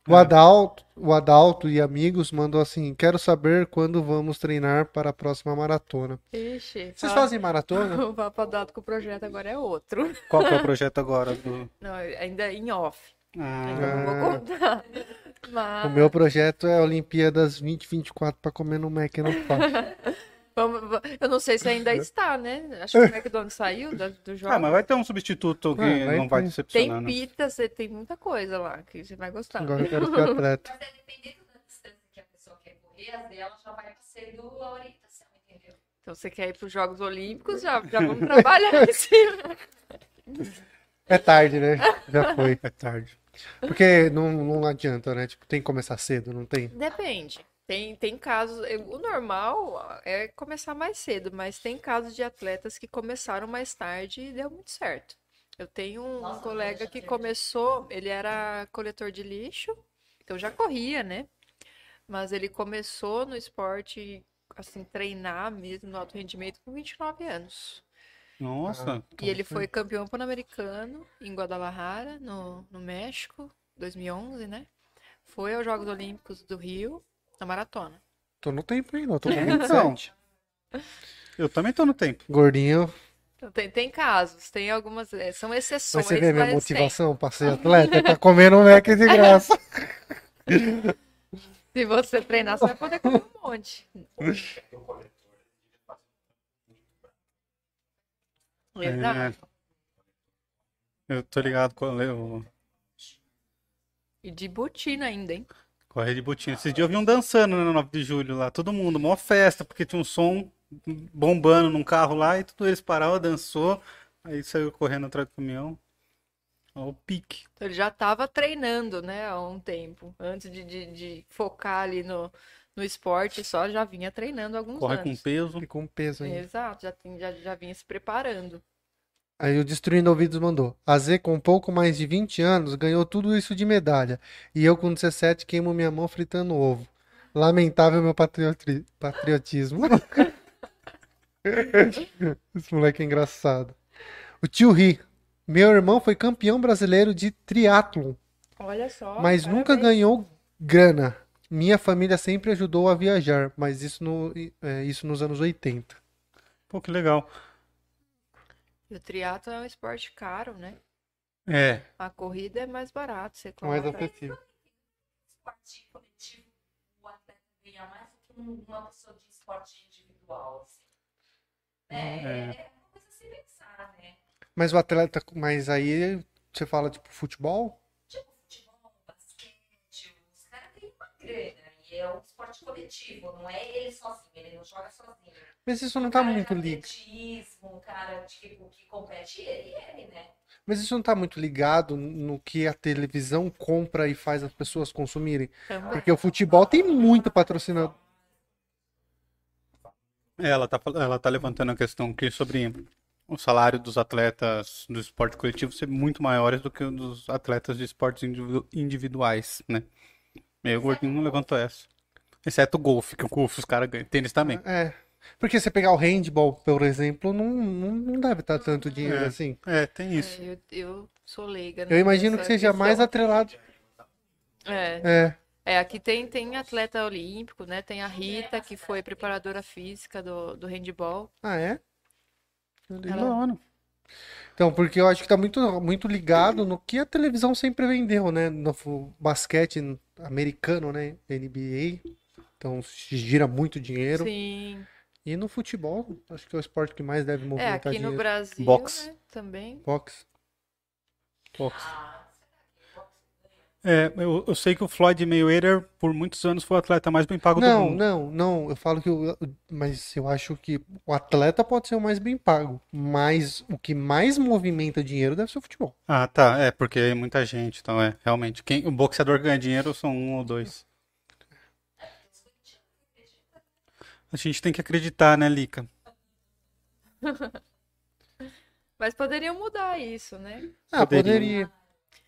O Adalto, o Adalto e amigos mandou assim: quero saber quando vamos treinar para a próxima maratona. Ixi. Vocês fala- fazem maratona? O papo dado com o projeto agora é outro. Qual que é o projeto agora? Do... Não, ainda em off. Ah, Ainda não vou contar. Mas O meu projeto é Olimpíadas 2024 para comer no Mac no vamos- va- eu não sei se ainda está, né? Acho que o McDonald's saiu da- do jogo. Ah, mas vai ter um substituto que Ah, vai não vai ter. decepcionar, Tem né? pita, você tem muita coisa lá que você vai gostar. Agora eu quero ser atleta. Mas é dependendo da distância que a pessoa quer correr, as dela já vai sendo a orientação, entendeu? Então você quer ir para os Jogos Olímpicos, já, já vamos trabalhar em cima. É tarde, né? Já foi. É tarde. Porque não, não adianta, né? Tipo, tem que começar cedo, não tem? Depende. Tem, tem casos. O normal é começar mais cedo, mas tem casos de atletas que começaram mais tarde e deu muito certo. Eu tenho um Nossa, colega que começou, ele era coletor de lixo, então já corria, né? Mas ele começou no esporte, assim, treinar mesmo no alto rendimento com 29 anos. Nossa. E ele foi campeão pan-americano em Guadalajara, no, no México, 2011, né? Foi aos Jogos Olímpicos do Rio, na maratona. Tô no tempo ainda, tô com Então. 27. Eu também tô no tempo. Gordinho. Então, tem, tem casos, tem algumas, é, são Mas exceções, você vê minha mas tem. motivação pra ser atleta? Tá comendo um Mac de graça. Se você treinar, você vai poder comer um monte. Exato. É. Eu tô ligado com o E de botina ainda, hein? Correio de Botina. Esses dias eu vi um dançando no 9 de julho lá. Todo mundo, mó festa, porque tinha um som bombando num carro lá e tudo eles pararam, dançou. Aí saiu correndo atrás do caminhão. Ó, o pique. Então, ele já estava treinando, né, há um tempo. Antes de, de, de focar ali no, no esporte, só já vinha treinando alguns Corre com anos. peso. E com peso ainda. Exato, já, tem- já, já vinha se preparando. Aí o Destruindo Ouvidos mandou. A Z com pouco mais de 20 anos ganhou tudo isso de medalha. E eu com 17 queimo minha mão fritando ovo. Lamentável meu patrioti- patriotismo. Esse moleque é engraçado. O tio Ri. Meu irmão foi campeão brasileiro de triatlon, Olha só. mas nunca parabéns. ganhou grana. Minha família sempre ajudou a viajar, mas isso, no, é, isso nos anos 80. Pô, que legal. E o triatlo é um esporte caro, né? É. A corrida é mais barato, você Mais compra. acessível. Esporte coletivo, o atleta ganha mais do que um- uma pessoa de esporte individual, assim. É, É. é uma coisa a se pensar, né? Mas o atleta, mas aí você fala? Tipo, futebol, basquete, os caras ganham uma grana. E é um esporte coletivo, não é ele sozinho, ele não joga sozinho. Mas isso não O tá cara muito ligado. o cara de, que, compete, ele ele, né? Mas isso não tá muito ligado no que a televisão compra e faz as pessoas consumirem. Também. Porque o futebol tem muito patrocinador. É, Ela tá, fal- ela tá levantando a questão aqui sobre o salário dos atletas do esporte coletivo ser muito maiores do que o dos atletas de esportes individu- individuais, né? E aí o Gordinho não levantou essa. Exceto o golfe, que o golfe os caras ganham. Tênis também. É, Porque você pegar o handball, por exemplo, não, não, não deve estar tanto dinheiro É. assim. É, tem isso. É, eu, eu sou leiga. Eu imagino que nessa seja mais questão. atrelado. É, É. é, aqui tem, tem atleta olímpico, né? Tem a Rita, que foi preparadora física do, do handball. Ah, é? Hora. Então, porque eu acho que tá muito, muito ligado no que a televisão sempre vendeu, né? No basquete americano, né? NBA. Então, se gira muito dinheiro. Sim. E no futebol, acho que é o esporte que mais deve É, movimentar aqui no dinheiro. Brasil, Boxe. né, também. Boxe. Boxe. É, eu, eu sei que o Floyd Mayweather, por muitos anos, foi o atleta mais bem pago do Não, mundo. não, não. Eu falo que. o- mas eu acho que o atleta pode ser o mais bem pago. Mas o que mais movimenta dinheiro deve ser o futebol. Ah, tá. É, porque é muita gente. Então, é, realmente. Quem, o boxeador ganha dinheiro são um ou dois. A gente tem que acreditar, né, Lica? Mas poderiam mudar isso, né? Ah, Poderia. poderia.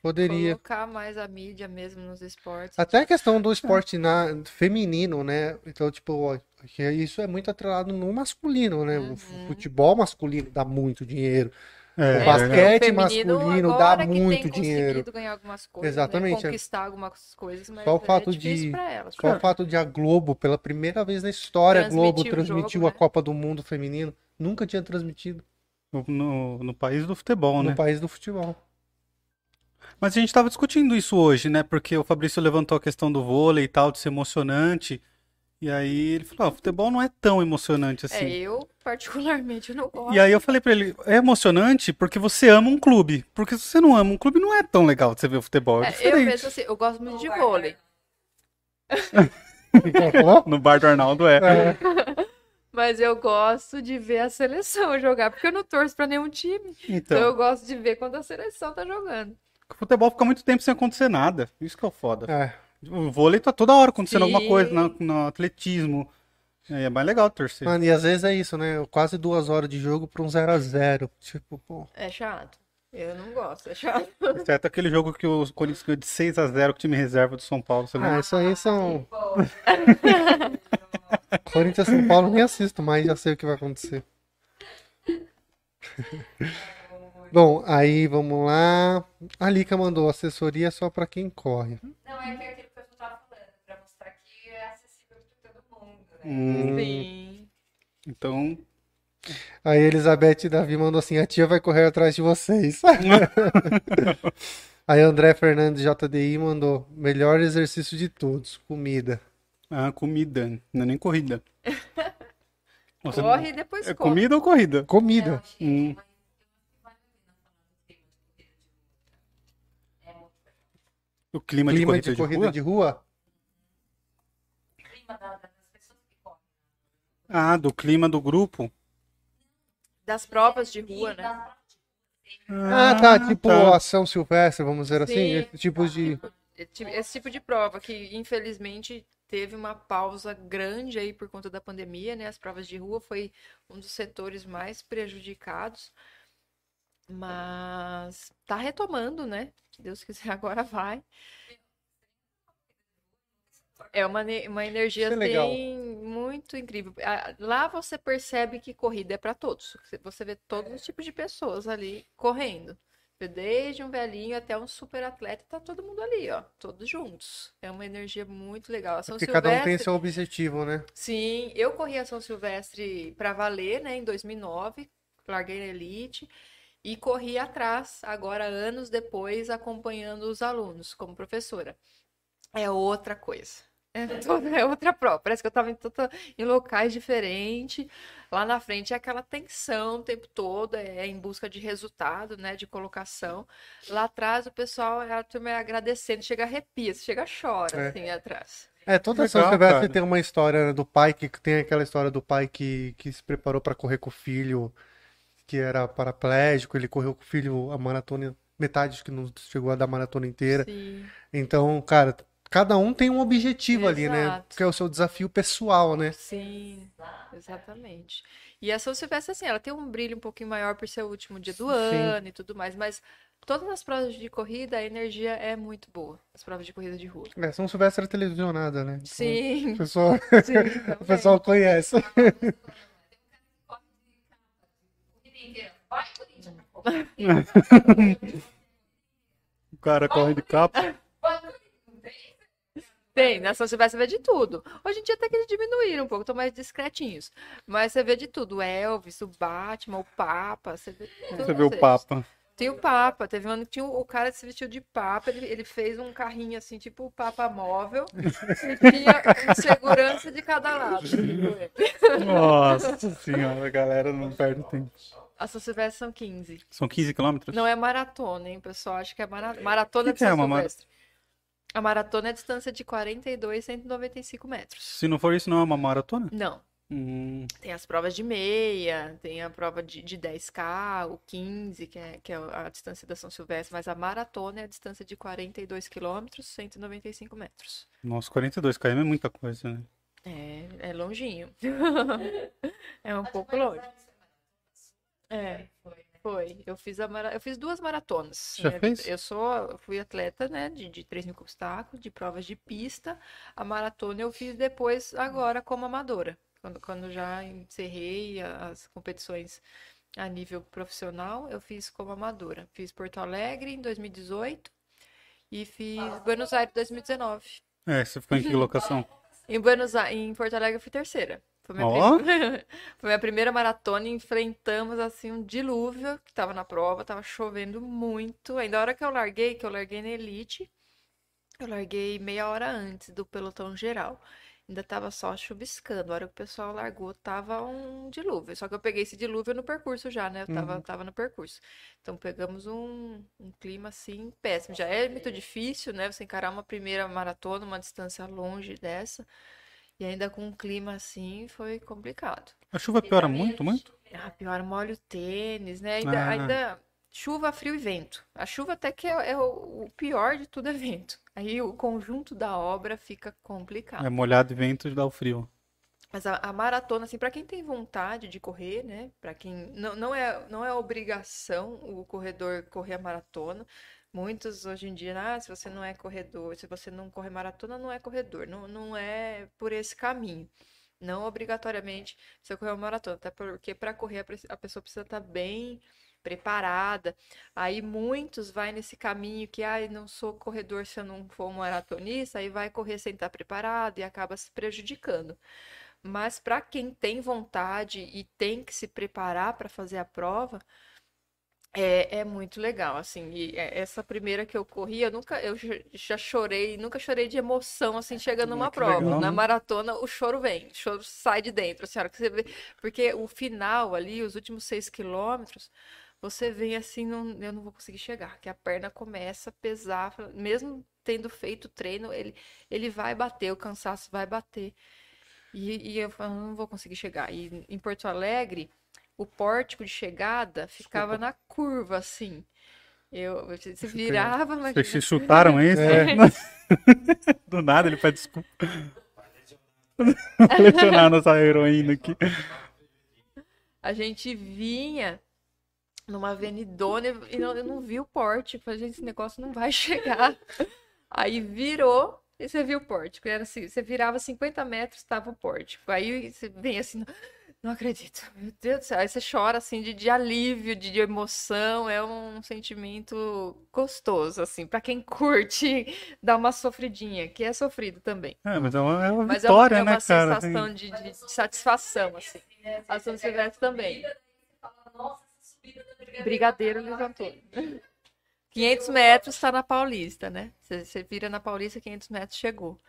Poderia. Colocar mais a mídia mesmo nos esportes. Até a questão do esporte na, feminino, né? Então, tipo, ó, que isso é muito atrelado no masculino, né? O fu- futebol masculino dá muito dinheiro. É, O basquete O feminino masculino dá muito tem dinheiro. conseguido ganhar algumas coisas, Exatamente, né? é. Conquistar algumas coisas, mas Só o é fato difícil de- pra elas. Só o fato de a Globo, pela primeira vez na história, a Globo o transmitiu jogo, a né? Copa do Mundo feminino. Nunca tinha transmitido no, no, no país do futebol, no né? país do futebol. Mas a gente estava discutindo isso hoje, né? Porque o Fabrício levantou a questão do vôlei e tal, de ser emocionante. E aí ele falou, ah, o futebol não é tão emocionante É, assim. eu particularmente não gosto. E aí eu falei pra ele, é emocionante porque você ama um clube. Porque se você não ama um clube, não é tão legal de você ver o futebol. É É, eu penso assim, eu gosto muito de vôlei. No bar do Arnaldo é. É, Mas eu gosto de ver a seleção jogar, porque eu não torço pra nenhum time. Então Então, eu gosto de ver quando a seleção tá jogando. O futebol fica muito tempo sem acontecer nada. Isso que é o foda. é. O vôlei tá toda hora acontecendo Sim. alguma coisa no, no atletismo. Aí é mais legal torcer. Mano, e às vezes é isso, né? Quase duas horas de jogo pra um 0 a 0 Tipo, pô. É chato. Eu não gosto, é chato. Exceto aquele jogo que o Corinthians ganhou de 6 a 0 com o time reserva do São Paulo. Você? Ah, isso aí são. Corinthians São Paulo nem assisto mais, já sei o que vai acontecer. Bom, aí vamos lá. A Lica mandou assessoria só pra quem corre. Não, é que é aquilo que eu tava falando, pra mostrar que é acessível pra todo mundo, né? Hum, Sim. então, Aí Elizabeth Davi mandou assim: a tia vai correr atrás de vocês. Aí André Fernandes JDI mandou: melhor exercício de todos, comida. a comida, não é nem corrida. Você- Corre e depois É corre. comida ou corrida? Comida. Hum. O clima, de Clima corrida de de corrida rua? de rua? clima da- das pessoas que correm. Ah, do clima do grupo? Das provas de rua, né? Das- Ah, tá. Tipo tá. ação silvestre, vamos dizer assim. Sim. Esse tipo de. Esse esse tipo de prova que, infelizmente, teve uma pausa grande aí por conta da pandemia, né? As provas de rua foi um dos setores mais prejudicados, mas tá retomando, né? Se Deus quiser, agora vai. É uma, uma energia é assim, muito incrível. Lá você percebe que corrida é para todos. Você vê todos os tipos de pessoas ali correndo. Desde um velhinho até um super atleta, tá todo mundo ali, ó, todos juntos. É uma energia muito legal. A São Porque cada um tem Silvestre, seu objetivo, né? sim, eu corri a São Silvestre para valer, né, em 2009, larguei na elite e corri atrás, agora anos depois, acompanhando os alunos como professora. É outra coisa. É, toda- é outra prova. Parece que eu estava em, em locais diferentes. Lá na frente é aquela tensão o tempo todo, é em busca de resultado, né? De colocação. Lá atrás o pessoal, a turma é agradecendo, chega arrepia, chega chora, É. assim, atrás. É, toda Silvestre cara. tem uma história né, do pai que tem aquela história do pai que, que se preparou para correr com o filho, que era paraplégico, ele correu com o filho a maratona, metade que não chegou a dar a maratona inteira. Sim. Então, cara, cada um tem um objetivo ali, né? Exato. Que é o seu desafio pessoal, né? Sim, exatamente. E a São Silvestre, assim, ela tem um brilho um pouquinho maior por ser o último dia do Sim. ano e tudo mais, mas todas as provas de corrida, a energia é muito boa. As provas de corrida de rua. É, São Silvestre é televisionada, né? Então, Sim, O pessoal, sim, o pessoal conhece. Vai, Corinthians. O cara corre de capa. Tem, na São Silvestre você vê de tudo. Hoje em dia até que eles diminuíram um pouco, estão mais discretinhos. Mas você vê de tudo. O Elvis, o Batman, o Papa. Você vê, Você vê o. Papa. Tem o Papa. Teve um ano que tinha o cara se vestiu de Papa. Ele, ele fez um carrinho assim, tipo o Papa móvel. e tinha segurança de cada lado. Nossa senhora, a galera não perde tempo. A São Silvestre são 15. São 15 quilômetros? Não é maratona, hein, pessoal? Acho que é mara... maratona Que de que é uma Silvestre. A maratona é a distância de 42, 195 metros. Se não for isso, não é uma maratona? Não. Hum, Tem as provas de meia, tem a prova de, de 10K, o 15, que é, que é a distância da São Silvestre, mas a maratona é a distância de 42 quilômetros, 195 metros. nossa, 42 km é muita coisa, né? É, é longinho. É um pouco longe. É, foi. Eu fiz, a mara... eu fiz duas maratonas. Já É, fez? Eu sou, fui atleta, né, de, de 3 mil obstáculos, de provas de pista. A maratona eu fiz depois, agora, como amadora. Quando, quando já encerrei as competições a nível profissional, eu fiz como amadora. Fiz Porto Alegre em 2018 e fiz Buenos Aires em 2019. É, você ficou em que locação? Em Buenos Aires, em Porto Alegre eu fui terceira. Foi minha, Ó. prim- Foi minha primeira maratona e enfrentamos assim um dilúvio que tava na prova, tava chovendo muito. Ainda a hora que eu larguei, que eu larguei na elite, eu larguei meia hora antes do pelotão geral. Ainda tava só chuviscando. A hora que o pessoal largou, tava um dilúvio. Só que eu peguei esse dilúvio no percurso já, né? Eu tava, tava no percurso. Então pegamos um, um clima assim péssimo. Já é muito difícil, né? Você encarar uma primeira maratona, uma distância longe dessa. E ainda com um clima assim, foi complicado. A chuva piora muito, muito? Ah, pior, molha o tênis, né? Ainda, Ah. ainda chuva, frio e vento. A chuva até que é, é o, o pior de tudo é vento. Aí o conjunto da obra fica complicado. É molhado e vento dá o frio. Mas a, a maratona, assim, para quem tem vontade de correr, né? Para quem não, não é não é obrigação o corredor correr a maratona. Muitos hoje em dia, ah, se você não é corredor, se você não corre maratona, não é corredor. Não, não é por esse caminho. Não obrigatoriamente você correr uma maratona, até porque para correr a pessoa precisa estar bem preparada. Aí muitos vai nesse caminho que, ah, não sou corredor se eu não for um maratonista, aí vai correr sem estar preparado e acaba se prejudicando. Mas para quem tem vontade e tem que se preparar para fazer a prova, é, é muito legal, assim. E é- essa primeira que eu corri, eu nunca, eu já- chorei, nunca chorei de emoção, assim, chegando numa que prova. legal, Na né? maratona, o choro vem, o choro sai de dentro, assim, a hora que você vê. Porque o final ali, os últimos seis quilômetros, você vem assim, não, eu não vou conseguir chegar, que a perna começa a pesar, mesmo tendo feito o treino, ele, ele vai bater, o cansaço vai bater. E, e eu falo, não vou conseguir chegar. E em Porto Alegre, o pórtico de chegada ficava na curva, assim. Eu, se virava, mas Vocês se chutaram isso? É. Do nada ele pede desculpa. Lesionar nossa heroína aqui. a gente vinha numa avenidona e não, eu não vi o pórtico. Falei, gente, esse negócio não vai chegar. Aí virou e você viu o pórtico. Era assim, você virava 50 metros, estava o pórtico. Aí você vem assim, não acredito, meu Deus do céu. Aí você chora assim de, de alívio, de, de emoção. É um sentimento gostoso, assim, para quem curte dar uma sofridinha, que é sofrido também. É, mas é uma, é uma Mas é vitória, uma, é uma né, cara? sensação de, de satisfação, assim. A São Silvestre também. Brigadeiro levantou. 500 metros está na Paulista, né? Você você vira na Paulista, 500 metros chegou.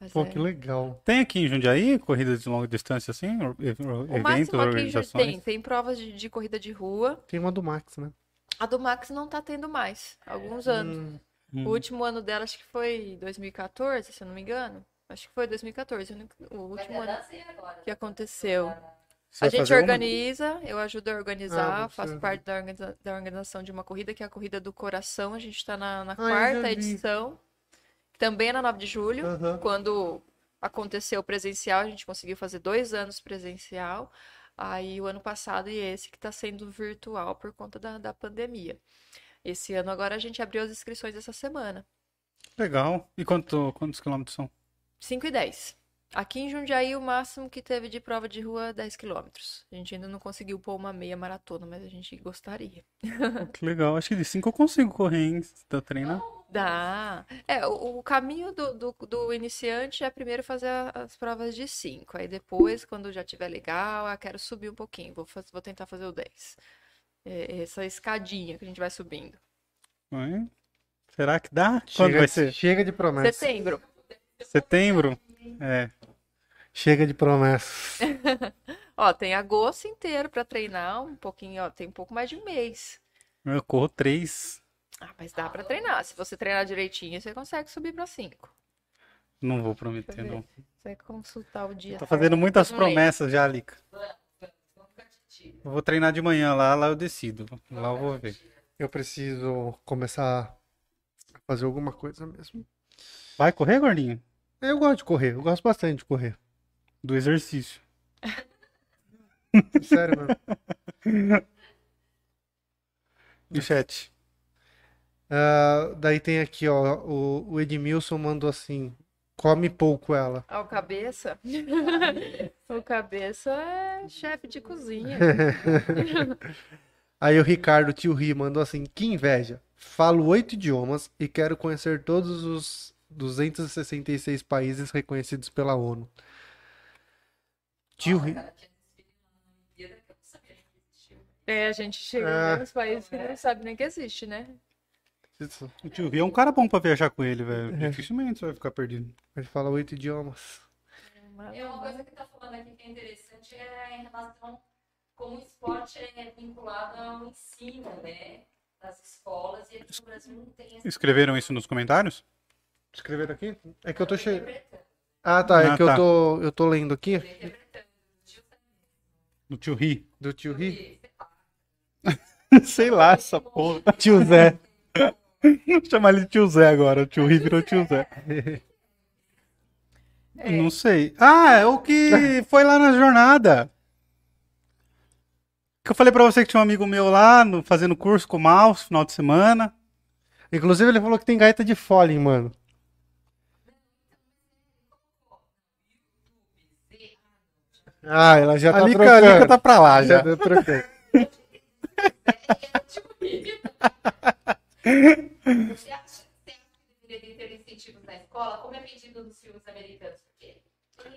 Mas Pô, é- que legal. Tem aqui em Jundiaí corridas de longa distância assim? O Eventos, máximo aqui já organizações? tem. Tem provas de, de corrida de rua. Tem uma do Max, né? A do Max não tá tendo mais. Há alguns anos. Hum, Hum. O último ano dela, acho que foi 2014, se eu não me engano. Acho que foi 2014, o último ano agora. que aconteceu. Você A gente fazer uma? organiza, eu ajudo a Ah, organizar, você- faço parte da, organiza- da organização de uma corrida, que é a Corrida do Coração. A gente está na, na Ah, quarta vi. edição, Também na 9 de julho, Aham. quando aconteceu presencial, a gente conseguiu fazer dois anos presencial. Aí o ano passado e esse que está sendo virtual por conta da, da pandemia. Esse ano agora a gente abriu as inscrições essa semana. Legal. E quanto, quantos quilômetros são? 5 e 10. Aqui em Jundiaí, o máximo que teve de prova de rua é 10 quilômetros. A gente ainda não conseguiu pôr uma meia maratona, mas a gente gostaria. Que legal. Acho que de 5 eu consigo correr, hein? Se tá treinando. Dá. É, o, o caminho do, do, do iniciante é primeiro fazer as provas de 5. Aí depois, quando já tiver legal, ah, quero subir um pouquinho. Vou, faz- vou tentar fazer o 10. É, essa escadinha que a gente vai subindo. Vai. Será que dá? Quando Chega, vai ser? chega de promessa. Setembro. Setembro? É. Chega de promessa. Ó, tem agosto inteiro pra treinar, um pouquinho, ó, tem um pouco mais de um mês. Eu corro 3. Ah, mas dá pra treinar. Se você treinar direitinho, você consegue subir pra 5. Não vou prometer, não. Você vai consultar o dia. Tô fazendo muitas Eu promessas já, Lica. Eu vou treinar de manhã lá, lá eu decido. Lá eu vou ver. Eu preciso começar a fazer alguma coisa mesmo. Vai correr, gordinho? Eu gosto de correr, eu gosto bastante de correr. Do exercício. Sério, mano. E chat? Ah, daí tem aqui, ó, o, o Edmilson mandou assim: come pouco ela. Ah, o cabeça? o cabeça é chefe de cozinha. Aí o Ricardo Tio Ri mandou assim: que inveja. Falo oito idiomas e quero conhecer todos os 266 países reconhecidos pela ONU. Tio. É, a gente chega Ah. nos países que não sabe nem que existe, né? O tio Rio é um cara bom pra viajar com ele, velho. Dificilmente você vai ficar perdido. Ele fala oito idiomas. É uma coisa que tá falando aqui que é interessante é em relação como o esporte é vinculado ao ensino, né? Das escolas e aqui no Brasil não tem esse Escreveram isso nos comentários? Escrever aqui? É que eu tô cheio. Ah, tá. É Ah, que tá. eu tô, eu tô lendo aqui Do tio Ri? do tio Ri. Sei lá, essa porra. Tio Zé. Vou chamar ele de tio Zé agora. O tio Ri virou tio Zé. Não sei. Ah, é o que foi lá na jornada. Que eu falei pra você que tinha um amigo meu lá no- fazendo curso com o Maus, final de semana. Inclusive, ele falou que tem gaita de Foley, mano. Ah, ela já tá a Lica, a trocando. Lica tá pra lá já. Já tá trocando. Você acha, você acha que deveria ter incentivos na escola, como é pedido nos filmes americanos?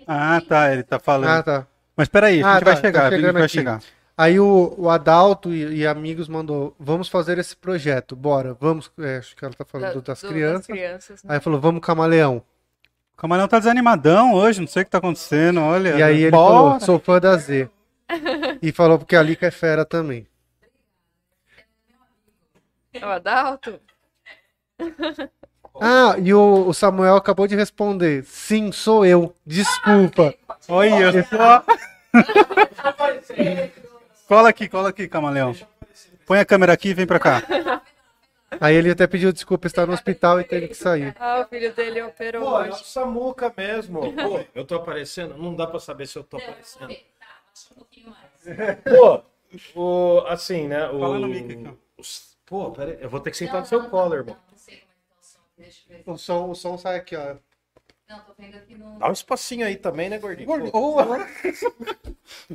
Ah, tá, ele tá falando. Ah, tá. Mas peraí, a Ah, gente tá, vai tá chegar, a gente vai aqui. chegar. Aí o, o Adalto e, e amigos mandou, vamos fazer esse projeto, bora, vamos, é, acho que ela tá falando Da- das do- crianças. crianças, né? Aí falou, vamos camaleão. O Camarão tá desanimadão hoje, não sei o que tá acontecendo, olha. E aí ele Bora. falou, sou fã da Z. E falou porque a Lica é fera também. O Adalto? Ah, e o, o Samuel acabou de responder, sim, sou eu, desculpa. Olha só. cola aqui, cola aqui, camaleão. Põe a câmera aqui e vem pra cá. Aí ele até pediu desculpa, está no hospital e teve que sair. Ah, o filho dele operou Pô, é o. Samuca mesmo. Pô, eu tô aparecendo? Não dá pra saber se eu tô aparecendo. Tá, baixa um pouquinho mais. Pô, o, assim, né? O, Fala no mic aqui, Pô, peraí, eu vou ter que sentar no seu colo, irmão. Não, não sei como é que tá o som. Deixa eu ver. O som, o som sai aqui, ó. Não, tô vendo aqui no. Dá um espacinho aí também, né, gordinho? Pô, Ô,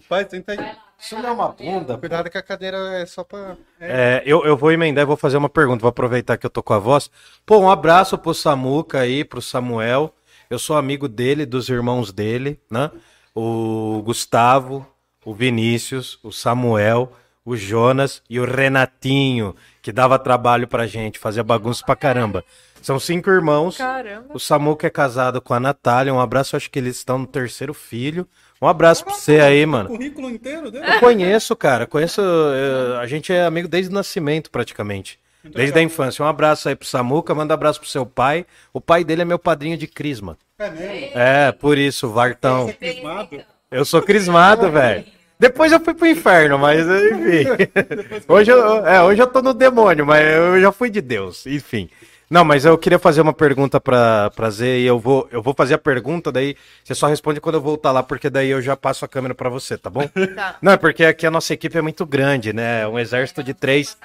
Faz, tenta aí. isso não é uma bunda. Cuidado que a cadeira é só pra... É, eu, eu vou emendar e vou fazer uma pergunta. Vou aproveitar que eu tô com a voz. Pô, um abraço pro Samuca aí, pro Samuel. Eu sou amigo dele, dos irmãos dele, né? O Gustavo, o Vinícius, o Samuel, o Jonas e o Renatinho, que dava trabalho pra gente, fazia bagunça pra caramba. São cinco irmãos. Caramba. O Samuca é casado com a Natália. Um abraço, acho que eles estão no terceiro filho. Um abraço pra você aí, mano. currículo inteiro dele? Eu conheço, cara. Conheço. eh, a gente é amigo desde o nascimento, praticamente. Desde a infância. Um abraço aí pro Samuca. Manda um abraço pro seu pai. O pai dele é meu padrinho de crisma. É mesmo? É, por isso, Vartão. Crismado? Eu sou crismado, velho. Depois eu fui pro inferno, mas enfim. Hoje eu, é, hoje eu tô no demônio, mas eu já fui de Deus. Enfim. Não, mas eu queria fazer uma pergunta pra, pra Zé e eu vou, eu vou fazer a pergunta, daí você só responde quando eu voltar lá, porque daí eu já passo a câmera pra você, tá bom? Tá. Não, é porque aqui a nossa equipe é muito grande, né? Um exército de três.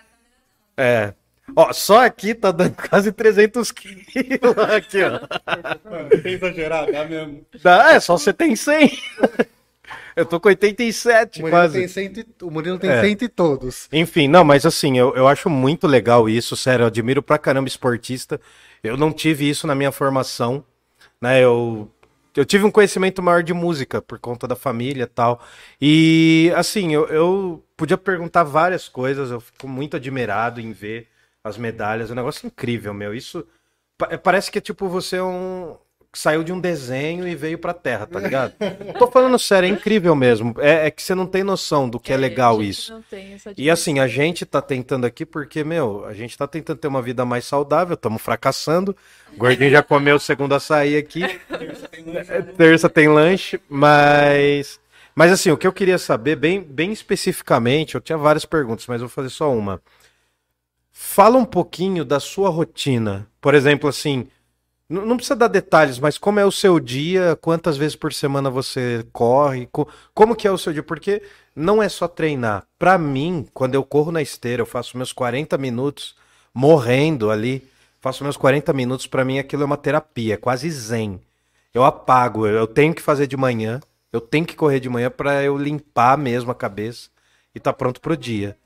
É. Ó, só aqui tá dando quase 300 quilos aqui, ó. Sem exagerar, dá mesmo. Dá, é, só você tem 100. Eu tô com 87 O Murilo quase. tem cento e, o Murilo tem É. cento e todos. Enfim, não, mas assim, eu, eu acho muito legal isso, sério, eu admiro pra caramba esportista. Eu não tive isso na minha formação, né? Eu, eu tive um conhecimento maior de música por conta da família e tal. E assim, eu, eu podia perguntar várias coisas, eu fico muito admirado em ver as medalhas, é um negócio incrível, meu. Isso pa- parece que é tipo você é um. Saiu de um desenho e veio pra terra, tá ligado? Tô falando sério, é incrível mesmo. É, é que você não tem noção do que é, a legal isso. não tem essa E assim, a gente tá tentando aqui porque, meu, a gente tá tentando ter uma vida mais saudável, estamos fracassando. O gordinho já comeu o segundo açaí aqui. É, Terça tem lanche, mas. Mas assim, o que eu queria saber, bem, bem especificamente, eu tinha várias perguntas, mas eu vou fazer só uma. Fala um pouquinho da sua rotina. Por exemplo, assim, n- não precisa dar detalhes, mas como é o seu dia, quantas vezes por semana você corre, co- como que é o seu dia? Porque não é só treinar. Pra mim, quando eu corro na esteira, eu faço meus 40 minutos morrendo ali, faço meus 40 minutos, pra mim aquilo é uma terapia, é quase zen. Eu apago, eu tenho que fazer de manhã, eu tenho que correr de manhã pra eu limpar mesmo a cabeça e tá pronto pro dia.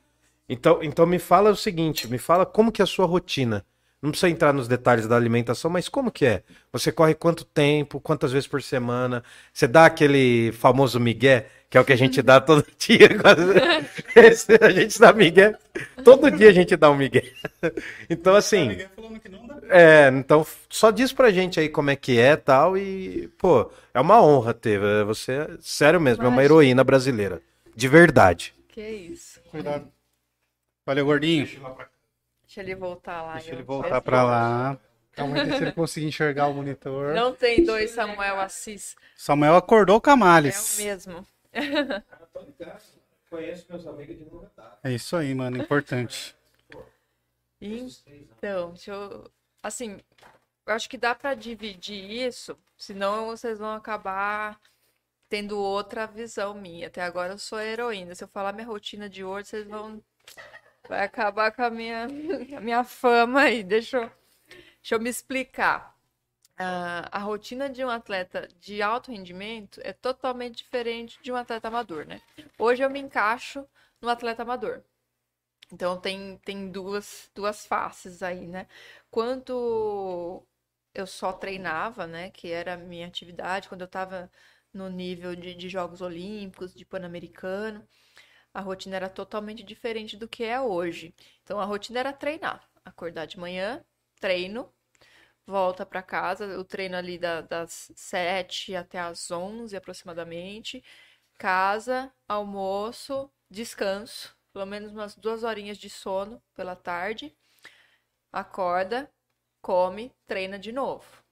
Então, então me fala o seguinte, me fala como que é a sua rotina. Não precisa entrar nos detalhes da alimentação, mas como que é? Você corre quanto tempo, quantas vezes por semana? Você dá aquele famoso migué, que é o que a gente dá todo dia. Esse, a gente dá migué. Todo dia a gente dá um migué. Então, assim, não dá. é, então só diz pra gente aí como é que é tal e, pô, é uma honra ter. é, Você, é- sério mesmo, é uma heroína brasileira. De verdade. Que isso. Cuidado. Valeu, gordinho. Deixa ele voltar lá. Deixa ele voltar pra lá. Calma aí, deixa ele conseguir enxergar o monitor. Não tem dois Samuel Assis. Samuel acordou o É o mesmo. Conheço meus amigos de longa data. É isso aí, mano. Importante. Então, deixa eu. Assim, eu acho que dá pra dividir isso, senão vocês vão acabar tendo outra visão minha. Até agora eu sou a heroína. Se eu falar minha rotina de hoje, vocês vão. Vai acabar com a minha, a minha fama aí. Deixa eu, deixa eu me explicar. Ah, a rotina de um atleta de alto rendimento é totalmente diferente de um atleta amador, né? Hoje eu me encaixo no atleta amador. Então tem, tem duas, duas faces aí, né? Quando eu só treinava, né? Que era a minha atividade, quando eu estava no nível de, de Jogos Olímpicos, de Pan-Americano, a rotina era totalmente diferente do que é hoje. Então a rotina era treinar, acordar de manhã, treino, volta para casa, o treino ali da- das 7 até as 11 aproximadamente, casa, almoço, descanso, pelo menos umas duas horinhas de sono pela tarde, acorda, come, treina de novo.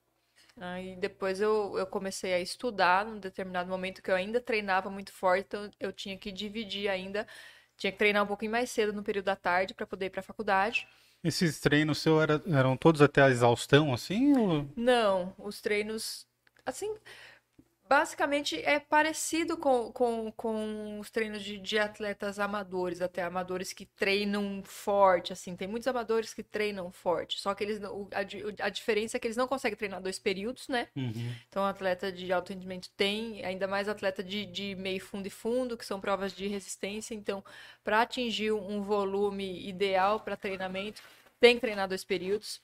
Aí depois eu, eu comecei a estudar num determinado momento que eu ainda treinava muito forte, então eu tinha que dividir ainda, tinha que treinar um pouquinho mais cedo no período da tarde para poder ir para a faculdade. Esses treinos seus era- eram todos até a exaustão, assim? Ou... Não, os treinos, assim, basicamente é parecido com, com, com os treinos de, de atletas amadores, até amadores que treinam forte, assim, tem muitos amadores que treinam forte, só que eles, não- a, a diferença é que eles não conseguem treinar dois períodos, né? Então, o atleta de alto rendimento tem, ainda mais atleta de, de meio fundo e fundo, que são provas de resistência. Então, para atingir um volume ideal para treinamento, tem que treinar dois períodos.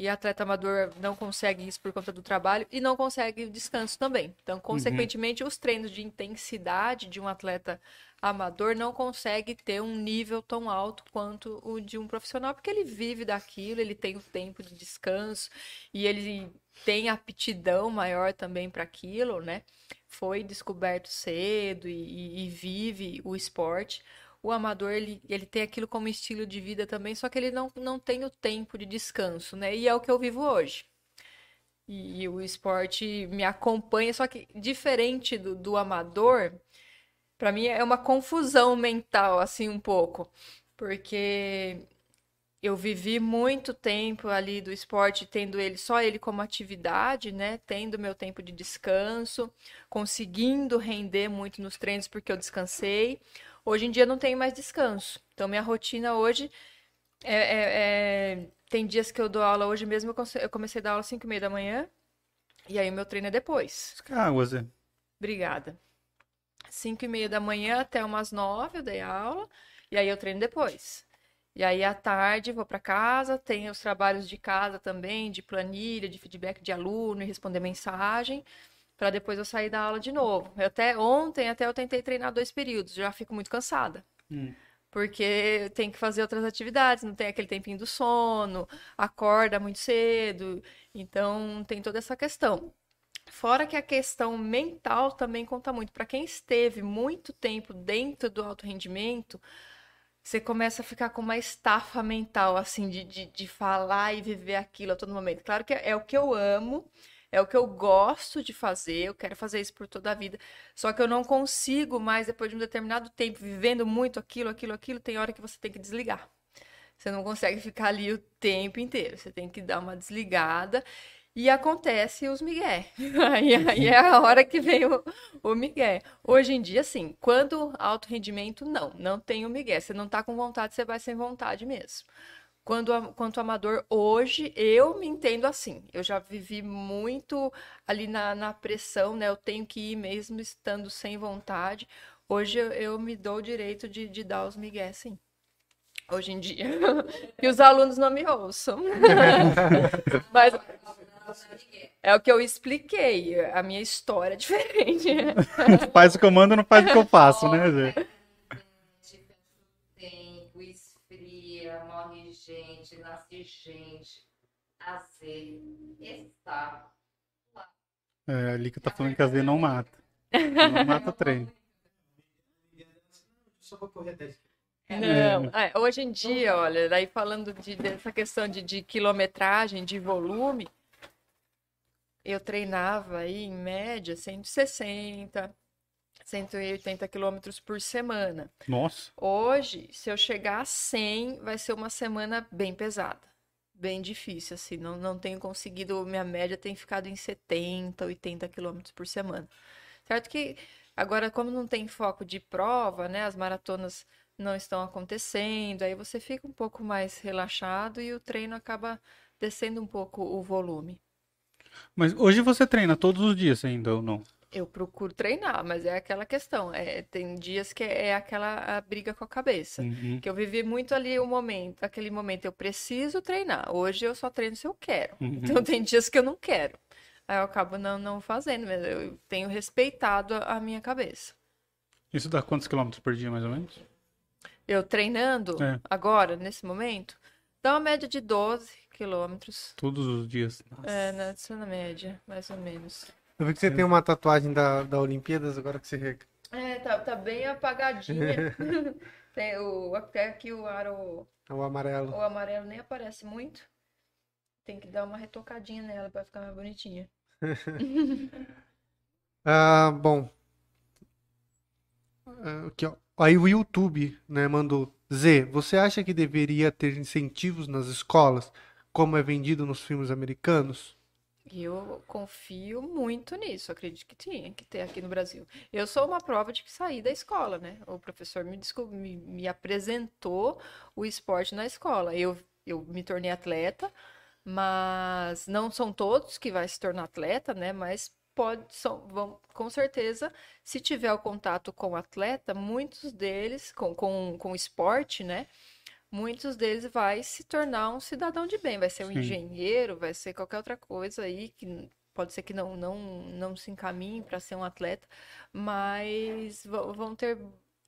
E atleta amador não consegue isso por conta do trabalho e não consegue descanso também. Então, consequentemente, os treinos de intensidade de um atleta amador não consegue ter um nível tão alto quanto o de um profissional, porque ele vive daquilo, ele tem o tempo de descanso e ele tem aptidão maior também para aquilo, né? Foi descoberto cedo e, e- e vive o esporte. O amador, ele, ele tem aquilo como estilo de vida também, só que ele não, não tem o tempo de descanso, né? E é o que eu vivo hoje. E, o esporte me acompanha, só que diferente do, do amador, para mim é uma confusão mental, assim, um pouco. Porque eu vivi muito tempo ali do esporte, tendo ele só ele como atividade, né? Tendo meu tempo de descanso, conseguindo render muito nos treinos porque eu descansei. Hoje em dia não tenho mais descanso. Então minha rotina hoje é, é, é... tem dias que eu dou aula hoje mesmo. Eu comecei a dar aula às 5 e meia da manhã e aí o meu treino é depois. Água, Zé. Obrigada. 5 e meia da manhã até umas 9 eu dei aula e aí eu treino depois. E aí, à tarde, vou para casa, tenho os trabalhos de casa também, de planilha, de feedback de aluno e responder mensagem, para depois eu sair da aula de novo. Eu até ontem, até eu tentei treinar dois períodos, já fico muito cansada. Hum. Porque tem que fazer outras atividades, não tem aquele tempinho do sono, acorda muito cedo, então tem toda essa questão. Fora que a questão mental também conta muito. Para quem esteve muito tempo dentro do alto rendimento, você começa a ficar com uma estafa mental, assim, de, de, de falar e viver aquilo a todo momento. Claro que é o que eu amo, é o que eu gosto de fazer, eu quero fazer isso por toda a vida. Só que eu não consigo mais, depois de um determinado tempo, vivendo muito aquilo, aquilo, aquilo, tem hora que você tem que desligar. Você não consegue ficar ali o tempo inteiro. Você tem que dar uma desligada e acontece os migué. Aí, aí, é a hora que vem o, o migué. Hoje em dia, sim, quando alto rendimento, não, não tem o migué. Você não tá com vontade, você vai sem vontade mesmo. Quando, quanto amador, hoje eu me entendo assim. Eu já vivi muito ali na, na pressão, né? Eu tenho que ir mesmo estando sem vontade. Hoje eu, eu me dou o direito de, de dar os migué, sim hoje em dia. e os alunos não me ouçam. Mas é o que eu expliquei. A minha história é diferente. faz o que eu mando, não faz o que eu faço, né, Zé? Gente, nasce gente. A Z está lá. É, a Lica tá falando que a Z não mata. Não mata o trem. Só pra correr 10 não, é, hoje em dia, olha, daí falando de, dessa questão de, de quilometragem, de volume, eu treinava aí em média 160, 180 quilômetros por semana. Nossa. Hoje, se eu chegar a 100, vai ser uma semana bem pesada. Bem difícil, assim. Não, não tenho conseguido. Minha média tem ficado em 70, 80 quilômetros por semana. Certo que agora, como não tem foco de prova, né? As maratonas não estão acontecendo, aí você fica um pouco mais relaxado e o treino acaba descendo um pouco o volume. Mas hoje você treina todos os dias ainda ou não? Eu procuro treinar, mas é aquela questão. É, tem dias que é aquela briga com a cabeça. Uhum. Que eu vivi muito ali o momento, aquele momento, eu preciso treinar. Hoje eu só treino se eu quero. Uhum. Então tem dias que eu não quero. Aí eu acabo não, não fazendo, mas eu tenho respeitado a, a minha cabeça. Isso dá quantos quilômetros por dia, mais ou menos? eu treinando é. agora, nesse momento, dá uma média de 12 quilômetros. Todos os dias. Nossa. É, na, na média, mais ou menos. Eu vi que você é. tem uma tatuagem da, da Olimpíadas, agora que você... É, tá, tá bem apagadinha. tem o, até aqui o aro... O amarelo. O amarelo nem aparece muito. Tem que dar uma retocadinha nela para ficar mais bonitinha. ah, bom. Ah, aqui, ó. Aí o YouTube né, mandou: Z, você acha que deveria ter incentivos nas escolas, como é vendido nos filmes americanos? Eu confio muito nisso, acredito que tinha que ter aqui no Brasil. Eu sou uma prova de que saí da escola, né? O professor me, me, me apresentou o esporte na escola. Eu, eu me tornei atleta, mas não são todos que vai se tornar atleta, né? Mas pode, são, vão, com certeza, se tiver o contato com o atleta, muitos deles, com, com, com esporte, né? Muitos deles vai se tornar um cidadão de bem, vai ser um Sim. engenheiro, vai ser qualquer outra coisa aí que pode ser que não não, não se encaminhe para ser um atleta, mas vão ter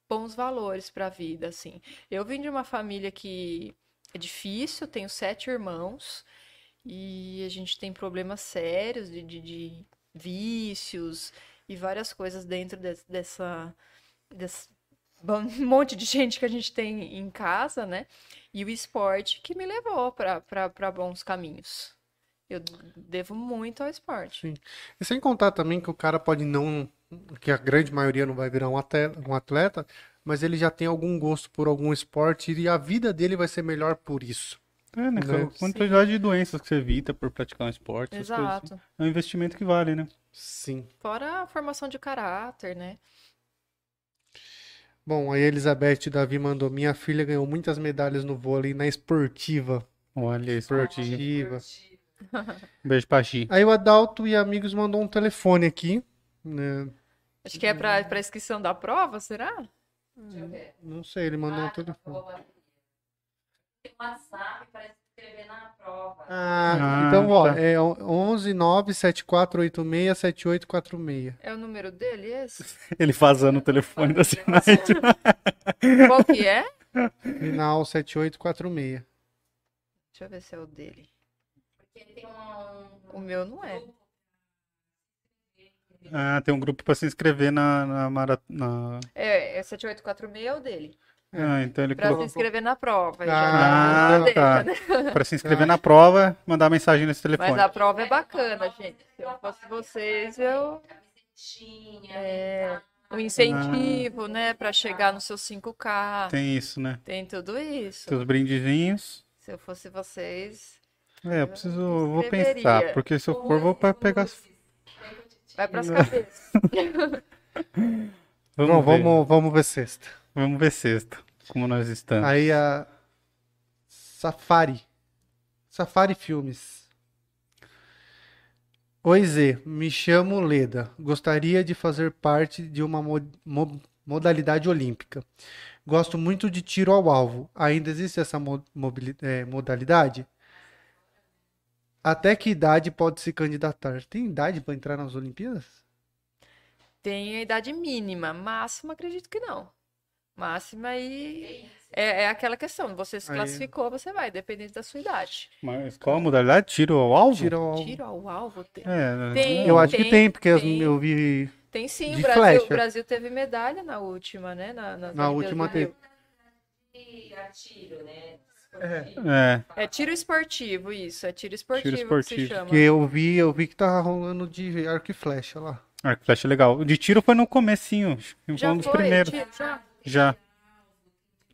bons valores para a vida, assim. Eu vim de uma família que é difícil, tenho sete irmãos e a gente tem problemas sérios de, de, de vícios e várias coisas dentro de, dessa, desse um monte de gente que a gente tem em casa, né? E o esporte que me levou para bons caminhos. Eu devo muito ao esporte. Sim. E sem contar também que o cara pode não. que a grande maioria não vai virar um atleta, um atleta mas ele já tem algum gosto por algum esporte e a vida dele vai ser melhor por isso. É, né? Né? Com a quantidade de doenças que você evita por praticar um esporte. essas coisas assim. Exato. É um investimento que vale, né? Sim. Fora a formação de caráter, né? Bom, aí a Elizabeth Davi mandou: Minha filha ganhou muitas medalhas no vôlei na esportiva. Olha isso. Esportiva. Beijo pra Gi. Aí o Adalto e amigos mandou um telefone aqui. né? Acho que é pra, pra inscrição da prova, será? Não sei, ele mandou um telefone. Boa. Tem WhatsApp para escrever na prova. Ah, Ah, então, ó, tá. é 11 97486 7846. É o número dele esse? Ele fazendo o telefone da Sinite. Qual que é? Final 7846. Deixa eu ver se é o dele. Porque tem um. O meu não é. Ah, tem um grupo pra se inscrever na, na maratona. É, é 7846 é o dele. Ah, então ele Pra se colocou. inscrever na prova. Ah, já dá- tá. deixa, né? Pra se inscrever na prova, mandar mensagem nesse telefone. Mas a prova é bacana, gente. Se eu fosse vocês, eu. Tinha. É, um incentivo, né? Pra chegar nos seus 5K. Tem, Tem isso, né? tudo isso. Seus brindezinhos. Se eu fosse vocês, É, eu preciso. eu Vou pensar, porque se eu for, vou pra pegar. vai pras cabeças. Vamos, vamos, vamos ver sexta. Vamos ver sexta. Como nós estamos. Aí a Safari. Safari Filmes. Oi Zê, me chamo Leda. Gostaria de fazer parte de uma mo- mo- modalidade olímpica. Gosto muito de tiro ao alvo. Ainda existe essa mo- eh, modalidade? Até que idade pode se candidatar? Tem idade para entrar nas Olimpíadas? Tem a idade mínima, máxima acredito que não. Máxima aí é, é aquela questão, você se Aí- classificou, você vai, dependendo da sua idade. Mas qual a modalidade? Tiro ao alvo? Tiro ao alvo. Tiro ao alvo tem. É, Tem. Eu acho que Tem, tem, porque tem. eu vi Tem sim, De o Brasil, flecha. o Brasil teve medalha na última, né? Na, Na Olimpíadas última do Rio. E a tiro, né? é. É tiro esportivo, isso, é tiro esportivo, que esportivo. se chama. que eu vi, eu vi que tava rolando de arco e flecha lá. Arco e flecha é legal. O de tiro foi no comecinho. que Foi um dos foi, primeiros. tiro, já. Já.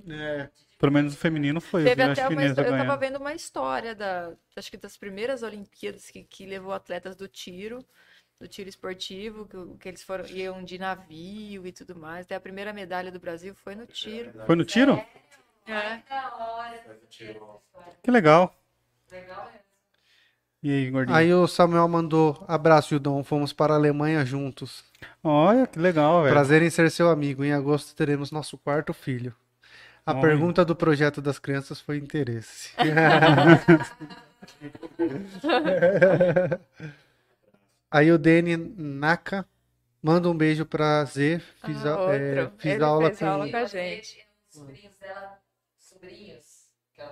É. Pelo menos o feminino foi. Eu Teve até uma eu tava ganhando. vendo uma história da, acho que das primeiras Olimpíadas que, que levou atletas do tiro, do tiro esportivo, que, que eles foram iam de navio e tudo mais. Até a primeira medalha do Brasil foi no tiro. Foi no tiro? É. Que legal. E aí, gordinho? Aí o Samuel mandou abraço, Judão. Fomos para a Alemanha juntos. Olha, que legal, velho. Prazer em ser seu amigo. Em agosto teremos nosso quarto filho. A Olha. pergunta do projeto das crianças foi interesse. Aí o Deni Naka manda um beijo pra Z. Fiz, Ah, a- é, fiz Ele aula fez com aula com a gente. Os sobrinhos dela, sobrinhos.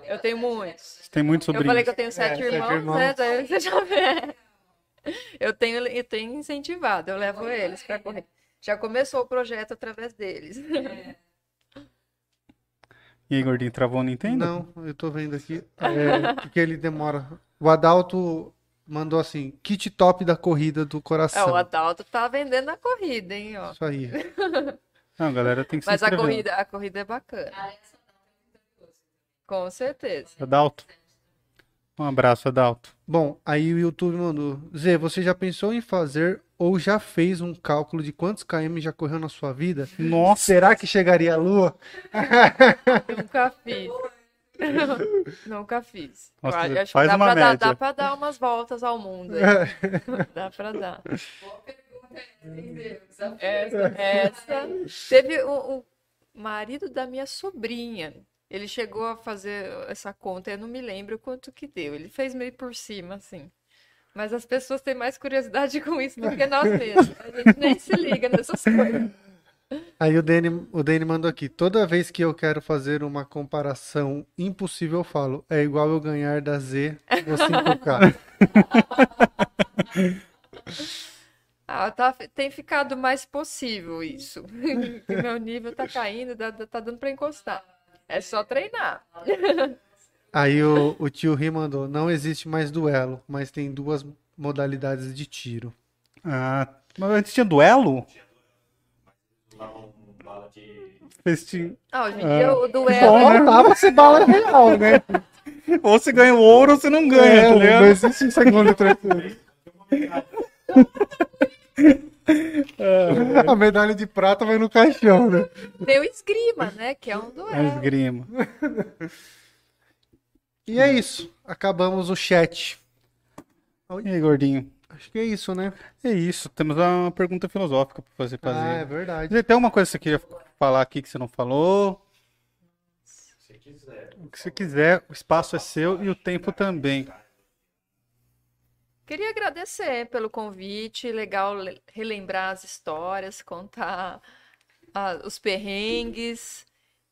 Eu tenho muitos. Tem muitos Eu sobrinhos. falei que eu tenho sete sete irmãos, irmãos. né? Daí você já vê. Eu tenho, eu tenho incentivado, eu levo eles para correr. Já começou o projeto através deles. E aí, gordinho, travou o Nintendo? Não, eu tô vendo aqui. É, porque ele demora. O Adalto mandou assim: kit top da corrida do É, coração. o Adalto tá vendendo a corrida, hein, ó. Isso aí. Não, galera tem que se Mas a corrida, a corrida é bacana. Com certeza. Adalto. Um abraço, Adalto. Bom, aí o YouTube mandou: Zê, você já pensou em fazer ou já fez um cálculo de quantos km já correu na sua vida? Nossa. Será que chegaria à lua? Nunca fiz. Nunca fiz. Nossa, acho- que faz dá uma pra dar, média. dá pra dar umas voltas ao mundo. aí. Dá pra dar. Essa, essa. Teve o, o marido da minha sobrinha. Ele chegou a fazer essa conta, eu não me lembro quanto que deu. Ele fez meio por cima, assim. Mas as pessoas têm mais curiosidade com isso do que nós mesmos. A gente nem se liga nessas coisas. Aí o Dani, o Dani mandou aqui: toda vez que eu quero fazer uma comparação impossível, eu falo, é igual eu ganhar da Z no 5K. Ah, tá, tem ficado mais possível isso. Meu nível tá caindo, dá- tá dando pra encostar. É só treinar. Aí o, o tio Ri mandou: não existe mais duelo, mas tem duas modalidades de tiro. Ah, mas antes tinha duelo? Fez ti- Ah, hoje em Ah, dia o bom, duelo. né? Faltava ser bala real, né? Ou você ganha o ouro ou você não ganha, É, tá não ligado? existe um segundo e terceiro. A medalha de prata vai no caixão, né? O esgrima, né? Que é um É duelo. esgrima. E é isso. Acabamos o chat. E aí, gordinho? Acho que é isso, né? É isso. Temos uma pergunta filosófica pra fazer. fazer. Ah, é verdade. Tem alguma coisa que você queria falar aqui que você não falou? O que você quiser, o espaço é seu e o tempo também. Queria agradecer pelo convite, legal le- relembrar as histórias, contar os perrengues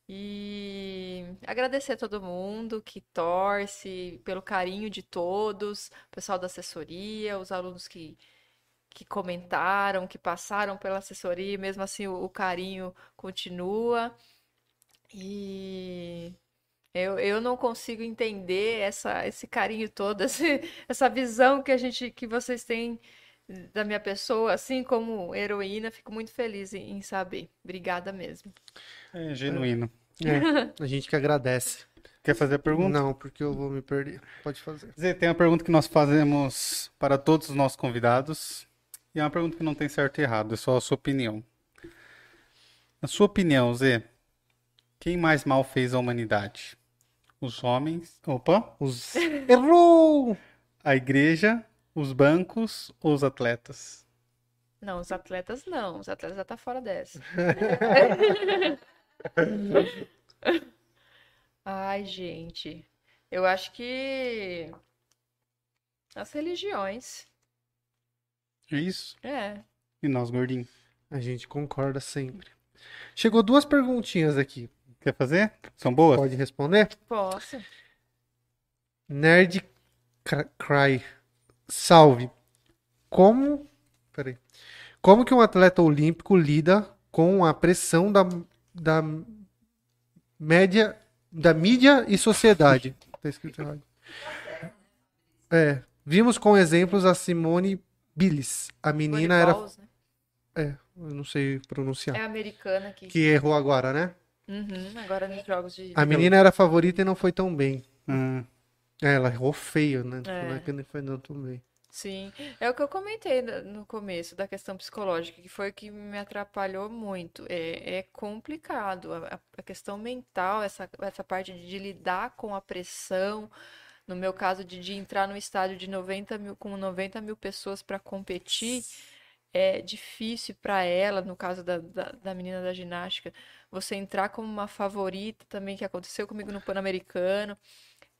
e agradecer a todo mundo que torce, pelo carinho de todos, o pessoal da assessoria, os alunos que, que comentaram, que passaram pela assessoria, mesmo assim o, o carinho continua. E eu, eu não consigo entender essa, esse carinho todo, esse- essa visão que a gente, que vocês têm da minha pessoa, assim como heroína. Fico muito feliz em, em saber. Obrigada mesmo. É genuíno. É, a gente que agradece. Quer fazer a pergunta? Não, porque eu vou me perder. Pode fazer. Zé, tem uma pergunta que nós fazemos para todos os nossos convidados. E é uma pergunta que não tem certo e errado, é só a sua opinião. Na sua opinião, Zé, quem mais mal fez a humanidade? Os homens. Opa! Os... Errou! A igreja, os bancos ou os atletas? Não, os atletas não. Os atletas já tá fora dessa. Ai, gente. Eu acho que as religiões. É isso? É. E nós, gordinho? A gente concorda sempre. Chegou duas perguntinhas aqui. Quer fazer? São boas? Pode responder? Posso. Nerd Cry. Salve. Como. Peraí. Como que um atleta olímpico lida com a pressão da, da média da mídia e sociedade? Tá escrito errado. É. Vimos com exemplos a Simone Biles. A menina era. Biles, né? É, eu não sei pronunciar. É americana aqui. Que errou agora, né? Uhum, agora nos jogos de. A menina era a favorita e não foi tão bem. Hum, É, ela errou feio, né? É. Não é que não foi não tão bem. Sim, é o que eu comentei no no começo da questão psicológica, que foi o que me atrapalhou muito. É, é complicado, a, a- questão mental, essa, essa parte de, de lidar com a pressão, no meu caso, de, de entrar num estádio de 90 mil, com 90 mil pessoas para competir, é difícil para ela, no caso da, da, da menina da ginástica, você entrar como uma favorita também, que aconteceu comigo no Pan-Americano.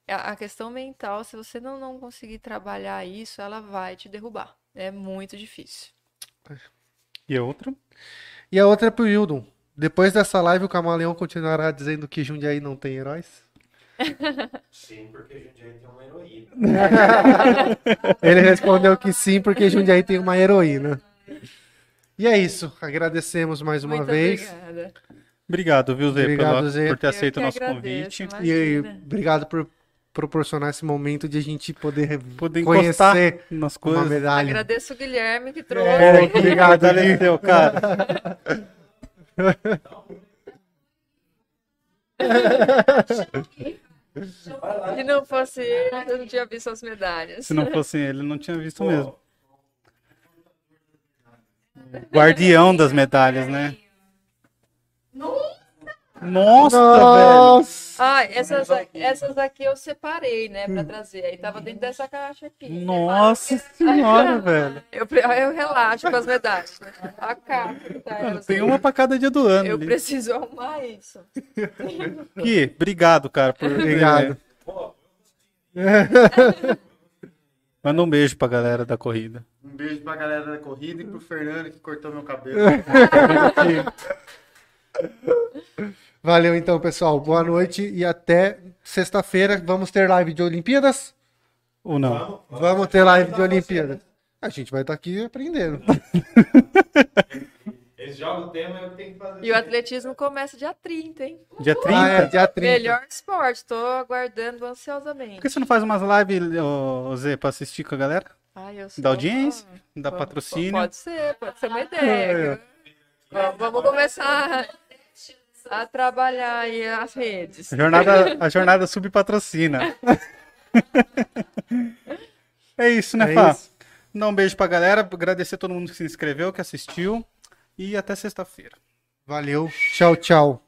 A questão mental, se você não, não conseguir trabalhar isso, ela vai te derrubar. É muito difícil. E a outra? E a outra é pro Hildon. Depois dessa live, o Camaleão continuará dizendo que Jundiaí não tem heróis? Sim, porque Jundiaí tem uma heroína. Ele respondeu que sim, porque Jundiaí tem uma heroína. E é isso. Agradecemos mais uma Muito vez. obrigada. Obrigado, viu, Zé, Obrigado, pela- Zé. por ter aceito o nosso agradeço, convite. E aí, imagina. obrigado por proporcionar esse momento de a gente poder Poder conhecer nas uma coisas. medalha. Agradeço o Guilherme que trouxe. É, Obrigado. Alesseu, cara. Se não fosse ele, eu não tinha visto as medalhas. Se não fosse ele, não tinha visto mesmo. Guardião das medalhas, né? Nossa, velho. Nossa! Ah, essas, essas aqui eu separei, né, pra trazer. Aí tava dentro dessa caixa aqui. Nossa senhora, velho. Eu, eu relaxo com as medalhas. né? A capa tá Mano, tem uma pra cada dia do ano. Eu ali. preciso arrumar isso. Gui, obrigado, cara. Por... Obrigado. Manda um beijo pra galera da corrida. Um beijo pra galera da corrida e pro Fernando que cortou meu cabelo. Valeu então, pessoal. Boa noite e até sexta-feira. Vamos ter live de Olimpíadas? Ou não? Vamos ter live de Olimpíadas. A gente vai estar aqui aprendendo. Eles jogam o tema eu tenho que fazer. E o atletismo começa dia 30, hein? Dia 30? Ah, é, dia 30. Melhor esporte, tô aguardando Por ansiosamente. que você não faz umas lives, ô, Zé, pra assistir com a galera? Ai, eu sou... Da audiência? Da patrocínio? Pode ser, pode ser uma ideia. viu? Ó, Vamos começar. A trabalhar aí as redes. A jornada, a jornada subpatrocina. é isso, né, É Fá? isso. Dar um beijo pra galera, agradecer a todo mundo que se inscreveu, que assistiu. E até sexta-feira. Valeu. Tchau, tchau.